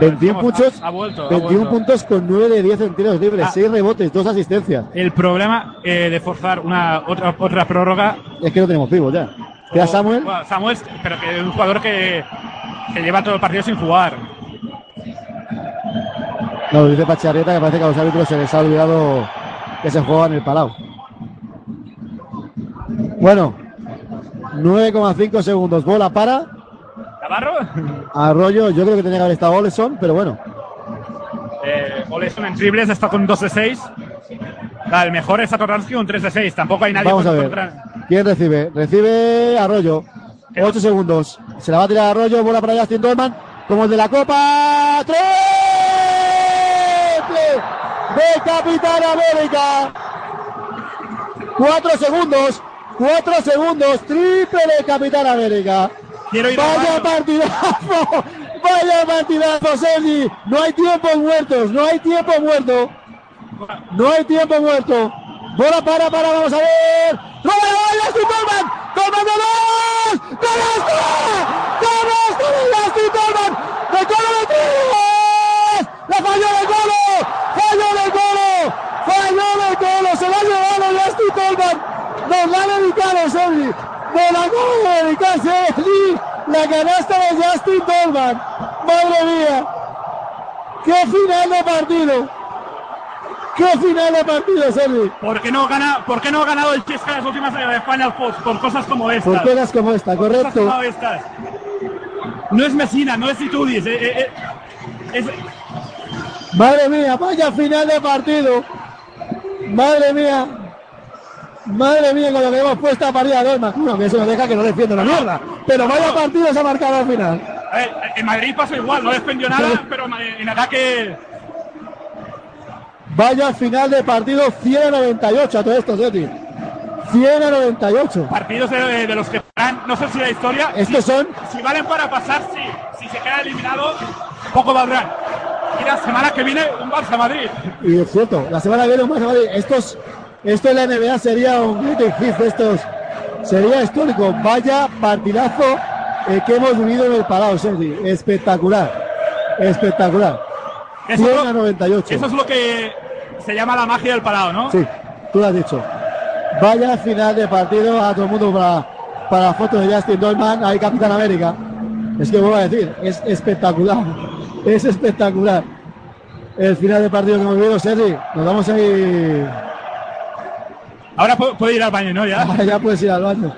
21 Vamos, puntos, ha- ha vuelto, ha 21 vuelto. puntos con 9 de 10 en tiros libres, Ah. 6 rebotes, 2 asistencias. El problema eh, de forzar una otra, otra prórroga. Es que no tenemos pivos ya. Queda Samuel. Bueno, Samuel, pero que es un jugador que, que lleva todo el partido sin jugar. No, dice Pacharrieta que parece que a los árbitros se les ha olvidado que se juega en el Palau. Bueno, 9,5 segundos. Bola para Navarro, Arroyo. Yo creo que tenía que haber estado Oleson, pero bueno. eh, Oleson en triples está con 2 de 6. El mejor es Satoransky con 3 de 6. Tampoco hay nadie Vamos a con- ver. contra- ¿Quién recibe? Recibe Arroyo. 8 segundos. Se la va a tirar Arroyo. Bola para Justin Dolman. Como el de la Copa. ¡Triple! De Capitán América. 4 segundos. 4 segundos. Triple de Capitán América. Quiero ir al Vaya partidazo. Vaya partidazo, Sergi. No hay tiempo muertos. No hay tiempo muerto. No hay tiempo muerto. Bola para, para, vamos a ver. ¡Roba la Tolman! ¡Tolman de. ¡Canasta de Tolman! ¡De! ¡La falló de! ¡Falló de! ¡Falló de! ¡Se la ha llevado Justin Tolman! ¡Nos la ha dedicado, Sergi! ¡Nos la acaba de dedicar Sergi! ¡La canasta de Justin Tolman! ¡Madre mía! ¡Qué final de partido! ¡Qué final de partido, Sergi! ¿Por qué no, gana, ¿Por qué no ha ganado el Chesca las últimas eh, Final Four? Por cosas como estas. Por cosas como esta, Cosas correcto. como estas. No es Messina, no es Itudis. eh, eh, eh, es, Madre mía, vaya final de partido. Madre mía. Madre mía, con lo que hemos puesto a partida de Dorma. Bueno, que eso nos deja que no defiendo la mierda. Pero vaya partido se ha marcado al final. a ver, en Madrid pasó igual, no defendió nada, pero en ataque Vaya final de partido 100 a 98 a todo esto, Seti. 100 a 98. partidos de, de los que no sé si la historia. Estos si, son- Si valen para pasar, sí. Si se queda eliminado, poco valdrán. Y la semana que viene, un Barça Madrid. Y es cierto, la semana que viene un Barça Madrid. Estos, esto en la NBA sería un great hit, estos sería histórico. Vaya partidazo eh, que hemos vivido en el Palau, Sergi. Espectacular. Espectacular. Eso 100 es a lo- 98. Eso es lo que se llama la magia del parado, ¿no? Sí, tú lo has dicho. Vaya final de partido a todo el mundo para, para la foto de Justin Dolman, ahí Capitán América. Es que vuelvo a decir, es espectacular. Es espectacular. El final de partido que hemos vivido, Sergi. Nos vamos ahí. Ahora pu- puede ir al baño, ¿no? Ya. ya puedes ir al baño.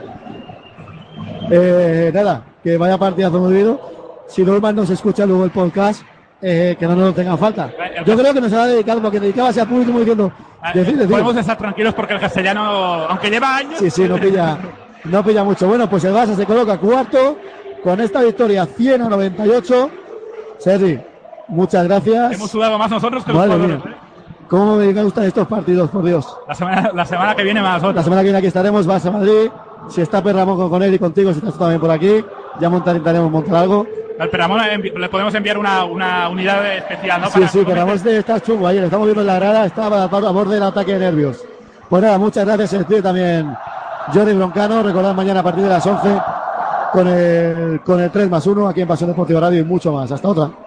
Eh, nada, que vaya partidazo hemos vivido. Si Dolman nos escucha luego el podcast, eh, que no nos tengan falta. Yo creo que nos ha dedicado, porque dedicaba a público como diciendo, decid, decid. Podemos estar tranquilos porque el castellano, aunque lleva años. Sí, sí, no pilla, no pilla mucho. Bueno, pues el Barça se coloca cuarto con esta victoria 100 a 98. Sergi, muchas gracias. Hemos sudado más nosotros que los Madre jugadores. mía. ¿Cómo me gustan estos partidos, por Dios? La semana, la semana que viene más La semana que viene aquí estaremos, vas a Madrid. Si está Perramón con, con él y contigo, si estás tú también por aquí, ya montar, intentaremos montar algo. Al Peramón envi- le podemos enviar una, una unidad especial, ¿no? Sí, sí, Perramón está chungo ayer, estamos viendo en la grada, estaba a borde del ataque de nervios. Pues nada, muchas gracias, se despide también Jordi Broncano, recordad mañana a partir de las 11 con el, con el 3 más 1 aquí en Pasión Deportiva Radio y mucho más. Hasta otra.